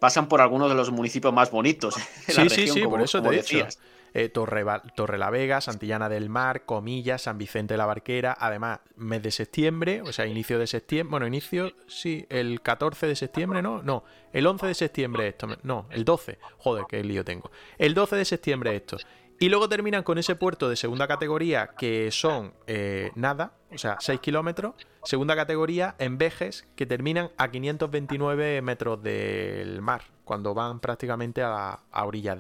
pasan por algunos de los municipios más bonitos. sí, sí, sí, por eso te decías. Eh, Torre, Torre, la Vega, Santillana del Mar, Comillas, San Vicente de la Barquera, además mes de septiembre, o sea, inicio de septiembre, bueno, inicio, sí, el 14 de septiembre, ¿no? No, el 11 de septiembre esto, no, el 12, joder, qué lío tengo. El 12 de septiembre esto. Y luego terminan con ese puerto de segunda categoría que son eh, nada, o sea, 6 kilómetros. Segunda categoría en Vejes que terminan a 529 metros del mar, cuando van prácticamente a, orillas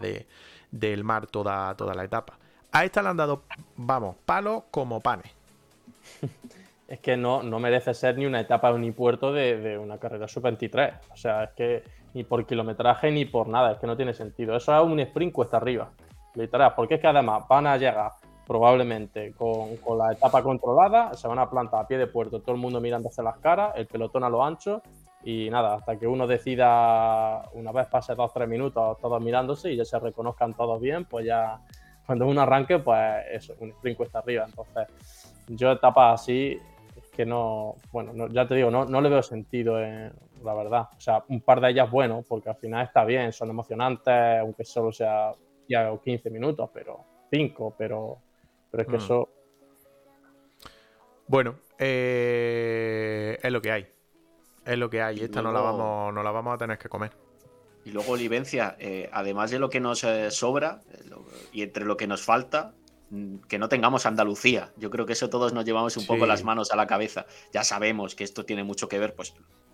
del mar toda, toda la etapa. A esta le han dado, vamos, palos como panes. Es que no, no merece ser ni una etapa ni puerto de, de una carrera sub-23. O sea, es que ni por kilometraje ni por nada, es que no tiene sentido. Eso es un sprint cuesta arriba literal, porque es que además van a llegar probablemente con, la etapa controlada, se van a plantar a pie de puerto, todo el mundo mirando hacia las caras, el pelotón a lo ancho, Y nada, hasta que uno decida, una vez pase dos o tres minutos todos mirándose y ya se reconozcan todos bien, pues ya cuando uno arranque, pues eso, un sprint cuesta arriba. Entonces, yo etapas así, es que no, bueno, ya te digo, no, no le veo sentido, en, la verdad. O sea, un par de ellas, bueno, porque al final está bien, son emocionantes, aunque solo sea ya 15 minutos, pero 5, pero, pero es que Mm. eso Bueno, eh, es lo que hay. Es lo que hay. Y Esta no la vamos, no la vamos a tener que comer. Y luego, Olivencia, eh, además de lo que nos eh, sobra eh, lo- y entre lo que nos falta, mm, que no tengamos Andalucía. Yo creo que eso todos nos llevamos un Sí. poco las manos a la cabeza. Ya sabemos que esto tiene mucho que ver, pues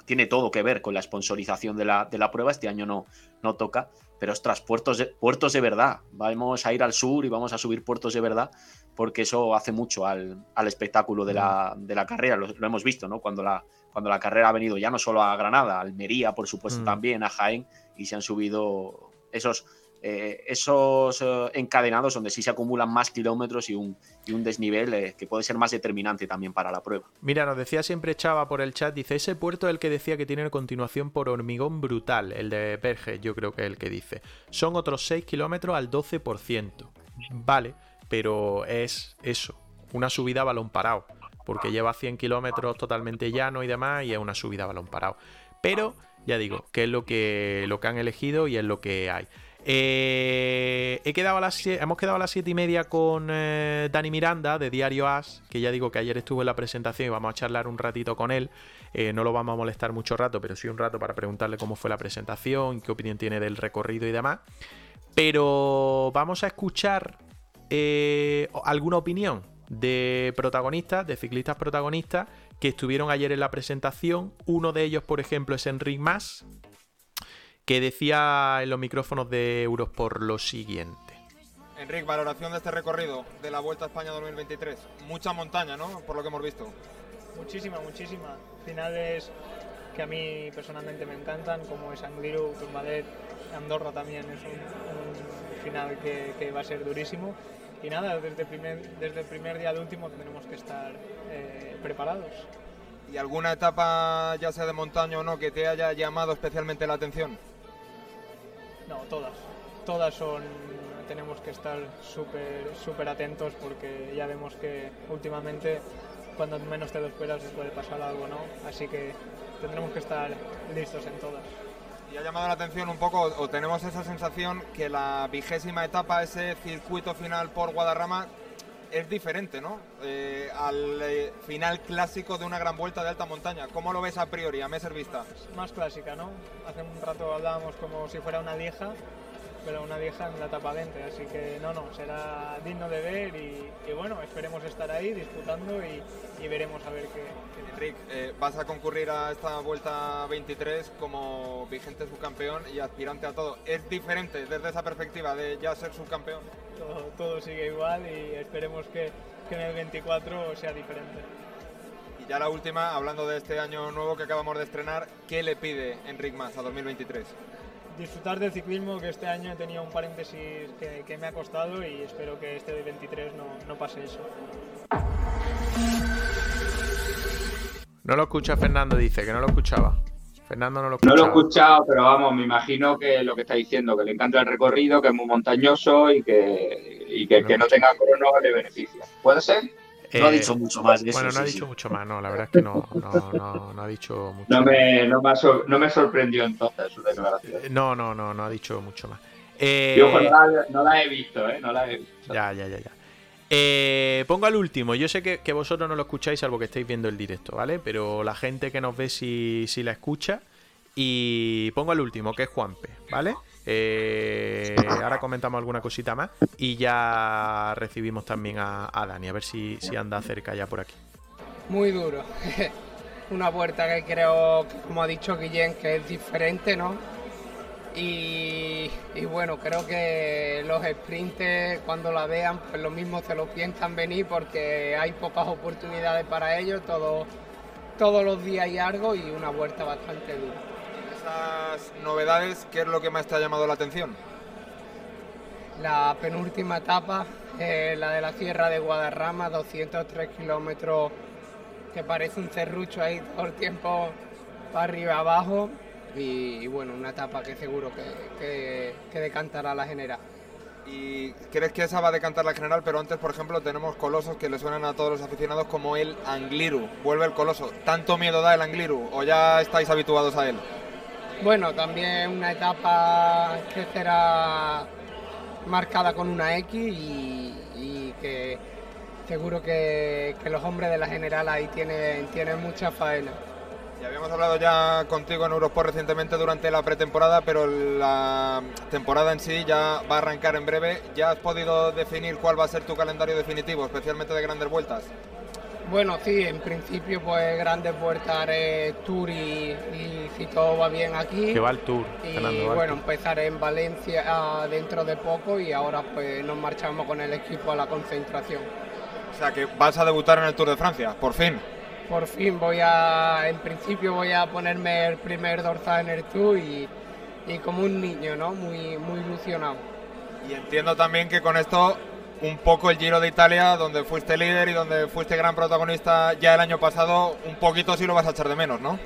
tiene todo que ver con la sponsorización de la, de la prueba. Este año no, no toca. Pero ostras, puertos de, puertos de verdad. Vamos a ir al sur y vamos a subir puertos de verdad, porque eso hace mucho al, al espectáculo de la, de la carrera. Lo, lo hemos visto, ¿no? Cuando la, cuando la carrera ha venido ya no solo a Granada, a Almería, por supuesto, Mm. también, a Jaén, y se han subido esos, eh, esos eh, encadenados donde sí se acumulan más kilómetros y un, desnivel eh, que puede ser más determinante también para la prueba. Mira, nos decía siempre Chava por el chat, dice, ese puerto es el que decía que tiene continuación por hormigón brutal, el de Berge, yo creo que es el que dice. Son otros 6 kilómetros al 12%. Vale, pero es eso, una subida a balón parado, porque lleva 100 kilómetros totalmente llano y demás, y es una subida a balón parado. Pero, ya digo, que es lo que, lo que han elegido y es lo que hay. Eh, quedado a las hemos quedado a las 7 y media con eh, Dani Miranda de Diario As, que ya digo que ayer estuvo en la presentación y vamos a charlar un ratito con él. Eh, no lo vamos a molestar mucho rato, pero sí un rato para preguntarle cómo fue la presentación, qué opinión tiene del recorrido y demás. Pero vamos a escuchar eh, alguna opinión de protagonistas, de ciclistas protagonistas que estuvieron ayer en la presentación. Uno de ellos, por ejemplo, es Enric Mas, que decía en los micrófonos de Eurosport lo siguiente. Enrique, valoración de este recorrido de la Vuelta a España 2023. Mucha montaña, ¿no? Por lo que hemos visto. Muchísima, muchísima. Finales que a mí personalmente me encantan, como es Angliru, Turmalet, Andorra también es un, un final que, que va a ser durísimo. Y nada, desde el primer, desde el primer día al último tendremos que estar eh, preparados. ¿Y alguna etapa, ya sea de montaña o no, que te haya llamado especialmente la atención? No, todas. Todas son. Tenemos que estar súper súper atentos porque ya vemos que últimamente, cuando menos te lo esperas, puede pasar algo, ¿no? Así que tendremos que estar listos en todas. Y ha llamado la atención un poco, o tenemos esa sensación que la vigésima etapa, ese circuito final por Guadarrama, es diferente, ¿no? Eh, al eh, final clásico de una gran vuelta de alta montaña. ¿Cómo lo ves a priori, a Messer Vista? Más clásica, ¿no? Hace un rato hablábamos como si fuera una vieja, pero una vieja en la etapa 20, así que no, no, será digno de ver y, y bueno, esperemos estar ahí disputando y, y veremos a ver qué, qué Enric, eh, vas a concurrir a esta vuelta 23 como vigente subcampeón y aspirante a todo. ¿Es diferente desde esa perspectiva de ya ser subcampeón? todo, todo sigue igual y esperemos que, que en el 24 sea diferente. Y ya la última, hablando de este año nuevo que acabamos de estrenar, ¿qué le pide Enric Mas a 2023? Disfrutar del ciclismo, que este año he tenido un paréntesis que, que me ha costado y espero que este de 23 no, no pase eso. No lo escucha Fernando, dice que no lo escuchaba. Fernando no lo No escuchaba. lo he escuchado, pero vamos, me imagino que lo que está diciendo, que le encanta el recorrido, que es muy montañoso y que, y que, No. que no tenga crono le beneficia. ¿Puede ser? No ha Eh, dicho mucho más de eso. Bueno, no ha dicho sí. mucho más, no, la verdad es que no, no, no, no ha dicho mucho No me, no me, ha sor- no me sorprendió entonces su declaración. No, no, no, no ha dicho mucho más. Eh, Y ojo, no la, no la he visto, ¿eh? No la he visto. Ya, ya, ya, ya. Eh, pongo al último. Yo sé que, que vosotros no lo escucháis, salvo que estáis viendo el directo, ¿vale? Pero la gente que nos ve sí, sí la escucha. Y pongo al último, que es Juanpe, ¿vale? Eh, ahora comentamos alguna cosita más. Y ya recibimos también a, Dani, a ver si, si anda cerca ya por aquí. Muy duro. Una vuelta que creo, como ha dicho Guillén, que es diferente, ¿no? Y, y bueno, creo que los sprinters cuando la vean, pues lo mismo se lo piensan venir porque hay pocas oportunidades para ellos, todo, todos los días hay algo y una vuelta bastante dura. Novedades, ¿qué es lo que más te ha llamado la atención? La penúltima etapa, eh, la de la Sierra de Guadarrama, 203 kilómetros, que parece un cerrucho ahí todo el tiempo para arriba abajo y, bueno, una etapa que seguro que, que, decantará la general. ¿Y crees que esa va a decantar la general? Pero antes, por ejemplo, tenemos colosos que le suenan a todos los aficionados como el Angliru. Vuelve el coloso. ¿Tanto miedo da el Angliru o ya estáis habituados a él? Bueno, también una etapa que será marcada con una X y, que seguro que, los hombres de la general ahí tienen, tienen mucha faena. Y habíamos hablado ya contigo en Eurosport recientemente durante la pretemporada, pero la temporada en sí ya va a arrancar en breve. ¿Ya has podido definir cuál va a ser tu calendario definitivo, especialmente de grandes vueltas? Bueno, sí, en principio pues grandes vueltas haré Tour y, si todo va bien aquí. Que va el Tour. Y bueno, empezaré en Valencia ah, dentro de poco y ahora pues nos marchamos con el equipo a la concentración. O sea que vas a debutar en el Tour de Francia, por fin por fin voy a, en principio voy a ponerme el primer dorsal en el Tour y, como un niño, ¿no? Muy, muy ilusionado. Y entiendo también que con esto un poco el Giro de Italia, donde fuiste líder y donde fuiste gran protagonista ya el año pasado, un poquito sí lo vas a echar de menos, ¿no?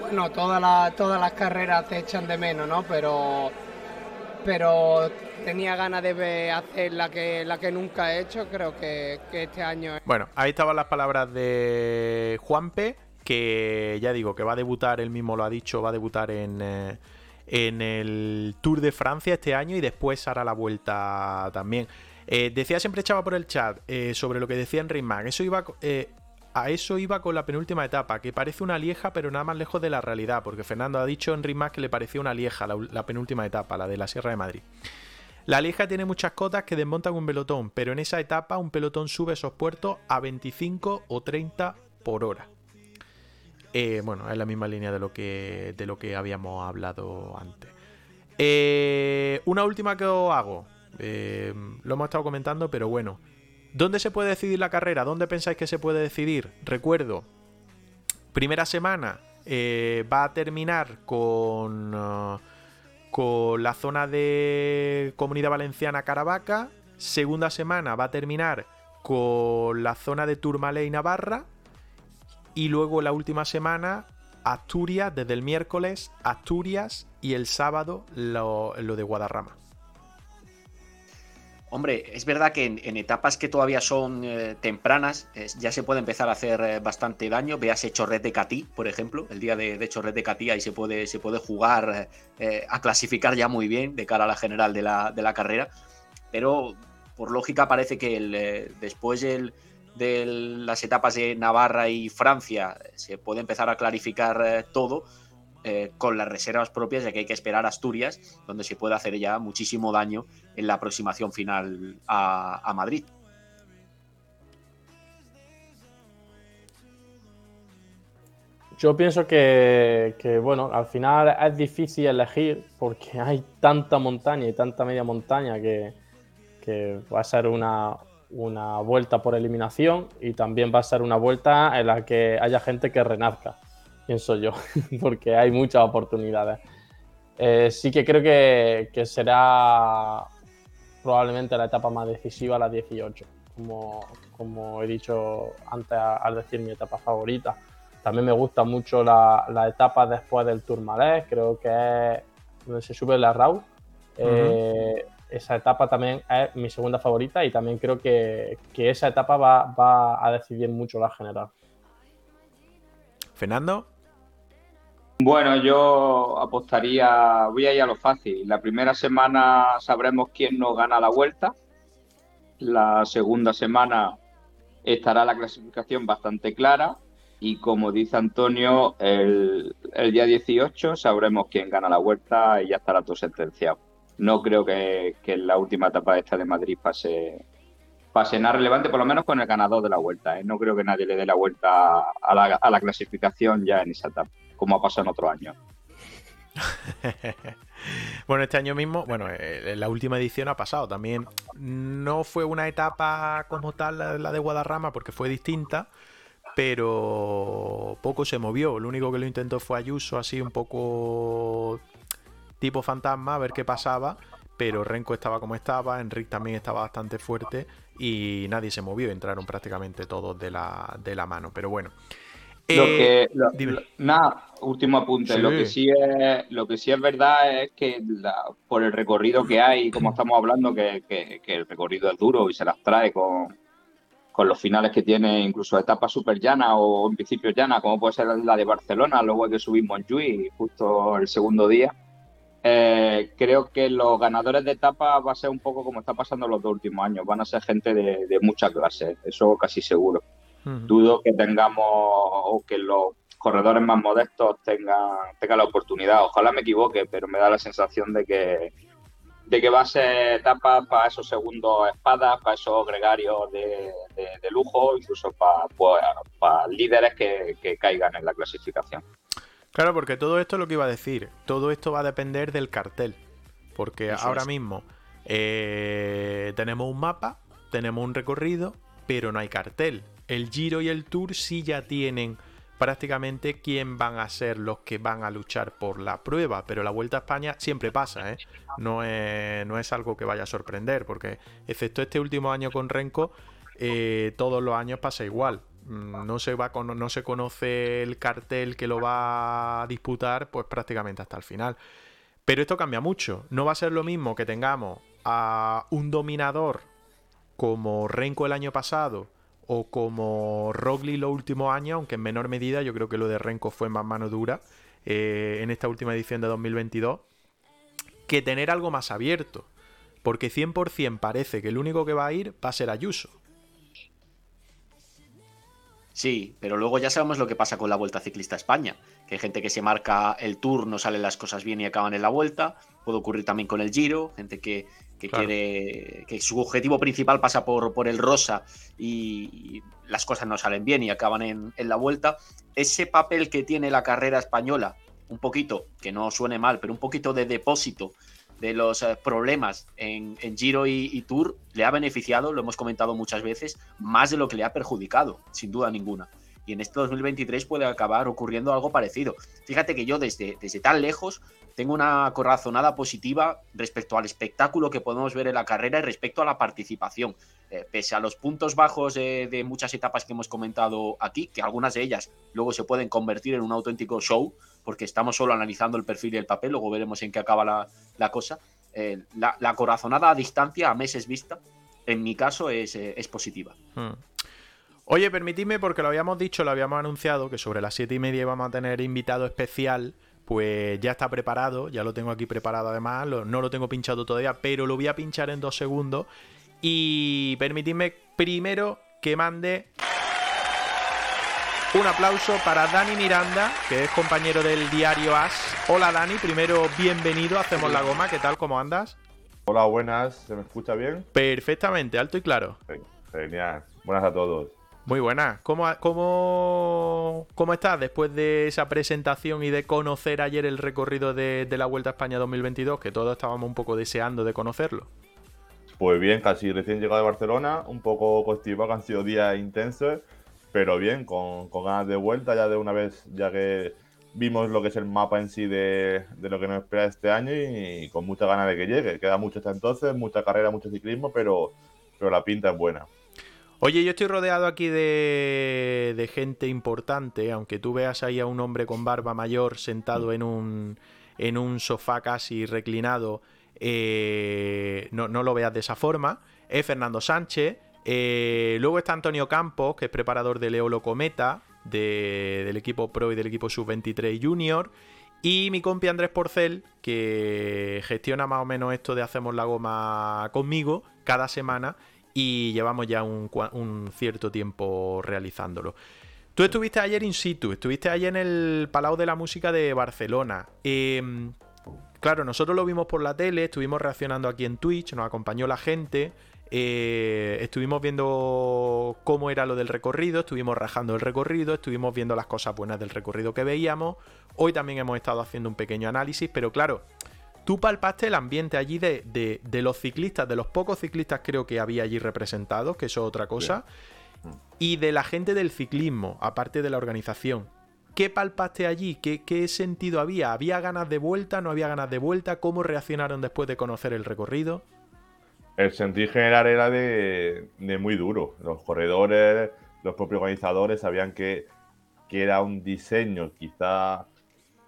Bueno, todas todas las carreras se echan de menos, ¿no? Pero pero tenía ganas de hacer la que, la que nunca he hecho, creo que, este año. Bueno, ahí estaban las palabras de Juanpe, que ya digo, que va a debutar, él mismo lo ha dicho, va a debutar en, eh, en el Tour de Francia este año y después hará la vuelta también. Eh, decía siempre echaba por el chat eh, sobre lo que decía Mag. Eso iba, a eso iba con la penúltima etapa, que parece una lieja, pero nada más lejos de la realidad, porque Fernando ha dicho en Enric que le parecía una lieja la penúltima etapa, la de la Sierra de Madrid. La Lieja tiene muchas cotas que desmontan un pelotón, pero en esa etapa un pelotón sube esos puertos a 25 o 30 por hora. Eh, bueno, es la misma línea de lo que, de lo que habíamos hablado antes. Eh, una última que os hago. Eh, lo hemos estado comentando, pero bueno. ¿Dónde se puede decidir la carrera? ¿Dónde pensáis que se puede decidir? Recuerdo, primera semana va a terminar con... Uh, con la zona de Comunidad Valenciana Caravaca. Segunda semana va a terminar con la zona de Turmalé y Navarra. Y luego la última semana, Asturias, desde el miércoles, Asturias y el sábado lo de Guadarrama. Hombre, es verdad que en, etapas que todavía son eh, tempranas ya se puede empezar a hacer eh, bastante daño. Véase Chorret de Catí, por ejemplo. El día de, de Chorret de Catí ahí se puede, se puede jugar eh, a clasificar ya muy bien de cara a la general de la, de la carrera. Pero por lógica parece que el, después de las etapas de Navarra y Francia se puede empezar a clarificar todo eh, con las reservas propias, ya que hay que esperar Asturias, donde se puede hacer ya muchísimo daño en la aproximación final a, Madrid. Yo pienso que, bueno, al final es difícil elegir porque hay tanta montaña y tanta media montaña que, que va a ser una, una, vuelta por eliminación y también va a ser una vuelta en la que haya gente que renazca pienso yo, porque hay muchas oportunidades. Eh, sí que creo que, será probablemente la etapa más decisiva, la 18, como, como he dicho antes al decir mi etapa favorita. También me gusta mucho la, etapa después del Tourmalet, creo que es donde se sube la RAU. Eh, esa etapa también es mi segunda favorita y también creo que, esa etapa va, va a decidir mucho la general. Fernando. Bueno, yo apostaría, voy a ir a lo fácil. La primera semana sabremos quién nos gana la vuelta. La segunda semana estará la clasificación bastante clara. Y como dice Antonio, el, día 18 sabremos quién gana la vuelta y ya estará todo sentenciado. No creo que, en la última etapa de esta de Madrid pase, pase nada relevante, por lo menos con el ganador de la vuelta. ¿eh? No creo que nadie le dé la vuelta a la, a la clasificación ya en esa etapa como ha pasado en otro año. bueno, este año mismo, bueno, eh, la última edición ha pasado también. No fue una etapa como tal la de Guadarrama porque fue distinta, pero poco se movió. Lo único que lo intentó fue Ayuso, así un poco tipo fantasma, a ver qué pasaba. Pero Renko estaba como estaba, Enric también estaba bastante fuerte y nadie se movió. Entraron prácticamente todos de la, de la mano. Pero bueno. Lo Eh, que, lo- dime. lo- nada, último apunte. Sí. Lo que sí es, lo que sí es verdad es que la- por el recorrido que hay, como estamos hablando, que, que- que el recorrido es duro y se las trae con, con los finales que tiene, incluso etapas súper llanas o en principio llanas, como puede ser la de Barcelona, luego que subir Montjuic justo el segundo día. Eh, creo que los ganadores de etapa va a ser un poco como está pasando los dos últimos años, van a ser gente de, de mucha clase, eso casi seguro Dudo que tengamos o que los corredores más modestos tengan, tengan la oportunidad. Ojalá me equivoque, pero me da la sensación de que de que va a ser etapa para esos segundos espadas, para esos gregarios de, de- de lujo, incluso para, pues, para líderes que, que caigan en la clasificación. Claro, porque todo esto es lo que iba a decir. Todo esto va a depender del cartel. Porque Eso ahora es. mismo eh, tenemos un mapa, tenemos un recorrido, pero no hay cartel. El Giro y el Tour sí ya tienen prácticamente quién van a ser los que van a luchar por la prueba, pero la Vuelta a España siempre pasa, ¿eh? No es, no es algo que vaya a sorprender, porque excepto este último año con Renko, eh, todos los años pasa igual. Mm, No se, va no se conoce el cartel que lo va a disputar, pues prácticamente hasta el final. Pero esto cambia mucho. No va a ser lo mismo que tengamos a un dominador como Renko el año pasado o como Roglic los últimos años, aunque en menor medida yo creo que lo de Renko fue más mano dura eh, en esta última edición de 2022, que tener algo más abierto. Porque 100% parece que el único que va a ir va a ser Ayuso. Sí, pero luego ya sabemos lo que pasa con la Vuelta Ciclista a España, que hay gente que se marca el Tour, no salen las cosas bien y acaban en la Vuelta, puede ocurrir también con el Giro, gente que, que Claro. quiere que su objetivo principal pasa por, por el Rosa y, y las cosas no salen bien y acaban en, en la Vuelta. Ese papel que tiene la carrera española, un poquito, que no suene mal, pero un poquito de depósito de los eh, problemas en, en Giro y, y Tour le ha beneficiado, lo hemos comentado muchas veces, más de lo que le ha perjudicado, sin duda ninguna. Y en este 2023 puede acabar ocurriendo algo parecido. Fíjate que yo desde, desde tan lejos tengo una corazonada positiva respecto al espectáculo que podemos ver en la carrera y respecto a la participación. Eh, pese a los puntos bajos de, muchas etapas que hemos comentado aquí, que algunas de ellas luego se pueden convertir en un auténtico show, porque estamos solo analizando el perfil y el papel, luego veremos en qué acaba la, la cosa. Eh, la, la corazonada a distancia, a meses vista, en mi caso es, eh, es positiva. Hmm. Oye, permitidme, porque lo habíamos dicho, lo habíamos anunciado, que sobre las siete y media íbamos a tener invitado especial. Pues ya está preparado, ya lo tengo aquí preparado además, lo- no lo tengo pinchado todavía, pero lo voy a pinchar en dos segundos. Y permitidme primero que mande un aplauso para Dani Miranda, que es compañero del diario As. Hola Dani, primero bienvenido, hacemos la goma, ¿qué tal? ¿Cómo andas? Hola, buenas. ¿Se me escucha bien? Perfectamente, alto y claro. Genial. Buenas a todos. Muy buena. ¿Cómo, cómo, cómo estás después de esa presentación y de conocer ayer el recorrido de, la Vuelta a España 2022? Que todos estábamos un poco deseando de conocerlo. Pues bien, casi recién llegado de Barcelona, un poco constipado, que han sido días intensos, pero bien, con, ganas de vuelta ya de una vez, ya que vimos lo que es el mapa en sí de, de lo que nos espera este año y, con muchas ganas de que llegue. Queda mucho hasta entonces, mucha carrera, mucho ciclismo, pero, pero la pinta es buena. Oye, yo estoy rodeado aquí de, de gente importante, aunque tú veas ahí a un hombre con barba mayor sentado en un, en un sofá casi reclinado, eh, no, lo veas de esa forma. Es Fernando Sánchez. eh, luego está Antonio Campos, que es preparador de Leolo Cometa, de- del equipo Pro y del equipo Sub-23 Junior. Y mi compi Andrés Porcel, que gestiona más o menos esto de Hacemos la Goma conmigo cada semana y llevamos ya un, un cierto tiempo realizándolo. Tú estuviste ayer in situ, estuviste ayer en el Palau de la Música de Barcelona. Em, claro, nosotros lo vimos por la tele, estuvimos reaccionando aquí en Twitch, nos acompañó la gente, eh, estuvimos viendo cómo era lo del recorrido, estuvimos rajando el recorrido, estuvimos viendo las cosas buenas del recorrido que veíamos. Hoy también hemos estado haciendo un pequeño análisis, pero claro, tú palpaste el ambiente allí de, de- de los ciclistas, de los pocos ciclistas creo que había allí representados, que eso es otra cosa, y de la gente del ciclismo, aparte de la organización. ¿Qué palpaste allí? ¿Qué, qué sentido había? ¿Había ganas de vuelta? ¿No había ganas de vuelta? ¿Cómo reaccionaron después de conocer el recorrido? El sentir general era de, de muy duro. Los corredores, los propios organizadores sabían que que era un diseño quizá...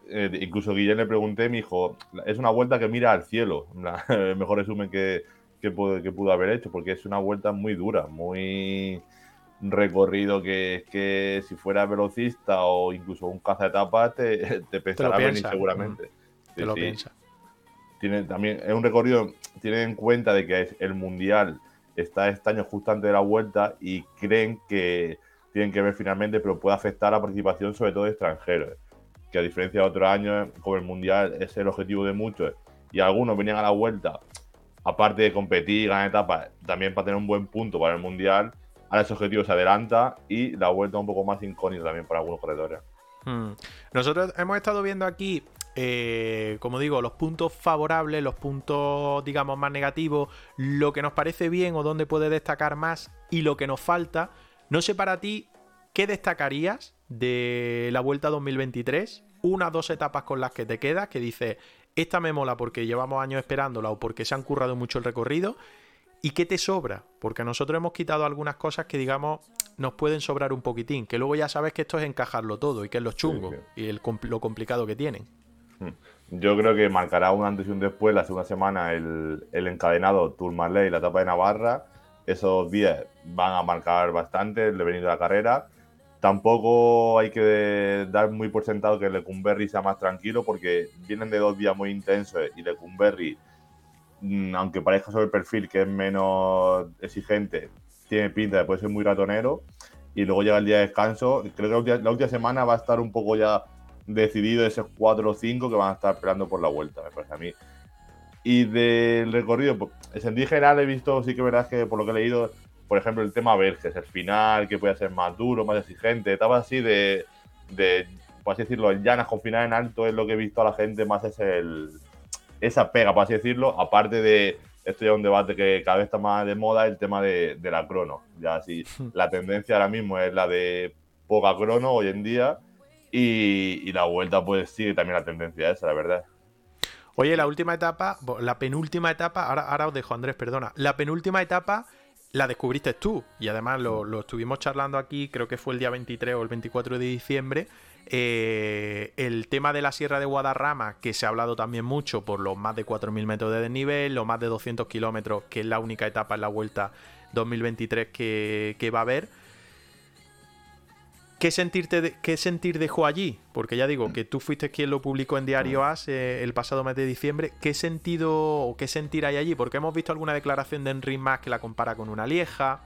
eh, incluso Guillén le pregunté, me dijo, es una vuelta que mira al cielo, el mejor resumen que, que, pudo, que pudo haber hecho, porque es una vuelta muy dura, muy recorrido que, que si fuera velocista o incluso un caza etapas te, te pensará venir seguramente. Te Sí, lo sí. piensa. Tiene también, es un recorrido, tienen en cuenta de que es el mundial está este año justo antes de la vuelta y creen que tienen que ver finalmente, pero puede afectar la participación sobre todo de extranjeros. Que a diferencia de otros años, como el mundial es el objetivo de muchos y algunos venían a la vuelta, aparte de competir, ganar etapas, también para tener un buen punto para el mundial, ahora ese objetivo se adelanta y la vuelta un poco más incógnita también para algunos corredores. Hmm. Nosotros hemos estado viendo aquí, eh, como digo, los puntos favorables, los puntos, digamos, más negativos, lo que nos parece bien o dónde puede destacar más y lo que nos falta. No sé para ti, ¿qué destacarías de la Vuelta 2023? Una, dos etapas con las que te quedas, que dices, esta me mola porque llevamos años esperándola o porque se han currado mucho el recorrido. ¿Y qué te sobra? Porque nosotros hemos quitado algunas cosas que, digamos, nos pueden sobrar un poquitín. Que luego ya sabes que esto es encajarlo todo y que es los chungos sí. y el, lo complicado que tienen. Yo creo que marcará un antes y un después la segunda semana el, el encadenado Tourmalet y la etapa de Navarra. Esos días van a marcar bastante el devenir de la carrera. Tampoco hay que dar muy por sentado que Lecumberri sea más tranquilo porque vienen de dos días muy intensos y Lecumberri, mm, aunque parezca sobre el perfil que es menos exigente, tiene pinta de puede ser muy ratonero. Y luego llega el día de descanso. Creo que la última, semana va a estar un poco ya decidido esos 4 o 5 que van a estar esperando por la vuelta, me parece a mí. Y del recorrido, pues, sentido general he visto, sí que verdad que por lo que he leído, por ejemplo, el tema Verges, el final, que puede ser más duro, más exigente, etapas así de, de, por así decirlo, en llanas con final en alto, es lo que he visto a la gente más es el, esa pega, por así decirlo, aparte de, esto ya es un debate que cada vez está más de moda, el tema de, de la crono. Ya así, la tendencia ahora mismo es la de poca crono hoy en día, y, y la vuelta pues sigue también la tendencia esa, la verdad. Oye, la última etapa, la penúltima etapa, ahora, ahora os dejo, Andrés, perdona. La penúltima etapa la descubriste tú y además lo, lo estuvimos charlando aquí, creo que fue el día 23 o el 24 de diciembre. eh, el tema de la Sierra de Guadarrama, que se ha hablado también mucho por los más de 4.000 metros de desnivel, los más de 200 kilómetros, que es la única etapa en la vuelta 2023 que, que va a haber. ¿Qué sentir, te de- qué sentir dejó allí? Porque ya digo que tú fuiste quien lo publicó en Diario As eh, el pasado mes de diciembre. ¿Qué sentido o qué sentir hay allí? Porque hemos visto alguna declaración de Enric Mas que la compara con una lieja.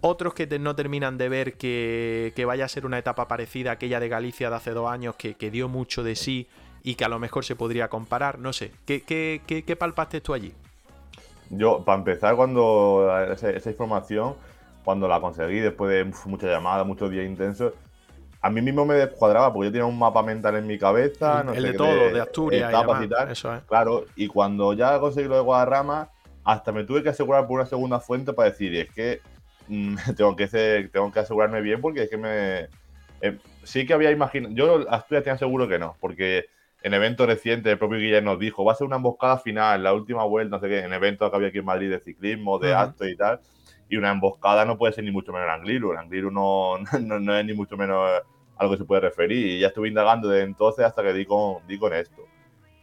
Otros que te- no terminan de ver que, que vaya a ser una etapa parecida a aquella de Galicia de hace dos años que, que dio mucho de sí y que a lo mejor se podría comparar. No sé, ¿qué, qué, qué- qué palpaste tú allí? Yo, para empezar, cuando esa, esa información, cuando la conseguí después de uf, muchas llamadas, muchos días intensos, a mí mismo me descuadraba porque yo tenía un mapa mental en mi cabeza, El- no el sé de qué, todo, de Asturias y etapas demás, y tal. eso es. Claro, y cuando ya conseguí lo de Guadarrama, hasta me tuve que asegurar por una segunda fuente para decir, es que mm, tengo, que ser- tengo que asegurarme bien porque es que me... eh, sí que había imaginado, yo Asturias tenía seguro que no, porque en eventos recientes el propio Guillermo nos dijo, va a ser una emboscada final, la última vuelta, no sé qué, en eventos que había aquí en Madrid de ciclismo, de Ujú. actos y tal, y una emboscada no puede ser ni mucho menos el Angliru, el Angliru no, no, no es ni mucho menos algo que se puede referir, y ya estuve indagando desde entonces hasta que di con, di con esto.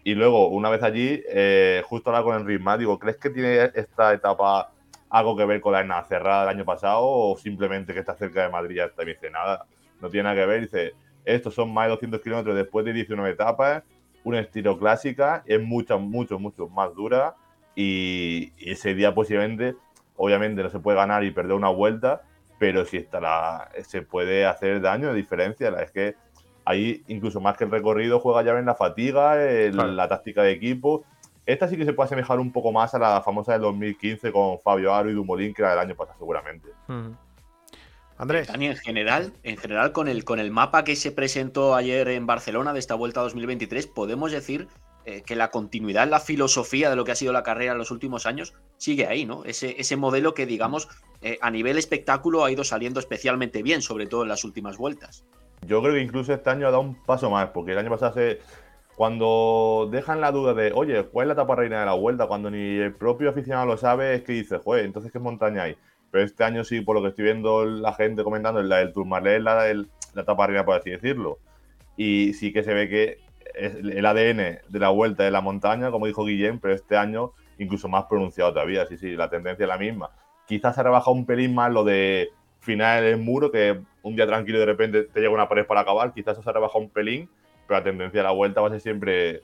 Y luego, una vez allí, eh, justo hablar con Enric Mas, digo, ¿crees que tiene esta etapa algo que ver con la Enna cerrada del año pasado o simplemente que está cerca de Madrid ya está? Y dice, nada, no tiene nada que ver. Dice, estos son más de 200 kilómetros después de 19 etapas, un estilo clásica, es mucho, mucho, mucho más dura y, y ese día posiblemente, obviamente no se puede ganar y perder una vuelta, pero si está la, se puede hacer daño de diferencia. Es que ahí, incluso más que el recorrido, juega ya en la fatiga, el- Claro. la táctica de equipo. Esta sí que se puede asemejar un poco más a la famosa del 2015 con Fabio Aro y Dumolín, que era del año pasado seguramente. Andrés. Dani, en general, en general con, el, con el mapa que se presentó ayer en Barcelona de esta vuelta 2023, podemos decir eh, que la continuidad la filosofía de lo que ha sido la carrera en los últimos años sigue ahí, ¿no? Ese, ese modelo que, digamos, eh, a nivel espectáculo ha ido saliendo especialmente bien, sobre todo en las últimas vueltas. Yo creo que incluso este año ha dado un paso más, porque el año pasado se, cuando dejan la duda de, oye, ¿cuál es la etapa reina de la vuelta? Cuando ni el propio aficionado lo sabe, es que dice, joder, entonces qué montaña hay. Pero este año sí, por lo que estoy viendo la gente comentando, es la del Tourmalet, la, del, la etapa arriba, por así decirlo. Y sí que se ve que es el ADN de la vuelta de la montaña, como dijo Guillén, pero este año incluso más pronunciado todavía. Sí, sí, la tendencia es la misma. Quizás se ha rebajado un pelín más lo de final el muro, que un día tranquilo de repente te llega una pared para acabar. Quizás eso se ha rebajado un pelín, pero la tendencia de la vuelta va a ser siempre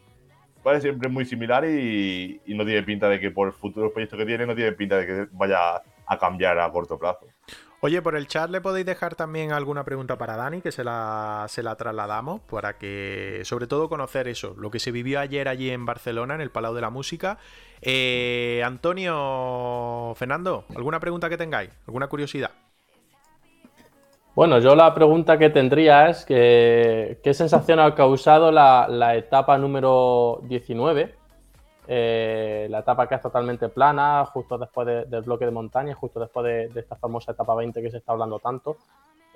va a ser siempre muy similar y, y no tiene pinta de que por futuros proyectos que tiene, no tiene pinta de que vaya a cambiar a corto plazo. Oye, por el chat le podéis dejar también alguna pregunta para Dani, que se la, se la trasladamos, para que, sobre todo, conocer eso, lo que se vivió ayer allí en Barcelona, en el Palau de la Música. Eh, Antonio, Fernando, ¿alguna pregunta que tengáis? ¿Alguna curiosidad? Bueno, yo la pregunta que tendría es que, qué sensación ha causado la, etapa número 19, eh, la etapa que es totalmente plana, justo después del bloque de montaña, justo después de, esta famosa etapa 20 que se está hablando tanto.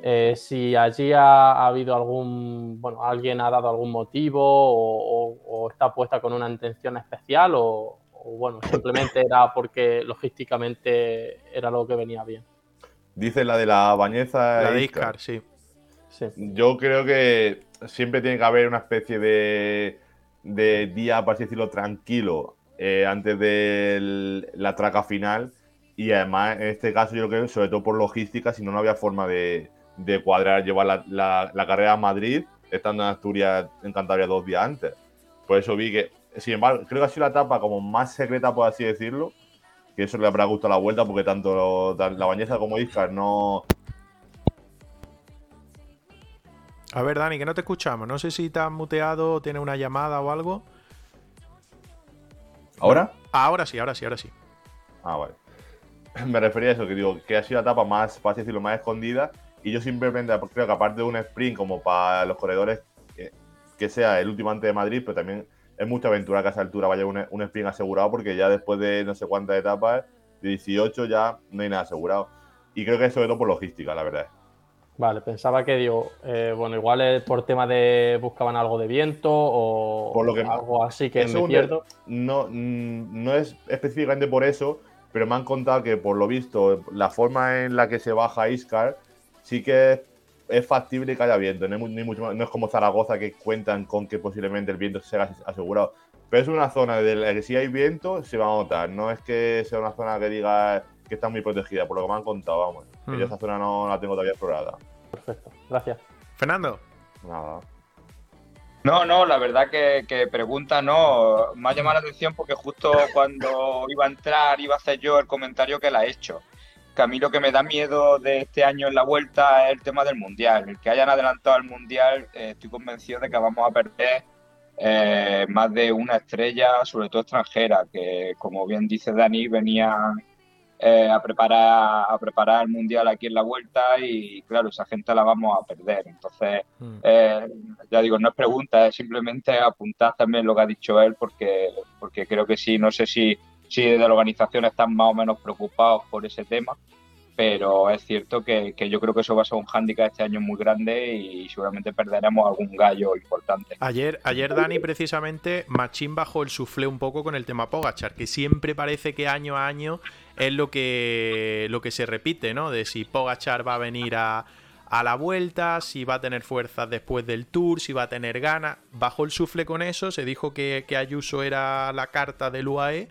Eh, si allí ha, habido algún, bueno, alguien ha dado algún motivo o, está puesta con una intención especial o, bueno, simplemente era porque logísticamente era lo que venía bien. Dice la de la bañeza. La de Iscar, sí. Yo creo que siempre tiene que haber una especie de, de día, por así decirlo, tranquilo eh, antes de la traca final. Y además, en este caso, yo creo que sobre todo por logística, si no, no había forma de, cuadrar, llevar la, carrera a Madrid, estando en Asturias, en Cantabria, dos días antes. Por eso vi que, sin embargo, creo que ha sido la etapa como más secreta, por así decirlo, que eso le habrá gustado la vuelta porque tanto la bañeza como Iscar no... A ver, Dani, que no te escuchamos. No sé si te has muteado, tienes una llamada o algo. ¿Ahora? Ahora sí, ahora sí, ahora sí. Ah, vale. Me refería a eso, que digo, que ha sido la etapa más, fácil decirlo, más escondida. Y yo simplemente creo que aparte de un sprint como para los corredores, que, que sea el último antes de Madrid, pero también es mucha aventura que a esa altura vaya un, un sprint asegurado porque ya después de no sé cuántas etapas, de 18 ya no hay nada asegurado. Y creo que es sobre todo por logística, la verdad. Vale, pensaba que digo, eh, bueno, igual es por tema de buscaban algo de viento o por lo que, algo así que me pierdo. No, mm, no es específicamente por eso, pero me han contado que por lo visto la forma en la que se baja Iscar sí que es factible que haya viento, no es, como Zaragoza que cuentan con que posiblemente el viento sea asegurado. Pero es una zona de la que si hay viento se va a notar, no es que sea una zona que diga que está muy protegida, por lo que me han contado, vamos. Yo mm. esa zona no la tengo todavía explorada. Perfecto, gracias. Fernando. Nada. No, no, la verdad que, que, pregunta no, me ha llamado la atención porque justo cuando iba a entrar iba a hacer yo el comentario que la he hecho que a mí lo que me da miedo de este año en la vuelta es el tema del mundial. El que hayan adelantado al mundial, eh, estoy convencido de que vamos a perder eh, más de una estrella, sobre todo extranjera, que como bien dice Dani, venía eh, a, preparar, a preparar el mundial aquí en la vuelta y claro, esa gente la vamos a perder. Entonces, mm. ya digo, no es pregunta, es simplemente apuntar también lo que ha dicho él, porque, porque creo que sí, no sé si sí de la organización están más o menos preocupados por ese tema, pero es cierto que, yo creo que eso va a ser un hándicap este año muy grande y seguramente perderemos algún gallo importante. Ayer, ayer Dani, precisamente, Machín bajó el suflé un poco con el tema Pogachar, que siempre parece que año a año es lo que, lo que se repite, ¿no? De si Pogachar va a venir a, a la vuelta, si va a tener fuerzas después del tour, si va a tener ganas. Bajó el sufle con eso, se dijo que, que Ayuso era la carta del UAE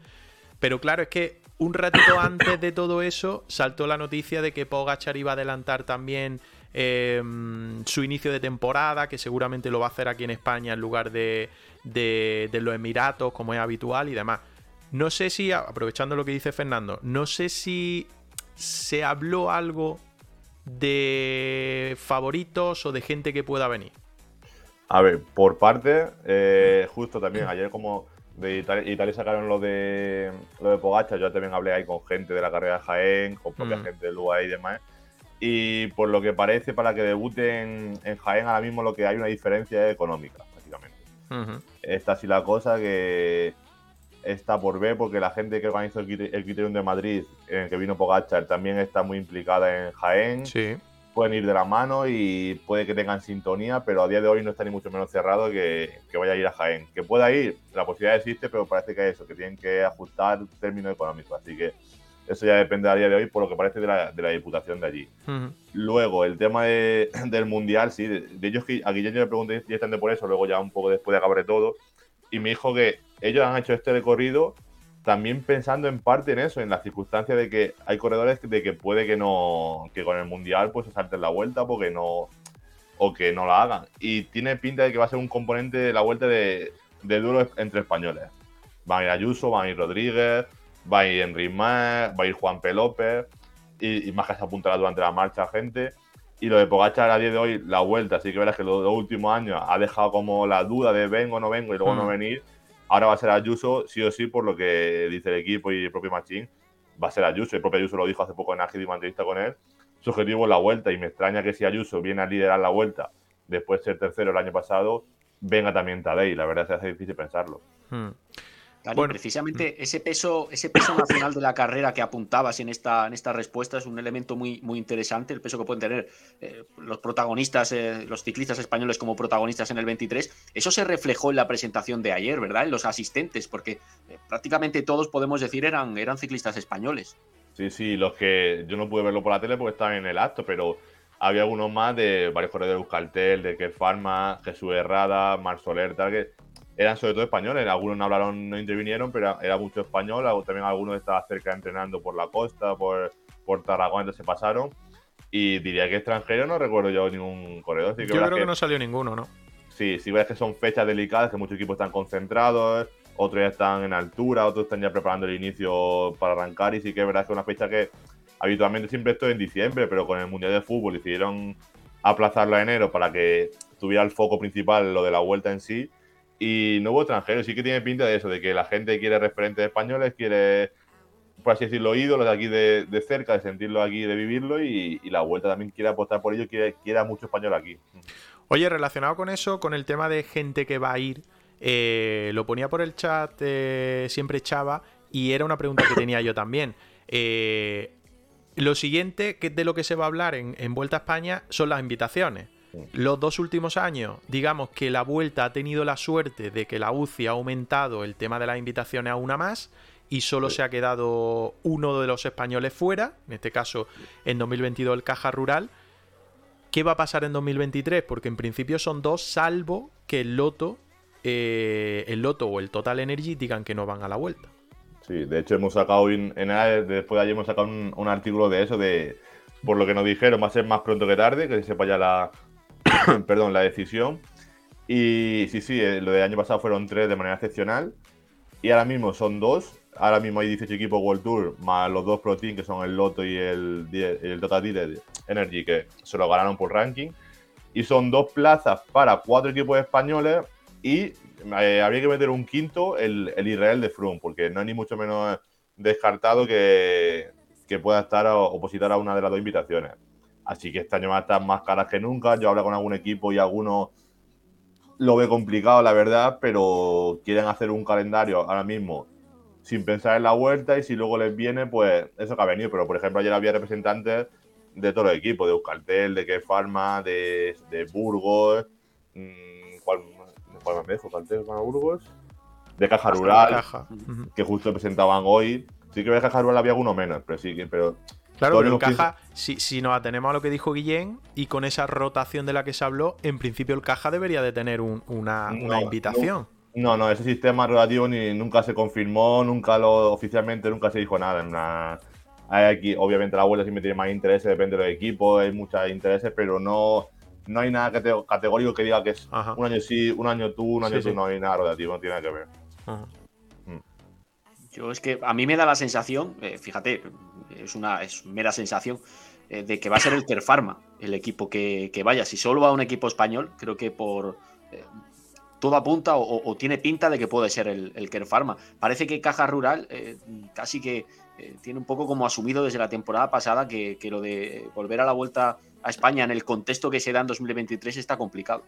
pero claro, es que un ratito antes de todo eso saltó la noticia de que Pogachar iba a adelantar también em, su inicio de temporada, que seguramente lo va a hacer aquí en España en lugar de, de, los Emiratos, como es habitual y demás. No sé si, aprovechando lo que dice Fernando, no sé si se habló algo de favoritos o de gente que pueda venir. A ver, por parte, eh, justo también ayer como de Italia, sacaron lo de lo de Pogacha. Yo también hablé ahí con gente de la carrera de Jaén, con propia mm. gente de UAE y demás. Y por lo que parece, para que debuten en Jaén, ahora mismo lo que hay una diferencia económica, básicamente. Esta sí la cosa que está por ver, porque la gente que organizó el, el Criterium de Madrid, en el que vino Pogacha, también está muy implicada en Jaén. Sí pueden ir de la mano y puede que tengan sintonía, pero a día de hoy no está ni mucho menos cerrado que, vaya a ir a Jaén. Que pueda ir, la posibilidad existe, pero parece que eso, que tienen que ajustar términos económicos. Así que Eso ya depende a día de hoy, por lo que parece, de la, de la diputación de allí. Luego, el tema de- del mundial, sí. De, ellos, que- a Guillén yo le pregunté directamente por eso, luego ya un poco después de acabar todo. Y me dijo que ellos han hecho este recorrido también pensando en parte en eso, en la circunstancia de que hay corredores de que puede que no, que con el mundial pues se salten la vuelta porque no, o que no la hagan. Y tiene pinta de que va a ser un componente de la vuelta de, de duelo entre españoles. Va a ir Ayuso, va a ir Rodríguez, va a ir Enrique Más, va a ir Juan P. López y, y más que se apuntará durante la marcha gente. Y lo de Pogacar a día de hoy, la vuelta, sí que verás que los, los últimos años ha dejado como la duda de vengo o no vengo y luego no Mm. venir. Ahora va a ser Ayuso, sí o sí, por lo que dice el equipo y el propio Machín. Va a ser Ayuso. El propio Ayuso lo dijo hace poco en Ágil, una entrevista con él. Su objetivo es la vuelta y me extraña que si Ayuso viene a liderar la vuelta después de ser tercero el año pasado, venga también Tadei. La verdad que hace difícil pensarlo. Mm. Dani, Bueno. precisamente ese peso, ese peso nacional de la carrera que apuntabas en esta, en esta respuesta es un elemento muy, muy interesante, el peso que pueden tener eh, los protagonistas, eh, los ciclistas españoles como protagonistas en el 23. Eso se reflejó en la presentación de ayer, ¿verdad? En los asistentes, porque eh, prácticamente todos podemos decir eran, eran ciclistas españoles. Sí, sí, los que yo no pude verlo por la tele porque estaban en el acto, pero había algunos más de varios corredores de Euskaltel, de Pharma, Jesús Herrada, Mar Soler, tal, que eran sobre todo españoles. Algunos no hablaron, no intervinieron, pero era, mucho español. También algunos estaban cerca entrenando por la costa, por, por Tarragona, entonces se pasaron. Y diría que extranjero no recuerdo yo ningún corredor. Sí que Yo creo que que- no salió ninguno, ¿no? Sí, sí ves que son fechas delicadas, que muchos equipos están concentrados, otros ya están en altura, otros están ya preparando el inicio para arrancar y sí que es verdad que es una fecha que habitualmente siempre esto es en diciembre, pero con el Mundial de Fútbol decidieron aplazarlo a enero para que tuviera el foco principal lo de la vuelta en sí y no hubo extranjeros, sí que tiene pinta de eso, de que la gente quiere referentes españoles, quiere, por así decirlo, ídolos de aquí de, de cerca, de sentirlo aquí, de vivirlo y, la vuelta también quiere apostar por ello, quiere, quiere mucho español aquí. Oye, relacionado con eso, con el tema de gente que va a ir, eh, lo ponía por el chat eh, siempre Chava y era una pregunta que tenía yo también. Eh, lo siguiente que de lo que se va a hablar en, en Vuelta a España son las invitaciones. Los dos últimos años, digamos que la Vuelta ha tenido la suerte de que la UCI ha aumentado el tema de las invitaciones a una más y solo se ha quedado uno de los españoles fuera, en este caso en 2022 el Caja Rural. ¿Qué va a pasar en 2023? Porque en principio son dos, salvo que el Loto, eh, el Loto o el Total Energy digan que no van a la vuelta. Sí, de hecho hemos sacado en, en AE, después de ayer hemos sacado un, un artículo de eso, de por lo que nos dijeron, va a ser más pronto que tarde, que se sepa ya la, perdón, la decisión. Y sí, sí, eh, lo del año pasado fueron tres de manera excepcional. Y ahora mismo son dos. Ahora mismo hay 18 equipos World Tour, más los dos Pro Team, que son el Lotto y el, el Total Energy, que se lo ganaron por ranking. Y son dos plazas para cuatro equipos españoles y eh, habría que meter un quinto, el, el Israel de Froome, porque no es ni mucho menos descartado que, que pueda estar o opositar a una de las dos invitaciones. Así que este año van a estar más caras que nunca. Yo hablo con algún equipo y alguno lo ve complicado, la verdad, pero quieren hacer un calendario ahora mismo sin pensar en la vuelta y si luego les viene, pues eso que ha venido. Pero por ejemplo, ayer había representantes de todos los equipos, de Euskaltel, de Que Pharma, de, de Burgos, mm, ¿cuál, cuál más me dejo? ¿Euskaltel, Burgos? De Caja Rural, Caja. Que justo presentaban hoy. Sí que de Caja Rural había alguno menos, pero sí que, pero Claro, pero los el Caja, si, si nos atenemos a lo que dijo Guillén y con esa rotación de la que se habló, en principio el Caja debería de tener un- una, una invitación. No, no, ese sistema relativo ni nunca se confirmó, nunca lo oficialmente nunca se dijo nada. En una, hay aquí, obviamente la vuelta siempre tiene más intereses, depende de los equipos, hay muchos intereses, pero no, no hay nada cate- categórico que diga que es Ajá. un año sí, un año tú, un año Sí, tú, sí. no hay nada relativo, no tiene nada que ver. Ajá. Yo es que a mí me da la sensación, eh, fíjate, es una mera sensación, eh, de que va a ser el Kerpharma el equipo que, vaya. Si solo va un equipo español, creo que por eh, todo apunta o, tiene pinta de que puede ser el, el Kerpharma. Parece que Caja Rural eh, casi que tiene un poco como asumido desde la temporada pasada que, que lo de volver a la vuelta a España en el contexto que se da en 2023 está complicado.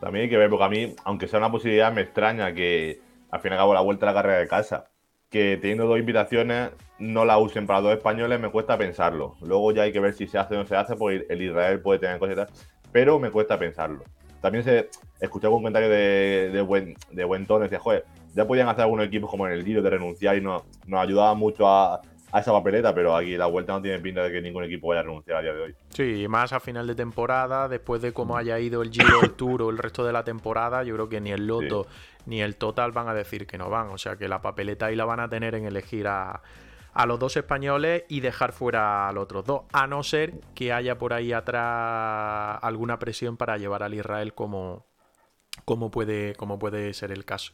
También hay que ver, porque a mí, aunque sea una posibilidad, me extraña que al fin y al cabo la vuelta a la carrera de casa, que teniendo dos invitaciones no la usen para dos españoles, me cuesta pensarlo. Luego ya hay que ver si se hace o no se hace, porque el Israel puede tener cositas, pero me cuesta pensarlo. También se escuché algún comentario de, de buen, de buen tono, decía, joder, ya podían hacer algunos equipos como en el Giro de renunciar y nos, nos ayudaba mucho a, a esa papeleta, pero aquí la vuelta no tiene pinta de que ningún equipo vaya a renunciar a día de hoy. Sí, más a final de temporada, después de cómo haya ido el Giro, el Tour o el resto de la temporada, yo creo que ni el Loto ni el Total van a decir que no van. O sea que la papeleta ahí la van a tener en elegir a, a los dos españoles y dejar fuera a los otros dos. A no ser que haya por ahí atrás alguna presión para llevar al Israel como, como, puede, como puede ser el caso.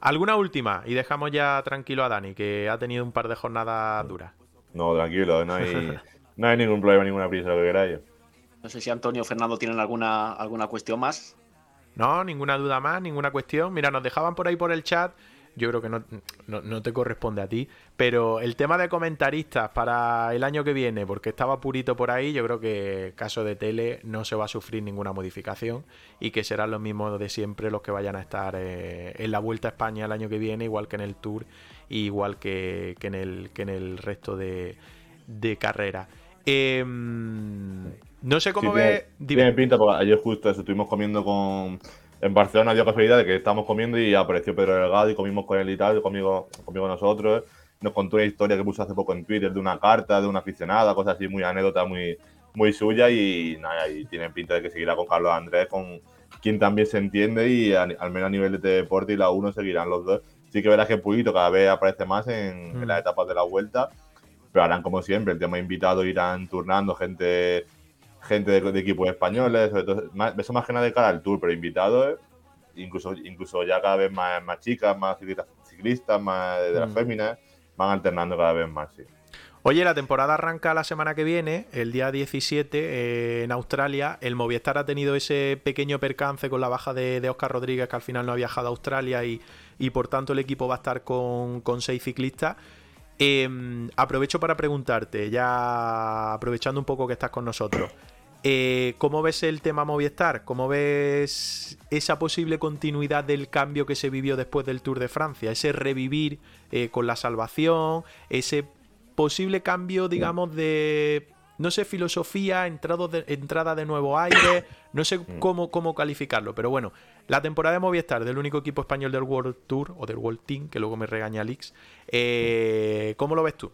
¿Alguna última? Y dejamos ya tranquilo a Dani, que ha tenido un par de jornadas duras. No, tranquilo, no hay, no hay ningún problema, ninguna prisa, lo que queráis. No sé si Antonio o Fernando tienen alguna, alguna cuestión más. No, ninguna duda más, ninguna cuestión. Mira, nos dejaban por ahí por el chat yo creo que no, no, te corresponde a ti. Pero el tema de comentaristas para el año que viene, porque estaba purito por ahí, yo creo que caso de tele no se va a sufrir ninguna modificación y que serán los mismos de siempre los que vayan a estar eh, en la Vuelta a España el año que viene, igual que en el Tour, igual que, en, el, que en el resto de, de carreras. Em, no sé cómo ve. Tiene, pinta, porque ayer justo estuvimos comiendo con en Barcelona dio casualidad de que estábamos comiendo y apareció Pedro Delgado y comimos con él y tal, conmigo, conmigo nosotros. Nos contó una historia que puso hace poco en Twitter de una carta, de una aficionada, cosas así, muy anécdota, muy, muy suya y nada, y tiene pinta de que seguirá con Carlos Andrés, con quien también se entiende y al menos a nivel de deporte y la uno seguirán los dos. Sí que verás que Pulito cada vez aparece más en, en las mm. etapas de la vuelta, pero harán como siempre, el tema invitado irán turnando gente gente de, equipos españoles, sobre todo, eso más que nada de cara al tour, pero invitados, incluso, incluso ya cada vez más, más chicas, más ciclistas, más de las mm. féminas, van alternando cada vez más, sí. Oye, la temporada arranca la semana que viene, el día 17, eh, en Australia. El Movistar ha tenido ese pequeño percance con la baja de, Oscar Rodríguez, que al final no ha viajado a Australia y, y por tanto el equipo va a estar con, con seis ciclistas. Em, aprovecho para preguntarte, ya aprovechando un poco que estás con nosotros. Eh, ¿Cómo ves el tema Movistar? ¿Cómo ves esa posible continuidad del cambio que se vivió después del Tour de Francia? Ese revivir eh, con la salvación, ese posible cambio, digamos, de, no sé, filosofía, de, entrada de nuevo aire, no sé cómo, cómo calificarlo, pero bueno, la temporada de Movistar del único equipo español del World Tour o del World Team, que luego me regaña Alix, eh, ¿cómo lo ves tú?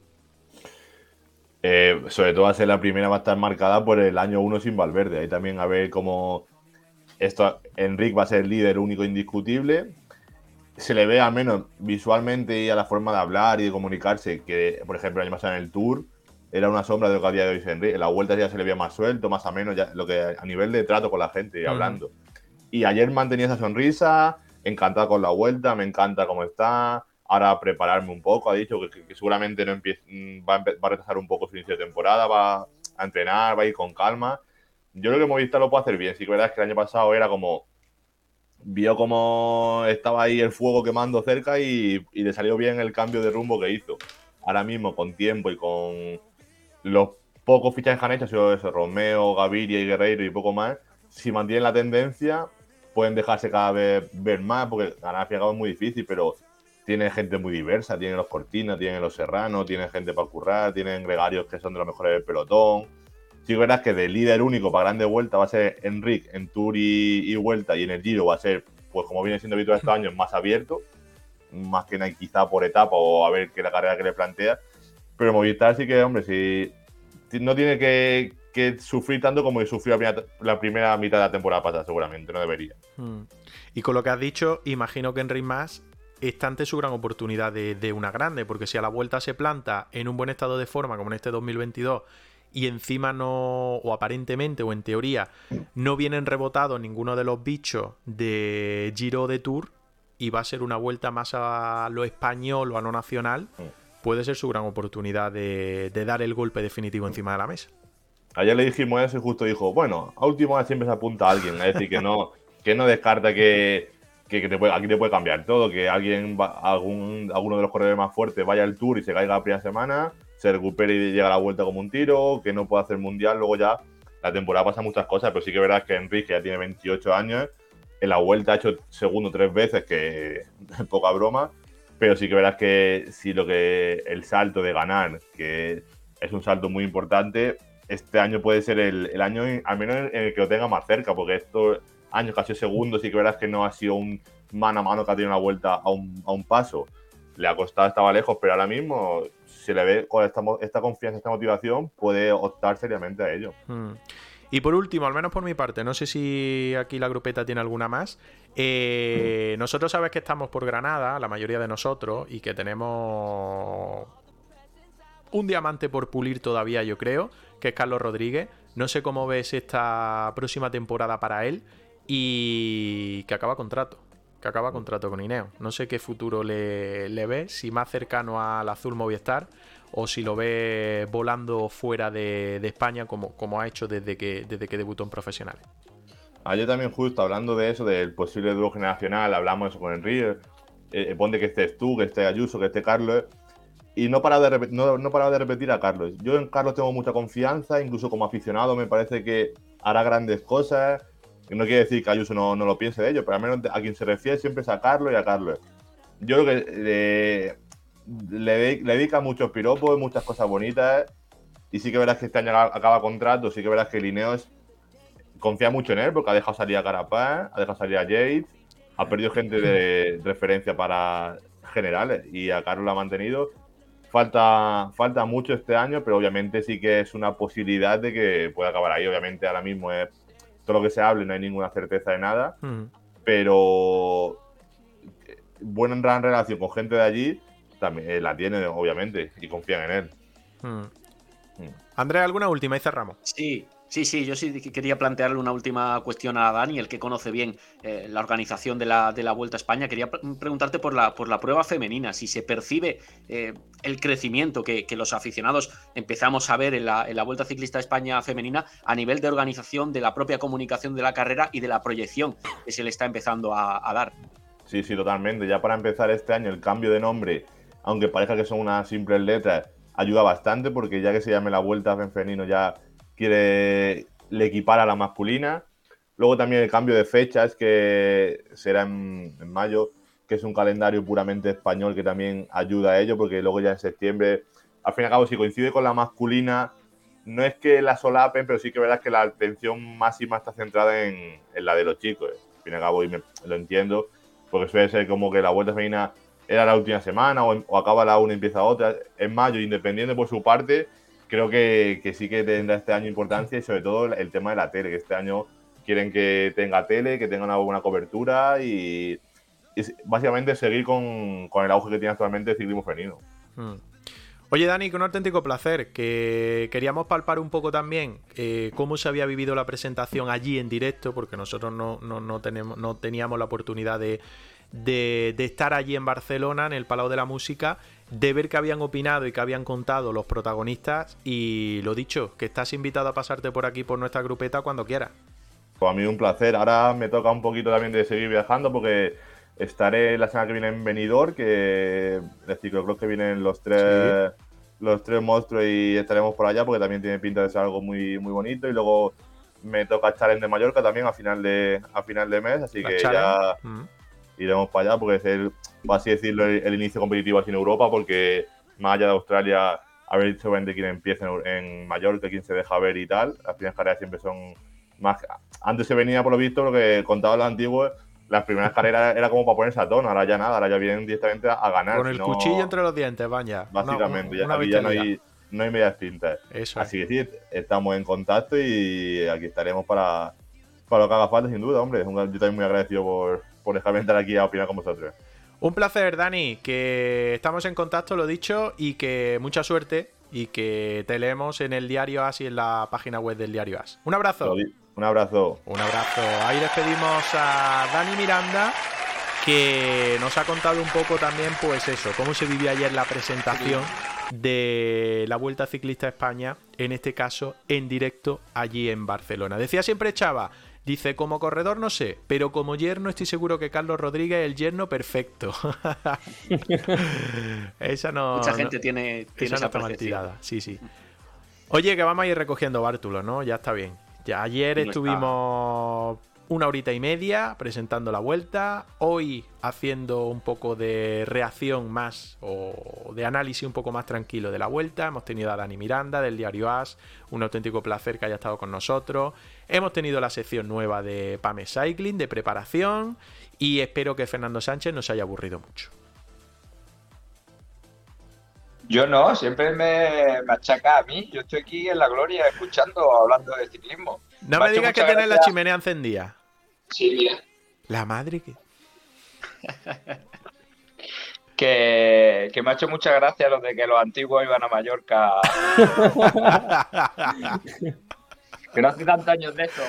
Eh, sobre todo va a ser la primera, va a estar marcada por el año 1 sin Valverde. Ahí también a ver cómo esto, Enric va a ser el líder único indiscutible. Se le ve al menos visualmente y a la forma de hablar y de comunicarse, que por ejemplo el año pasado en el Tour era una sombra de lo que a día de hoy Enric. En la vuelta ya se le veía más suelto, más a menos, ya, lo que a nivel de trato con la gente y hablando. Y ayer mantenía esa sonrisa, encantado con la vuelta, me encanta cómo está ahora prepararme un poco. Ha dicho que, seguramente no mm, va, a retrasar un poco su inicio de temporada, va a entrenar, va a ir con calma. Yo creo que Movistar lo puede hacer bien. Sí que verdad es que el año pasado era como. Vio como estaba ahí el fuego quemando cerca y, le salió bien el cambio de rumbo que hizo. Ahora mismo, con tiempo y con los pocos fichajes que han hecho, ha sido eso, Romeo, Gaviria y Guerreiro y poco más. Si mantienen la tendencia, pueden dejarse cada vez ver más, porque ganar al es muy difícil, pero tiene gente muy diversa, tiene los Cortinas, tiene los Serrano, tiene gente para currar, tienen gregarios que son de los mejores del pelotón. Sí, verás que de líder único para grande vuelta va a ser Enric en Tour y, vuelta, y en el Giro va a ser, pues como viene siendo habitual estos años, más abierto, más que nada quizá por etapa o a ver qué la carrera que le plantea. Pero Movistar sí que, hombre, sí, no tiene que, sufrir tanto como sufrió la primera, mitad de la temporada pasada, seguramente, no debería. Hmm. Y con lo que has dicho, imagino que Enric más está ante su gran oportunidad de, una grande, porque si a la vuelta se planta en un buen estado de forma, como en este 2022, y encima no, o aparentemente, o en teoría, no vienen rebotados ninguno de los bichos de Giro de Tour, y va a ser una vuelta más a lo español o a lo nacional, puede ser su gran oportunidad de, dar el golpe definitivo encima de la mesa. Ayer le dijimos eso y justo dijo, bueno, a último hora siempre se apunta a alguien, es decir, que no, que no descarta que, que, te puede, aquí te puede cambiar todo, que alguien, algún, alguno de los corredores más fuertes vaya al tour y se caiga la primera semana, se recupere y llega a la vuelta como un tiro, que no pueda hacer mundial, luego ya la temporada pasa muchas cosas, pero sí que verás que Enrique ya tiene 28 años, en la vuelta ha hecho segundo tres veces, que poca broma, pero sí que verás que si lo que el salto de ganar, que es un salto muy importante, este año puede ser el, año, al menos en el que lo tenga más cerca, porque esto años, casi segundos, y que verás que no ha sido un mano a mano que ha tenido una vuelta a un, a un paso. le ha costado, estaba lejos, pero ahora mismo, si le ve con esta, esta confianza, esta motivación, puede optar seriamente a ello. Mm. Y por último, al menos por mi parte, no sé si aquí la grupeta tiene alguna más. Eh, nosotros sabes que estamos por Granada, la mayoría de nosotros, y que tenemos un diamante por pulir todavía, yo creo, que es Carlos Rodríguez. No sé cómo ves esta próxima temporada para él y que acaba contrato. Que acaba contrato con Ineo. No sé qué futuro le, le ve, si más cercano al azul Movistar o si lo ve volando fuera de, España como, como ha hecho desde que, desde que debutó en profesionales. Ayer también justo hablando de eso, del posible dúo generacional, hablamos eso con Enrique, eh, ponte que estés tú, que esté Ayuso, que esté Carlos, y no para, de no, no para de repetir a Carlos. Yo en Carlos tengo mucha confianza, incluso como aficionado me parece que hará grandes cosas. No quiere decir que Ayuso no, no lo piense de ello, pero al menos a quien se refiere siempre es a Carlos y a Carlos. Yo creo que le, dedica muchos piropos, muchas cosas bonitas. Y sí que verás que este año acaba contrato, sí que verás que Lineos confía mucho en él porque ha dejado salir a Carapaz, ha dejado salir a Yates, ha perdido gente de referencia para generales y a Carlos lo ha mantenido. Falta, falta mucho este año, pero obviamente sí que es una posibilidad de que pueda acabar ahí. Obviamente ahora mismo es todo lo que se hable, no hay ninguna certeza de nada, pero buena gran relación con gente de allí también eh, la tiene, obviamente, y confían en él. Hmm. Hmm. Andrea, ¿alguna última y cerramos? Sí, Sí, sí, yo sí quería plantearle una última cuestión a Dani, el que conoce bien eh, la organización de la, de la, Vuelta a España. Quería preguntarte por la, por la prueba femenina, si se percibe eh, el crecimiento que, los aficionados empezamos a ver en la, en la, Vuelta Ciclista a España femenina a nivel de organización, de la propia comunicación de la carrera y de la proyección que se le está empezando a, a dar. Sí, sí, totalmente. Ya para empezar este año, el cambio de nombre aunque parezca que son unas simples letras, ayuda bastante porque ya que se llame la Vuelta Femenino ya quiere le equipar a la masculina. Luego también el cambio de fechas que será en, mayo, que es un calendario puramente español que también ayuda a ello porque luego ya en septiembre, al fin y al cabo, si coincide con la masculina, no es que la solapen, pero sí que verás que la atención máxima está centrada en, la de los chicos. Al fin y al cabo, y lo entiendo, porque suele ser como que la vuelta femenina era la última semana o, acaba la una y empieza otra. En mayo, independiente por su parte, creo que, sí que tendrá este año importancia y sobre todo el tema de la tele, que este año quieren que tenga tele, que tenga una buena cobertura y, básicamente seguir con, el auge que tiene actualmente el ciclismo femenino. Hmm. Oye, Dani, con un auténtico placer, que queríamos palpar un poco también eh, cómo se había vivido la presentación allí en directo, porque nosotros no, no, tenemos, no teníamos la oportunidad de, de, estar allí en Barcelona, en el Palau de la Música, de ver qué habían opinado y qué habían contado los protagonistas. Y lo dicho, que estás invitado a pasarte por aquí por nuestra grupeta cuando quieras. Pues a mí un placer. Ahora me toca un poquito también de seguir viajando porque estaré la semana que viene en Benidorm, que el creo que vienen los tres, los tres monstruos y estaremos por allá porque también tiene pinta de ser algo muy, muy bonito. Y luego me toca Challenge de Mallorca también a final de, a final de mes, así que ya, mm iremos para allá porque es el, por así decirlo, el, inicio competitivo aquí en Europa, porque más allá de Australia, a ver seguramente quién empieza en, en Mallorca, quién se deja ver y tal. Las primeras carreras siempre son más. Antes se venía, por lo visto, lo que contaba los antiguos, las primeras carreras era como para ponerse a tono, ahora ya nada, ahora ya vienen directamente a, ganar. Con el cuchillo entre los dientes, vaya. Básicamente, ya, ya no hay, no hay medias tintas. Así que sí, estamos en contacto y aquí estaremos para, para lo que haga falta, sin duda, hombre. Yo también muy agradecido por, por dejarme entrar aquí a opinar con vosotros. Un placer, Dani, que estamos en contacto, lo dicho, y que mucha suerte y que te leemos en el diario As y en la página web del diario As. Un abrazo. Un abrazo. Un abrazo. Ahí despedimos a Dani Miranda, que nos ha contado un poco también, pues eso, cómo se vivió ayer la presentación de la Vuelta Ciclista a España, en este caso en directo allí en Barcelona. Decía siempre Chava, Dice, como corredor no sé, pero como yerno estoy seguro que Carlos Rodríguez es el yerno perfecto. esa no... Mucha gente tiene, tiene esa, esa Sí, sí. Oye, que vamos a ir recogiendo bártulos, ¿no? Ya está bien. Ya ayer estuvimos una horita y media presentando la vuelta, hoy haciendo un poco de reacción más o de análisis un poco más tranquilo de la vuelta. Hemos tenido a Dani Miranda del diario As, un auténtico placer que haya estado con nosotros. Hemos tenido la sección nueva de Pame Cycling, de preparación, y espero que Fernando Sánchez no se haya aburrido mucho. Yo no, siempre me, me achaca a mí. Yo estoy aquí en la gloria escuchando, hablando de ciclismo. No Me digas que tienes la chimenea encendida. Sí, mira. La madre que. Que, que me ha hecho mucha gracia lo de que los antiguos iban a Mallorca. que no hace tantos años de eso.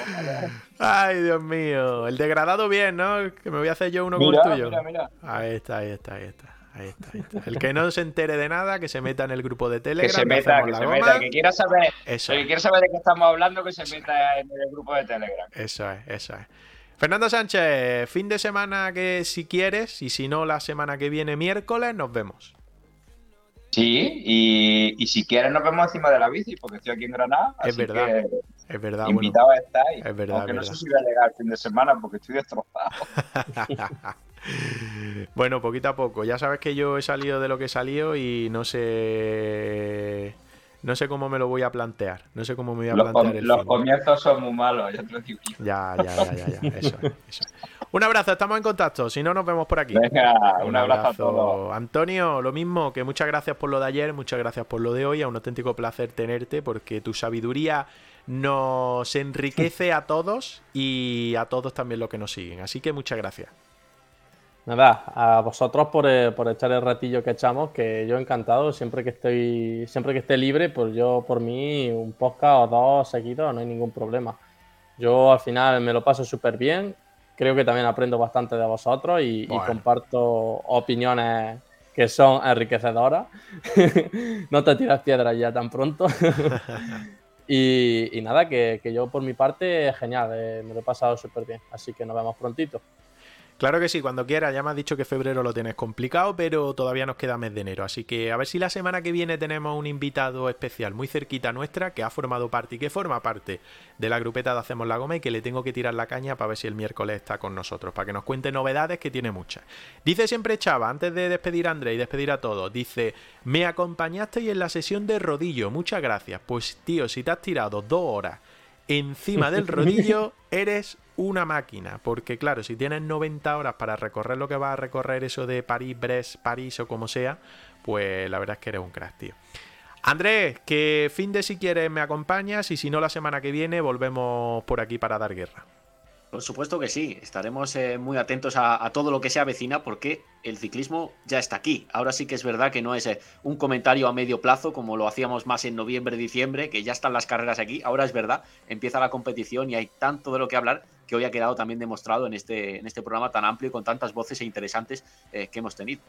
Ay, Dios mío. El degradado bien, ¿no? Que me voy a hacer yo uno Mira, como el tuyo. mira, mira. Ahí está, ahí está, ahí está. Ahí está, ahí está. El que no se entere de nada, que se meta en el grupo de Que Telegram. se de meta, que se Goma. meta. El que quiera saber, Eso el que quiera saber de qué estamos hablando, que se meta en el grupo de Telegram. Eso es, eso es. Fernando Sánchez, fin de semana que si quieres, y si no, la semana que viene, miércoles, nos vemos. Sí, y, y si quieres nos vemos encima de la bici, porque estoy aquí en Granada. Es así verdad, que Es verdad, bueno. invitado estáis. Es verdad, Aunque es no sé si voy a llegar el fin de semana porque estoy destrozado. bueno, poquito a poco. Ya sabes que yo he salido de lo que he salido y no sé. No sé cómo me lo voy a plantear. No sé cómo me voy a Los, plantear com- el los fin. comienzos son muy malos, ya te lo digo. Ya, ya, ya, ya, ya. Eso es, eso es. Un abrazo, estamos en contacto. Si no, nos vemos por aquí. Venga, un abrazo a todos. Antonio, lo mismo, que muchas gracias por lo de ayer, muchas gracias por lo de hoy. Es un auténtico placer tenerte porque tu sabiduría nos enriquece a todos y a todos también los que nos siguen. Así que muchas gracias. Nada, a vosotros por, eh, por echar el ratillo que echamos, que yo encantado, siempre que estoy, siempre que esté libre, pues yo por mí un podcast o dos seguidos no hay ningún problema. Yo al final me lo paso súper bien, creo que también aprendo bastante de vosotros y, y Bueno. comparto opiniones que son enriquecedoras. no te tiras piedras ya tan pronto. y, nada, que, que yo por mi parte, genial, eh, me lo he pasado súper bien. Así que nos vemos prontito. Claro que sí, cuando quieras. Ya me has dicho que febrero lo tienes complicado, pero todavía nos queda mes de enero. Así que a ver si la semana que viene tenemos un invitado especial muy cerquita nuestra que ha formado parte y que forma parte de la grupeta de Hacemos la Goma y que le tengo que tirar la caña para ver si el miércoles está con nosotros, para que nos cuente novedades que tiene muchas. Dice siempre Chava, antes de despedir a André y despedir a todos, dice, me acompañasteis en la sesión de rodillo, muchas gracias. Pues tío, si te has tirado dos horas encima del rodillo, eres una máquina. Porque claro, si tienes 90 horas para recorrer lo que vas a recorrer, eso de París, Brest, París o como sea, pues la verdad es que eres un crack, tío. Andrés, que fin de si quieres me acompañas y si no la semana que viene volvemos por aquí para dar guerra. Por supuesto que sí, estaremos eh, muy atentos a, todo lo que se avecina porque el ciclismo ya está aquí. Ahora sí que es verdad que no es eh, un comentario a medio plazo como lo hacíamos más en noviembre, diciembre, que ya están las carreras aquí. Ahora es verdad, empieza la competición y hay tanto de lo que hablar que hoy ha quedado también demostrado en este, en este programa tan amplio y con tantas voces e interesantes eh, que hemos tenido.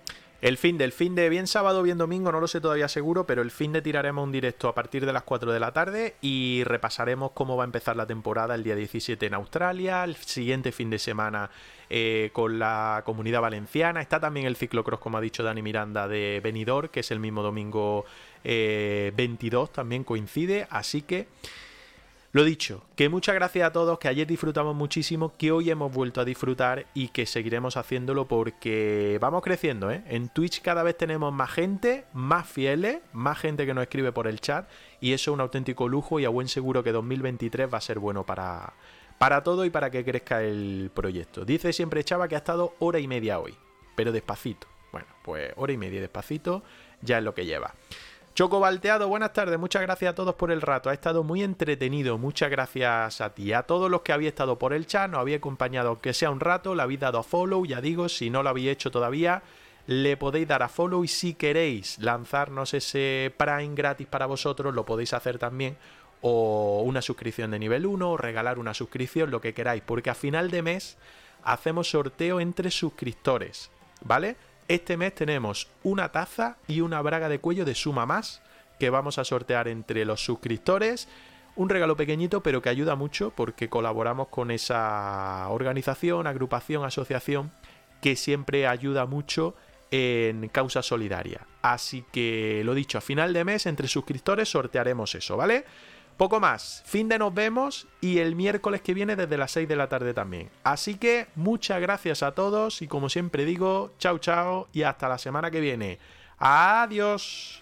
El fin del fin de bien sábado, bien domingo, no lo sé todavía seguro, pero el fin de tiraremos un directo a partir de las 4 de la tarde y repasaremos cómo va a empezar la temporada el día 17 en Australia, el siguiente fin de semana eh, con la comunidad valenciana. Está también el ciclocross, como ha dicho Dani Miranda, de Benidorm, que es el mismo domingo eh, 22, también coincide, así que... Lo dicho, que muchas gracias a todos, que ayer disfrutamos muchísimo, que hoy hemos vuelto a disfrutar y que seguiremos haciéndolo porque vamos creciendo, ¿eh? En Twitch cada vez tenemos más gente, más fieles, más gente que nos escribe por el chat y eso es un auténtico lujo y a buen seguro que 2023 va a ser bueno para, para todo y para que crezca el proyecto. Dice siempre Chava que ha estado hora y media hoy, pero despacito. Bueno, pues hora y media despacito ya es lo que lleva. Choco Balteado, buenas tardes, muchas gracias a todos por el rato, ha estado muy entretenido, muchas gracias a ti, a todos los que habéis estado por el chat, nos habéis acompañado aunque sea un rato, le habéis dado a follow, ya digo, si no lo habéis hecho todavía, le podéis dar a follow y si queréis lanzarnos ese Prime gratis para vosotros, lo podéis hacer también, o una suscripción de nivel 1, o regalar una suscripción, lo que queráis, porque a final de mes hacemos sorteo entre suscriptores, ¿vale? Este mes tenemos una taza y una braga de cuello de suma más que vamos a sortear entre los suscriptores. Un regalo pequeñito pero que ayuda mucho porque colaboramos con esa organización, agrupación, asociación que siempre ayuda mucho en causa solidaria. Así que lo dicho, a final de mes entre suscriptores sortearemos eso, ¿vale? Poco más, fin de nos vemos y el miércoles que viene desde las 6 de la tarde también. Así que muchas gracias a todos y como siempre digo, chao chao y hasta la semana que viene. Adiós.